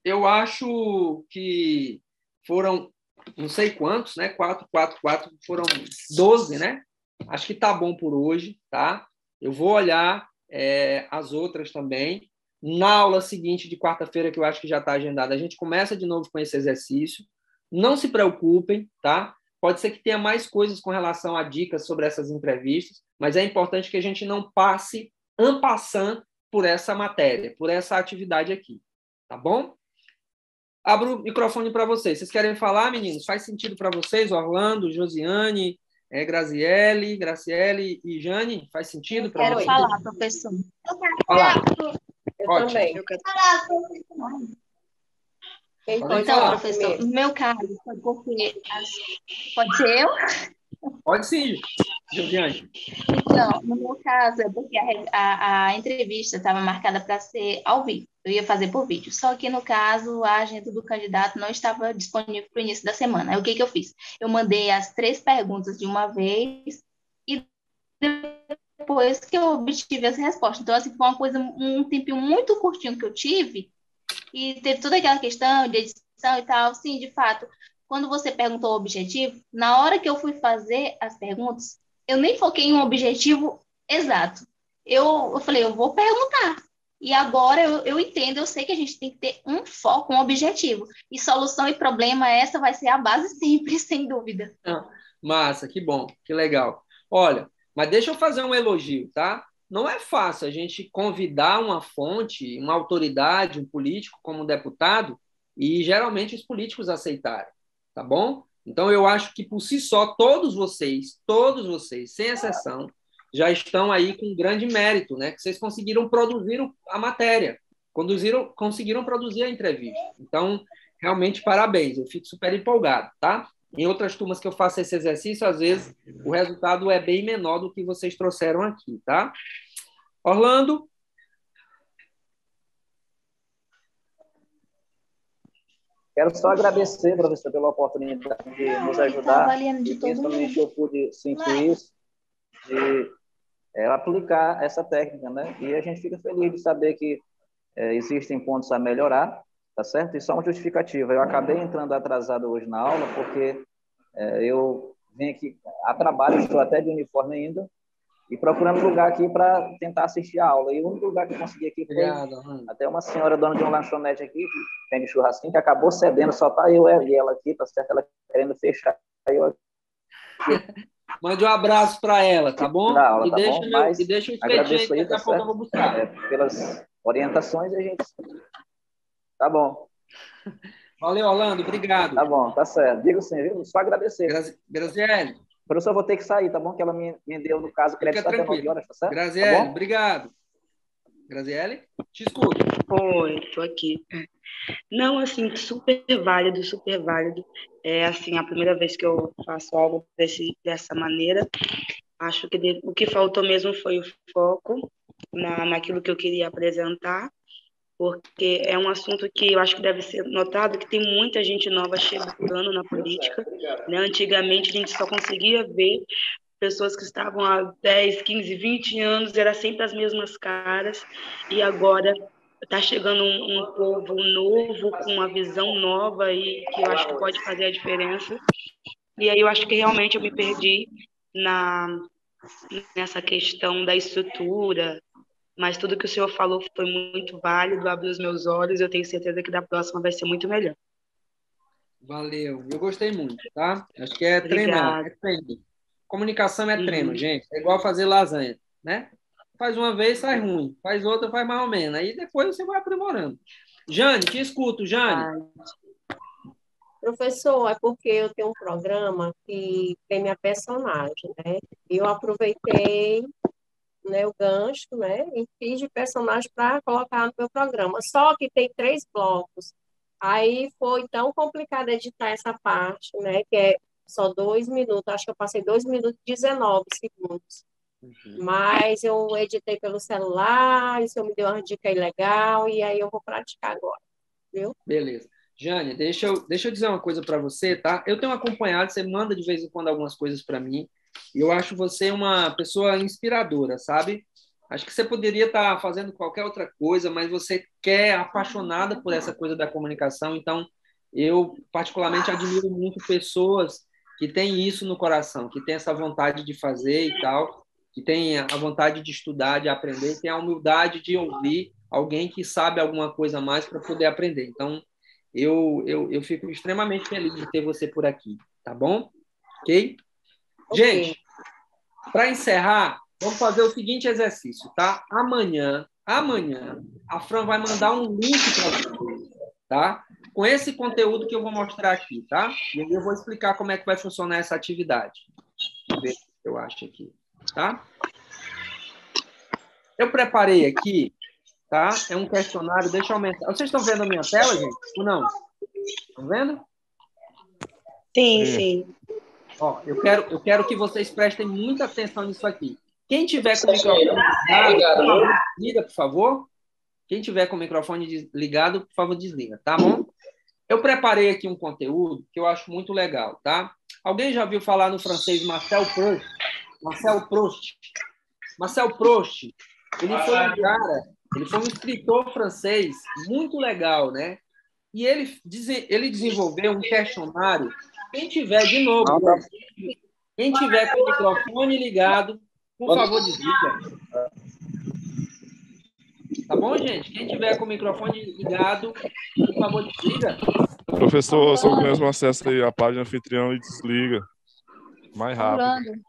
Speaker 1: eu acho que foram não sei quantos, né? Quatro, quatro, quatro, foram doze, né? Acho que tá bom por hoje, tá? Eu vou olhar é, as outras também. Na aula seguinte de quarta-feira, que eu acho que já está agendada, a gente começa de novo com esse exercício. Não se preocupem, tá? Pode ser que tenha mais coisas com relação a dicas sobre essas entrevistas, mas é importante que a gente não passe en passant por essa matéria, por essa atividade aqui. Tá bom? Abro o microfone para vocês. Vocês querem falar, meninos? Faz sentido para vocês, Orlando, Josiane, É Graziele, Graciele e Jane, faz sentido para
Speaker 25: Quero
Speaker 1: vocês?
Speaker 25: falar, professor.
Speaker 1: Falar.
Speaker 39: Eu
Speaker 1: Ótimo.
Speaker 39: também. Quem pode
Speaker 25: Então,
Speaker 39: falar
Speaker 25: professor, no meu caso, porque. Pode ser eu?
Speaker 1: Pode sim, Josiane.
Speaker 25: Então, no meu caso, é porque a, a, a entrevista estava marcada para ser ao vivo. Eu ia fazer por vídeo. Só que, no caso, a agenda do candidato não estava disponível para o início da semana. Aí, o que, que eu fiz? Eu mandei as três perguntas de uma vez e depois que eu obtive as respostas. Então, assim, foi uma coisa, um tempinho muito curtinho que eu tive e teve toda aquela questão de edição e tal. Sim, de fato, quando você perguntou o objetivo, na hora que eu fui fazer as perguntas, eu nem foquei em um objetivo exato. Eu, eu falei, eu vou perguntar. E agora eu, eu entendo, eu sei que a gente tem que ter um foco, um objetivo. E solução e problema, essa vai ser a base sempre, sem dúvida.
Speaker 1: Ah, Massa, que bom, que legal. Olha, mas deixa eu fazer um elogio, tá? Não é fácil a gente convidar uma fonte, uma autoridade, um político como deputado, e geralmente os políticos aceitarem, tá bom? Então eu acho que por si só, todos vocês, todos vocês, sem exceção, já estão aí com grande mérito, né? Que vocês conseguiram produzir a matéria, conduziram, conseguiram produzir a entrevista. Então, realmente, parabéns, eu fico super empolgado, tá? Em outras turmas que eu faço esse exercício, às vezes o resultado é bem menor do que vocês trouxeram aqui, tá? Orlando,
Speaker 29: Quero só agradecer, professor, pela oportunidade de nos ajudar.
Speaker 25: avaliando de
Speaker 29: principalmente eu pude sentir isso, de é, aplicar essa técnica, né? E a gente fica feliz de saber que é, existem pontos a melhorar, tá certo? E só uma justificativa. Eu acabei entrando atrasado hoje na aula porque é, eu vim aqui a trabalho, estou até de uniforme ainda, e procurando lugar aqui para tentar assistir a aula. E o único lugar que eu consegui aqui foi
Speaker 1: Obrigado,
Speaker 29: até uma senhora dona de um lanchonete aqui, que vende churrasquinho, que acabou cedendo, só tá eu e ela aqui, tá certo? Ela querendo fechar. Aí eu
Speaker 1: mande um abraço para ela, tá bom?
Speaker 29: aula,
Speaker 1: e,
Speaker 29: tá
Speaker 1: deixa
Speaker 29: bom?
Speaker 1: meu- e deixa o expediente,
Speaker 29: agradeço aí,
Speaker 1: daqui
Speaker 29: tá
Speaker 1: a pouco eu vou buscar.
Speaker 29: É, pelas orientações, a gente... Tá bom.
Speaker 1: Valeu, Orlando, obrigado.
Speaker 29: Tá bom, tá certo. Digo sim, viu? Só agradecer.
Speaker 1: Graziele.
Speaker 29: Professor, eu vou ter que sair, tá bom? Que ela me, me deu, no caso, crédito
Speaker 1: Fica
Speaker 29: até 9
Speaker 1: tranquilo.
Speaker 29: horas, tá certo?
Speaker 1: Graziele,
Speaker 29: Tá
Speaker 1: obrigado. Graziele, te escuto.
Speaker 38: Oi, tô aqui. Não, assim, super válido, super válido. É, assim, a primeira vez que eu faço algo desse, dessa maneira. Acho que de- o que faltou mesmo foi o foco na, naquilo que eu queria apresentar, porque é um assunto que eu acho que deve ser notado que tem muita gente nova chegando na política. Né? Antigamente, a gente só conseguia ver pessoas que estavam há 10, 15, 20 anos, era sempre as mesmas caras, e agora está chegando um, um povo novo, com uma visão nova, e que eu acho que pode fazer a diferença. E aí eu acho que realmente eu me perdi na nessa questão da estrutura, mas tudo que o senhor falou foi muito válido, abriu os meus olhos, eu tenho certeza que da próxima vai ser muito melhor.
Speaker 1: Valeu, eu gostei muito, tá? Acho que é treinar, é treino. Comunicação é treino,
Speaker 38: Uhum.
Speaker 1: gente. É igual fazer lasanha, né? Faz uma vez, sai ruim. Faz outra, faz mais ou menos. Aí depois você vai aprimorando. Jane, te escuto, Jane.
Speaker 39: Professor, é porque eu tenho um programa que tem minha personagem, né? Eu aproveitei né, o gancho, né? E fiz de personagem para colocar no meu programa. Só que tem três blocos. Aí foi tão complicado editar essa parte, né? Que é só dois minutos. Acho que eu passei dois minutos e 19 segundos. Mas eu editei pelo celular, isso me deu uma dica aí legal, e aí eu vou praticar agora, viu?
Speaker 1: Beleza. Jane, deixa eu, deixa eu dizer uma coisa para você, tá? Eu tenho acompanhado, você manda de vez em quando algumas coisas para mim, eu acho você uma pessoa inspiradora, sabe? Acho que você poderia estar fazendo qualquer outra coisa, mas você quer, apaixonada por essa coisa da comunicação, então eu particularmente admiro muito pessoas que têm isso no coração, que têm essa vontade de fazer e tal, que têm a vontade de estudar, de aprender, têm a humildade de ouvir alguém que sabe alguma coisa mais para poder aprender. Então, eu, eu, eu fico extremamente feliz de ter você por aqui, tá bom? Ok? Gente, para encerrar, vamos fazer o seguinte exercício, tá? Amanhã, amanhã, a Fran vai mandar um link para vocês, tá? Com esse conteúdo que eu vou mostrar aqui, tá? E aí eu vou explicar como é que vai funcionar essa atividade. ver o que eu acho aqui, tá? Eu preparei aqui, tá? É um questionário, deixa eu aumentar. Vocês estão vendo a minha tela, gente? Ou não? Estão vendo?
Speaker 38: Sim, sim.
Speaker 1: Ó, eu quero, eu quero que vocês prestem muita atenção nisso aqui. Quem tiver com o microfone ligado, desliga, por favor. Quem tiver com o microfone ligado, por favor, desliga, tá bom? Eu preparei aqui um conteúdo que eu acho muito legal, tá? Alguém já viu falar no francês Marcel Proust? Marcel Proust. Marcel Proust, ele foi um cara, ele foi um escritor francês muito legal, né? E ele, ele desenvolveu um questionário. Quem tiver, de novo, quem tiver com o microfone ligado, por favor, desliga. Tá bom, gente? Quem tiver com o microfone ligado, por favor, desliga.
Speaker 3: Professor, só mesmo acessa aí a página anfitrião e desliga. Mais rápido.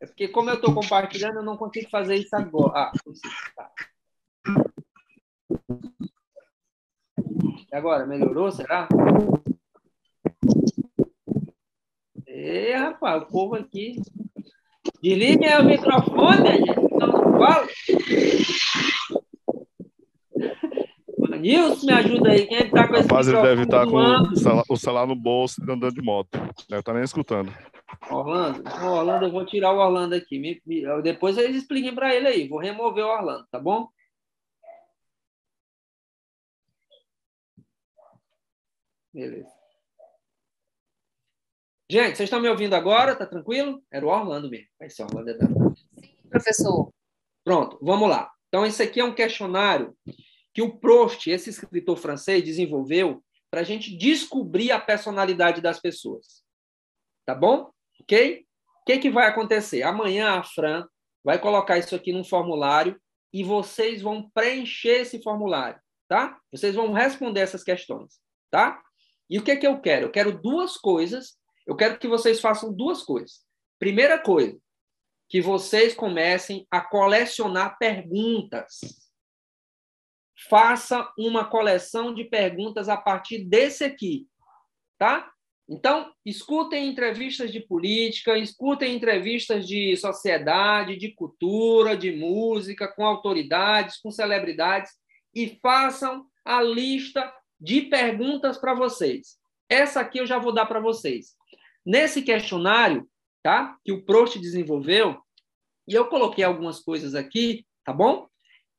Speaker 1: É porque como eu estou compartilhando, eu não consigo fazer isso agora. Ah, consigo. Tá. E agora, melhorou, será? E rapaz, o povo aqui. Desligue o microfone, gente. Não, não fala. Nilson, me ajuda aí. Quem é tá com esse
Speaker 3: Rapaz, ele deve estar tá com o celular, o celular, no bolso e andando de moto. Deve estar tá nem escutando.
Speaker 1: Orlando, Orlando, eu vou tirar o Orlando aqui. Me, me, depois eles expliquem para ele aí. Vou remover o Orlando, tá bom? Beleza. Gente, vocês estão me ouvindo agora? Tá tranquilo? Era o Orlando mesmo. Esse Orlando é da...
Speaker 15: Sim, professor.
Speaker 1: Pronto, vamos lá. Então, esse aqui é um questionário que o Proust, esse escritor francês, desenvolveu para a gente descobrir a personalidade das pessoas. Tá bom? Ok? O que, que vai acontecer? Amanhã a Fran vai colocar isso aqui num formulário e vocês vão preencher esse formulário, tá? Vocês vão responder essas questões, tá? E o que, que eu quero? Eu quero duas coisas. Eu quero que vocês façam duas coisas. Primeira coisa, que vocês comecem a colecionar perguntas faça uma coleção de perguntas a partir desse aqui, tá? Então, escutem entrevistas de política, escutem entrevistas de sociedade, de cultura, de música, com autoridades, com celebridades e façam a lista de perguntas para vocês. Essa aqui eu já vou dar para vocês. Nesse questionário, tá? Que o Proust desenvolveu, e eu coloquei algumas coisas aqui, tá bom?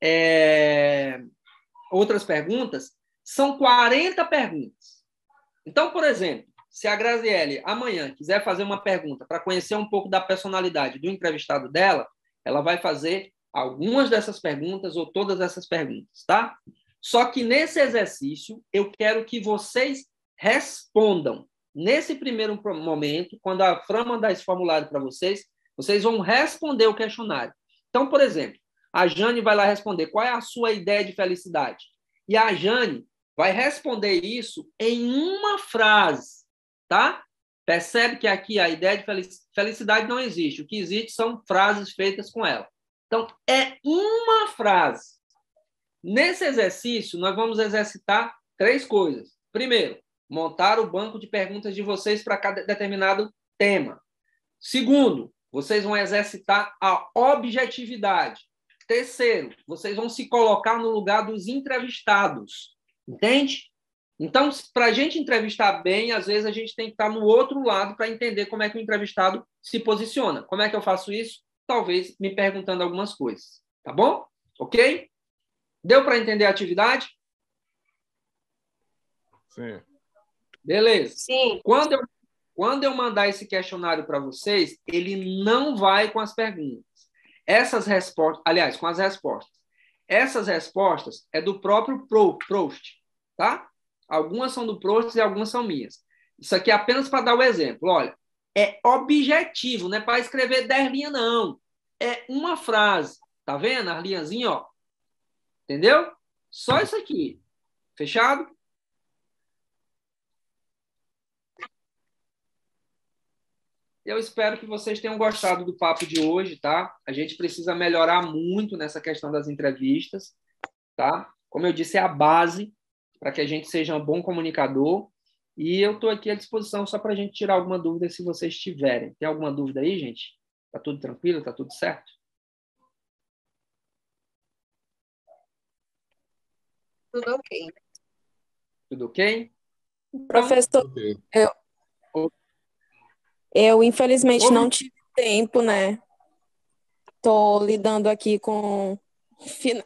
Speaker 1: É outras perguntas, são 40 perguntas. Então, por exemplo, se a Graziele amanhã quiser fazer uma pergunta para conhecer um pouco da personalidade do entrevistado dela, ela vai fazer algumas dessas perguntas ou todas essas perguntas, tá? Só que nesse exercício, eu quero que vocês respondam. Nesse primeiro momento, quando a Fran mandar esse formulário para vocês, vocês vão responder o questionário. Então, por exemplo, a Jane vai lá responder qual é a sua ideia de felicidade. E a Jane vai responder isso em uma frase, tá? Percebe que aqui a ideia de felicidade não existe. O que existe são frases feitas com ela. Então, é uma frase. Nesse exercício, nós vamos exercitar três coisas. Primeiro, montar o banco de perguntas de vocês para cada determinado tema. Segundo, vocês vão exercitar a objetividade. Terceiro, vocês vão se colocar no lugar dos entrevistados, entende? Então, para a gente entrevistar bem, às vezes a gente tem que estar no outro lado para entender como é que o entrevistado se posiciona. Como é que eu faço isso? Talvez me perguntando algumas coisas, tá bom? Ok? Deu para entender a atividade?
Speaker 3: Sim.
Speaker 1: Beleza.
Speaker 39: Sim.
Speaker 1: Quando eu, quando eu mandar esse questionário para vocês, ele não vai com as perguntas. Essas respostas, aliás, com as respostas. Essas respostas é do próprio Proust, tá? Algumas são do Proust e algumas são minhas. Isso aqui é apenas para dar o exemplo. Olha, é objetivo, não é para escrever dez linhas, não. É uma frase. Tá vendo as linhazinhas, ó? Entendeu? Só isso aqui. Fechado? Eu espero que vocês tenham gostado do papo de hoje, tá? A gente precisa melhorar muito nessa questão das entrevistas, tá? Como eu disse, é a base para que a gente seja um bom comunicador. E eu estou aqui à disposição só para a gente tirar alguma dúvida se vocês tiverem. Tem alguma dúvida aí, gente? Tá tudo tranquilo? Tá tudo certo?
Speaker 39: Tudo ok.
Speaker 1: Tudo ok?
Speaker 40: Professor, eu, eu infelizmente não tive tempo, né? Estou lidando aqui com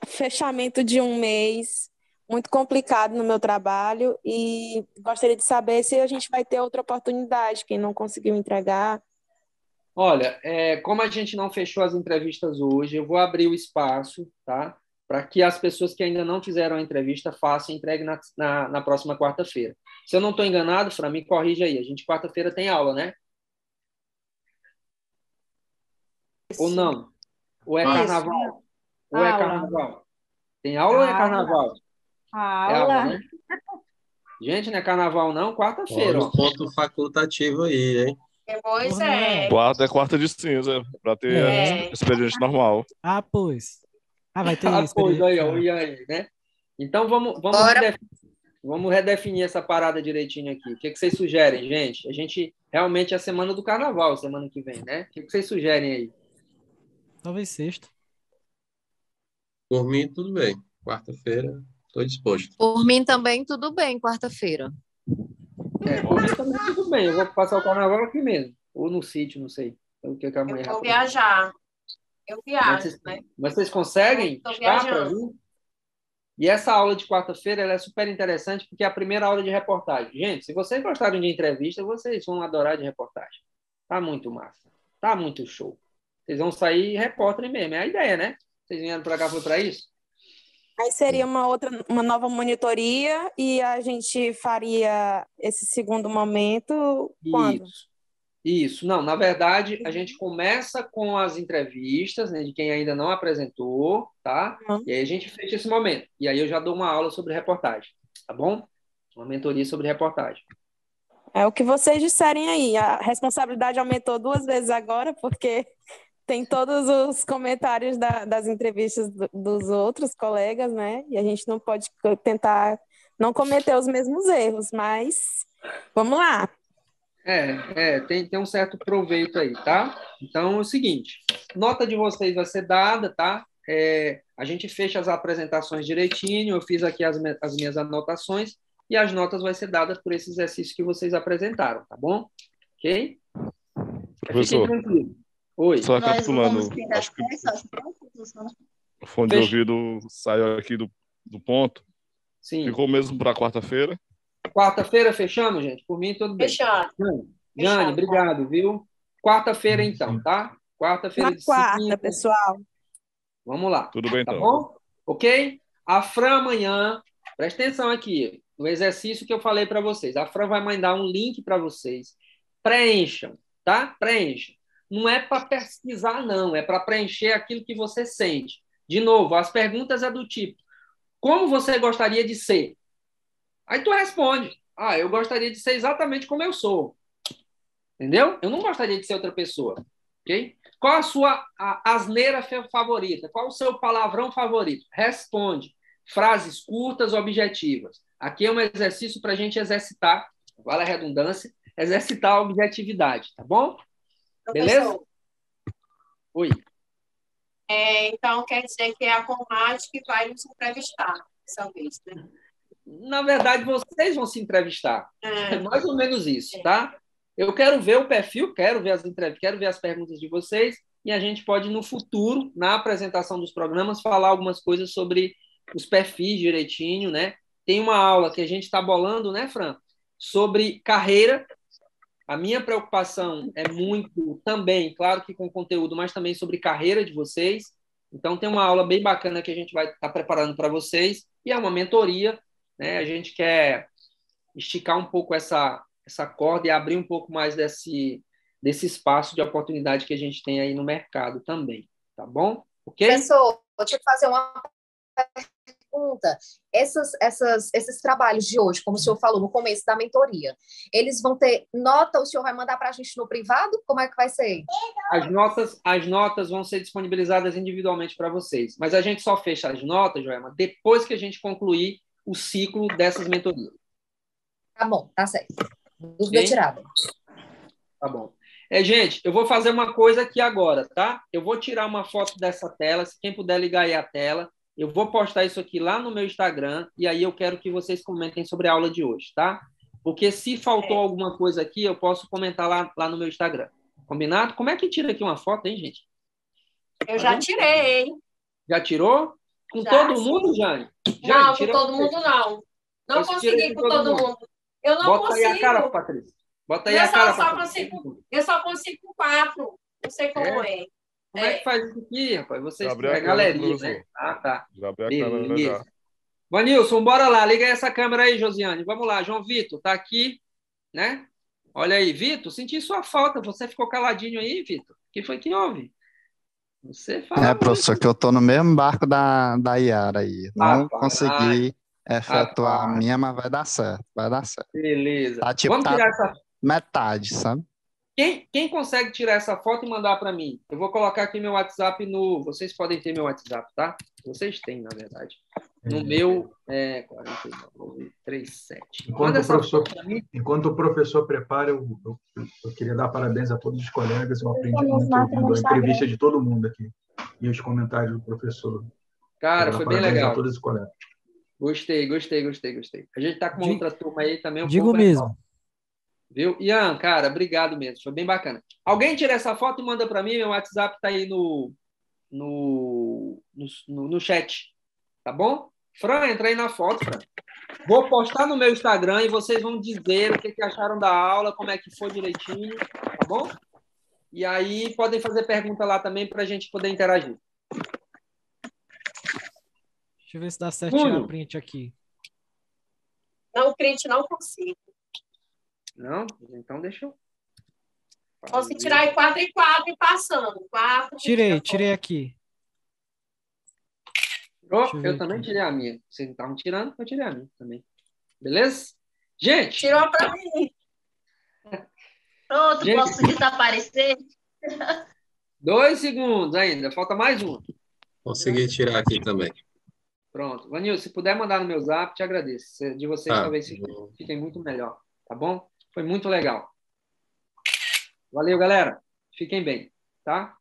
Speaker 40: fechamento de um mês, muito complicado no meu trabalho e gostaria de saber se a gente vai ter outra oportunidade, quem não conseguiu entregar.
Speaker 1: Olha, é, como a gente não fechou as entrevistas hoje, eu vou abrir o espaço, tá? Para que as pessoas que ainda não fizeram a entrevista façam entregue na, na, na próxima quarta-feira. Se eu não estou enganado, Fran, me corrija aí. A gente quarta-feira tem aula, né? Ou não? Ou é
Speaker 39: Isso.
Speaker 1: carnaval? Ou é
Speaker 39: Aula.
Speaker 1: carnaval? Tem aula ou é
Speaker 39: Aula.
Speaker 1: carnaval? É
Speaker 39: aula.
Speaker 1: aula, né? Gente, não é carnaval não, quarta-feira.
Speaker 41: O ponto facultativo aí, hein?
Speaker 39: Pois é.
Speaker 3: Quarta é quarta de cinza, para ter
Speaker 1: É.
Speaker 3: expediente normal.
Speaker 14: Ah, pois. Ah, vai ter
Speaker 1: Ah,
Speaker 14: isso.
Speaker 1: pois, aí, ó, e aí, né? Então vamos, vamos, redefinir, vamos redefinir essa parada direitinho aqui. O que, que vocês sugerem, gente? A gente realmente é a semana do carnaval, semana que vem, né? O que, que vocês sugerem aí?
Speaker 14: Talvez sexta.
Speaker 41: Por mim, tudo bem. Quarta-feira, estou disposto.
Speaker 42: Por mim também, tudo bem, quarta-feira.
Speaker 1: É, por mim também tudo bem. Eu vou passar o carnaval aqui mesmo. Ou no sítio, não sei. O que, que a mãe
Speaker 39: Eu vou viajar. Eu
Speaker 1: Mas
Speaker 39: viajo,
Speaker 1: vocês,
Speaker 39: né?
Speaker 1: mas vocês conseguem
Speaker 39: viajando.
Speaker 1: vir? E essa aula de quarta-feira é super interessante porque é a primeira aula de reportagem. Gente, se vocês gostaram de entrevista, vocês vão adorar de reportagem. Tá muito massa. Tá muito show. Vocês vão sair repórter mesmo. É a ideia, né? Vocês vieram para cá foi para isso?
Speaker 40: Aí seria uma outra, uma nova monitoria e a gente faria esse segundo momento quando?
Speaker 1: Isso. Isso. Não, na verdade, a gente começa com as entrevistas, né, de quem ainda não apresentou, tá? E aí a gente fecha esse momento. E aí eu já dou uma aula sobre reportagem, tá bom? Uma mentoria sobre reportagem.
Speaker 40: É o que vocês disserem aí. A responsabilidade aumentou duas vezes agora, porque tem todos os comentários da- das entrevistas do- dos outros colegas, né? E a gente não pode tentar não cometer os mesmos erros, mas vamos lá.
Speaker 1: É, é, tem, tem um certo proveito aí, tá? Então é o seguinte: nota de vocês vai ser dada, tá? É, a gente fecha as apresentações direitinho, eu fiz aqui as, as minhas anotações e as notas vai ser dadas por esse exercício que vocês apresentaram, tá bom? Ok?
Speaker 3: Professor,
Speaker 1: Fiquem tranquilos. Oi.
Speaker 3: só recapitulando, acho que o fone de
Speaker 1: Fecha.
Speaker 3: ouvido saiu aqui do, do ponto.
Speaker 1: Sim.
Speaker 3: Ficou mesmo para quarta-feira.
Speaker 1: Quarta-feira fechamos, gente? Por mim, tudo bem.
Speaker 39: Fechado.
Speaker 1: Jane,
Speaker 39: Fechado.
Speaker 1: Jane, obrigado, viu? Quarta-feira, então, tá? Quarta-feira de
Speaker 40: quarta,
Speaker 1: cinco.
Speaker 40: pessoal.
Speaker 1: Vamos lá.
Speaker 3: Tudo bem,
Speaker 1: Tá
Speaker 3: então.
Speaker 1: bom? Ok? A Fran amanhã, presta atenção aqui, no exercício que eu falei para vocês. A Fran vai mandar um link para vocês. Preencham, tá? Preencham. Não é para pesquisar, não. É para preencher aquilo que você sente. De novo, as perguntas é do tipo: como você gostaria de ser? Aí tu responde: ah, eu gostaria de ser exatamente como eu sou. Entendeu? Eu não gostaria de ser outra pessoa. Ok? Qual a sua asneira favorita? Qual o seu palavrão favorito? Responde. Frases curtas, objetivas. Aqui é um exercício para a gente exercitar, vale a redundância, exercitar a objetividade, tá bom? Beleza?
Speaker 39: Professor,
Speaker 1: Oi.
Speaker 39: é, então quer dizer que é a Conrad que vai nos entrevistar dessa vez, né?
Speaker 1: Na verdade, vocês vão se entrevistar.
Speaker 39: É.
Speaker 1: É mais ou menos isso, tá? Eu quero ver o perfil, quero ver as entrevistas, quero ver as perguntas de vocês e a gente pode no futuro, na apresentação dos programas, falar algumas coisas sobre os perfis direitinho, né? Tem uma aula que a gente está bolando, né, Fran? Sobre carreira. A minha preocupação é muito também, claro que com conteúdo, mas também sobre carreira de vocês. Então tem uma aula bem bacana que a gente vai estar preparando para vocês e é uma mentoria, né? A gente quer esticar um pouco essa essa corda e abrir um pouco mais desse desse espaço de oportunidade que a gente tem aí no mercado também, tá bom? Ok?
Speaker 43: Professor, eu te fazer uma pergunta. Essas, essas, esses trabalhos de hoje, como o senhor falou no começo da mentoria, eles vão ter nota, o senhor vai mandar para a gente no privado? Como é que vai ser?
Speaker 1: As notas, as notas vão ser disponibilizadas individualmente para vocês, mas a gente só fecha as notas, Joelma, depois que a gente concluir o ciclo dessas mentorias.
Speaker 43: Tá bom, tá certo. Dúvida tirada.
Speaker 1: Tá bom. É, gente, eu vou fazer uma coisa aqui agora, tá? Eu vou tirar uma foto dessa tela, se quem puder ligar aí a tela. Eu vou postar isso aqui lá no meu Instagram e aí eu quero que vocês comentem sobre a aula de hoje, tá? Porque se faltou
Speaker 39: É.
Speaker 1: alguma coisa aqui, eu posso comentar lá, lá no meu Instagram. Combinado? Como é que tira aqui uma foto, hein, gente?
Speaker 39: Eu já tirei, hein?
Speaker 1: Já tirou? Com
Speaker 39: Já,
Speaker 1: todo
Speaker 39: sim.
Speaker 1: mundo, Jane? Jane,
Speaker 39: Não, com todo
Speaker 1: você.
Speaker 39: mundo não. Não
Speaker 1: tira
Speaker 39: consegui
Speaker 1: com todo mundo.
Speaker 39: mundo. Eu não
Speaker 1: Bota
Speaker 39: consigo.
Speaker 1: aí a cara, Patrícia. Bota aí
Speaker 39: eu
Speaker 1: a
Speaker 39: só,
Speaker 1: cara,
Speaker 39: só consigo, eu só consigo com quatro. Não sei como é.
Speaker 1: Como é que faz isso aqui, rapaz? Vocês
Speaker 3: a
Speaker 1: é galerinha,
Speaker 3: professor.
Speaker 1: né? Ah, tá.
Speaker 3: A.
Speaker 1: Beleza. Vanilson, bora lá. Liga aí essa câmera aí, Josiane. Vamos lá. João Vitor, tá aqui, né? Olha aí, Vitor, senti sua falta. Você ficou caladinho aí, Vitor? O que foi que houve? Você fala.
Speaker 44: É, professor, que eu tô no mesmo barco da, da Yara aí. Não consegui efetuar a
Speaker 1: Rapaz.
Speaker 44: minha, mas vai dar certo, vai dar certo.
Speaker 1: Beleza.
Speaker 44: Tá tipo,
Speaker 1: Vamos
Speaker 44: tá
Speaker 1: tirar essa.
Speaker 44: metade, sabe?
Speaker 1: Quem, quem consegue tirar essa foto e mandar para mim? Eu vou colocar aqui meu WhatsApp no. Vocês podem ter meu WhatsApp, tá? Vocês têm, na verdade. No meu é 4937.
Speaker 13: Enquanto
Speaker 1: Manda
Speaker 13: o,
Speaker 1: essa
Speaker 13: professor,
Speaker 1: foto para mim.
Speaker 13: enquanto o professor prepara, eu, eu, eu queria dar parabéns a todos os colegas. Eu aprendi muito ouvindo a entrevista de todo mundo aqui e os comentários do professor.
Speaker 1: Cara, foi bem legal.
Speaker 13: a todos os colegas.
Speaker 1: Gostei, gostei, gostei, gostei. A gente tá com uma outra turma aí também. Um
Speaker 14: Digo
Speaker 1: pouco
Speaker 14: mesmo.
Speaker 1: legal, Viu? Ian, cara, obrigado mesmo. Foi bem bacana. Alguém tira essa foto e manda para mim. Meu WhatsApp tá aí no, no, no, no chat. Tá bom? Fran, entra aí na foto, Fran. Vou postar no meu Instagram e vocês vão dizer o que, que acharam da aula, como é que foi direitinho, tá bom? E aí podem fazer pergunta lá também para a gente poder interagir.
Speaker 14: Deixa eu ver se dá certo
Speaker 1: Júnior.
Speaker 14: print aqui.
Speaker 39: Não, print não consigo.
Speaker 1: Não? Então deixa eu.
Speaker 39: Se tirar em quatro e quatro e passando. Quatro.
Speaker 14: Tirei, tirei aqui. Eu
Speaker 1: Eu também tirei a minha. Vocês não estavam tirando, eu tirei a minha também. Beleza? Gente!
Speaker 39: Tirou para mim.
Speaker 25: Pronto,
Speaker 1: Gente.
Speaker 25: posso desaparecer?
Speaker 1: Dois segundos ainda, falta mais um.
Speaker 2: Consegui tirar aqui também.
Speaker 1: Pronto. Vanil, se puder mandar no meu zap, te agradeço. De vocês
Speaker 2: Tá.
Speaker 1: talvez fiquem, fiquem muito melhor, tá bom? Foi muito legal. Valeu, galera. Fiquem bem, tá?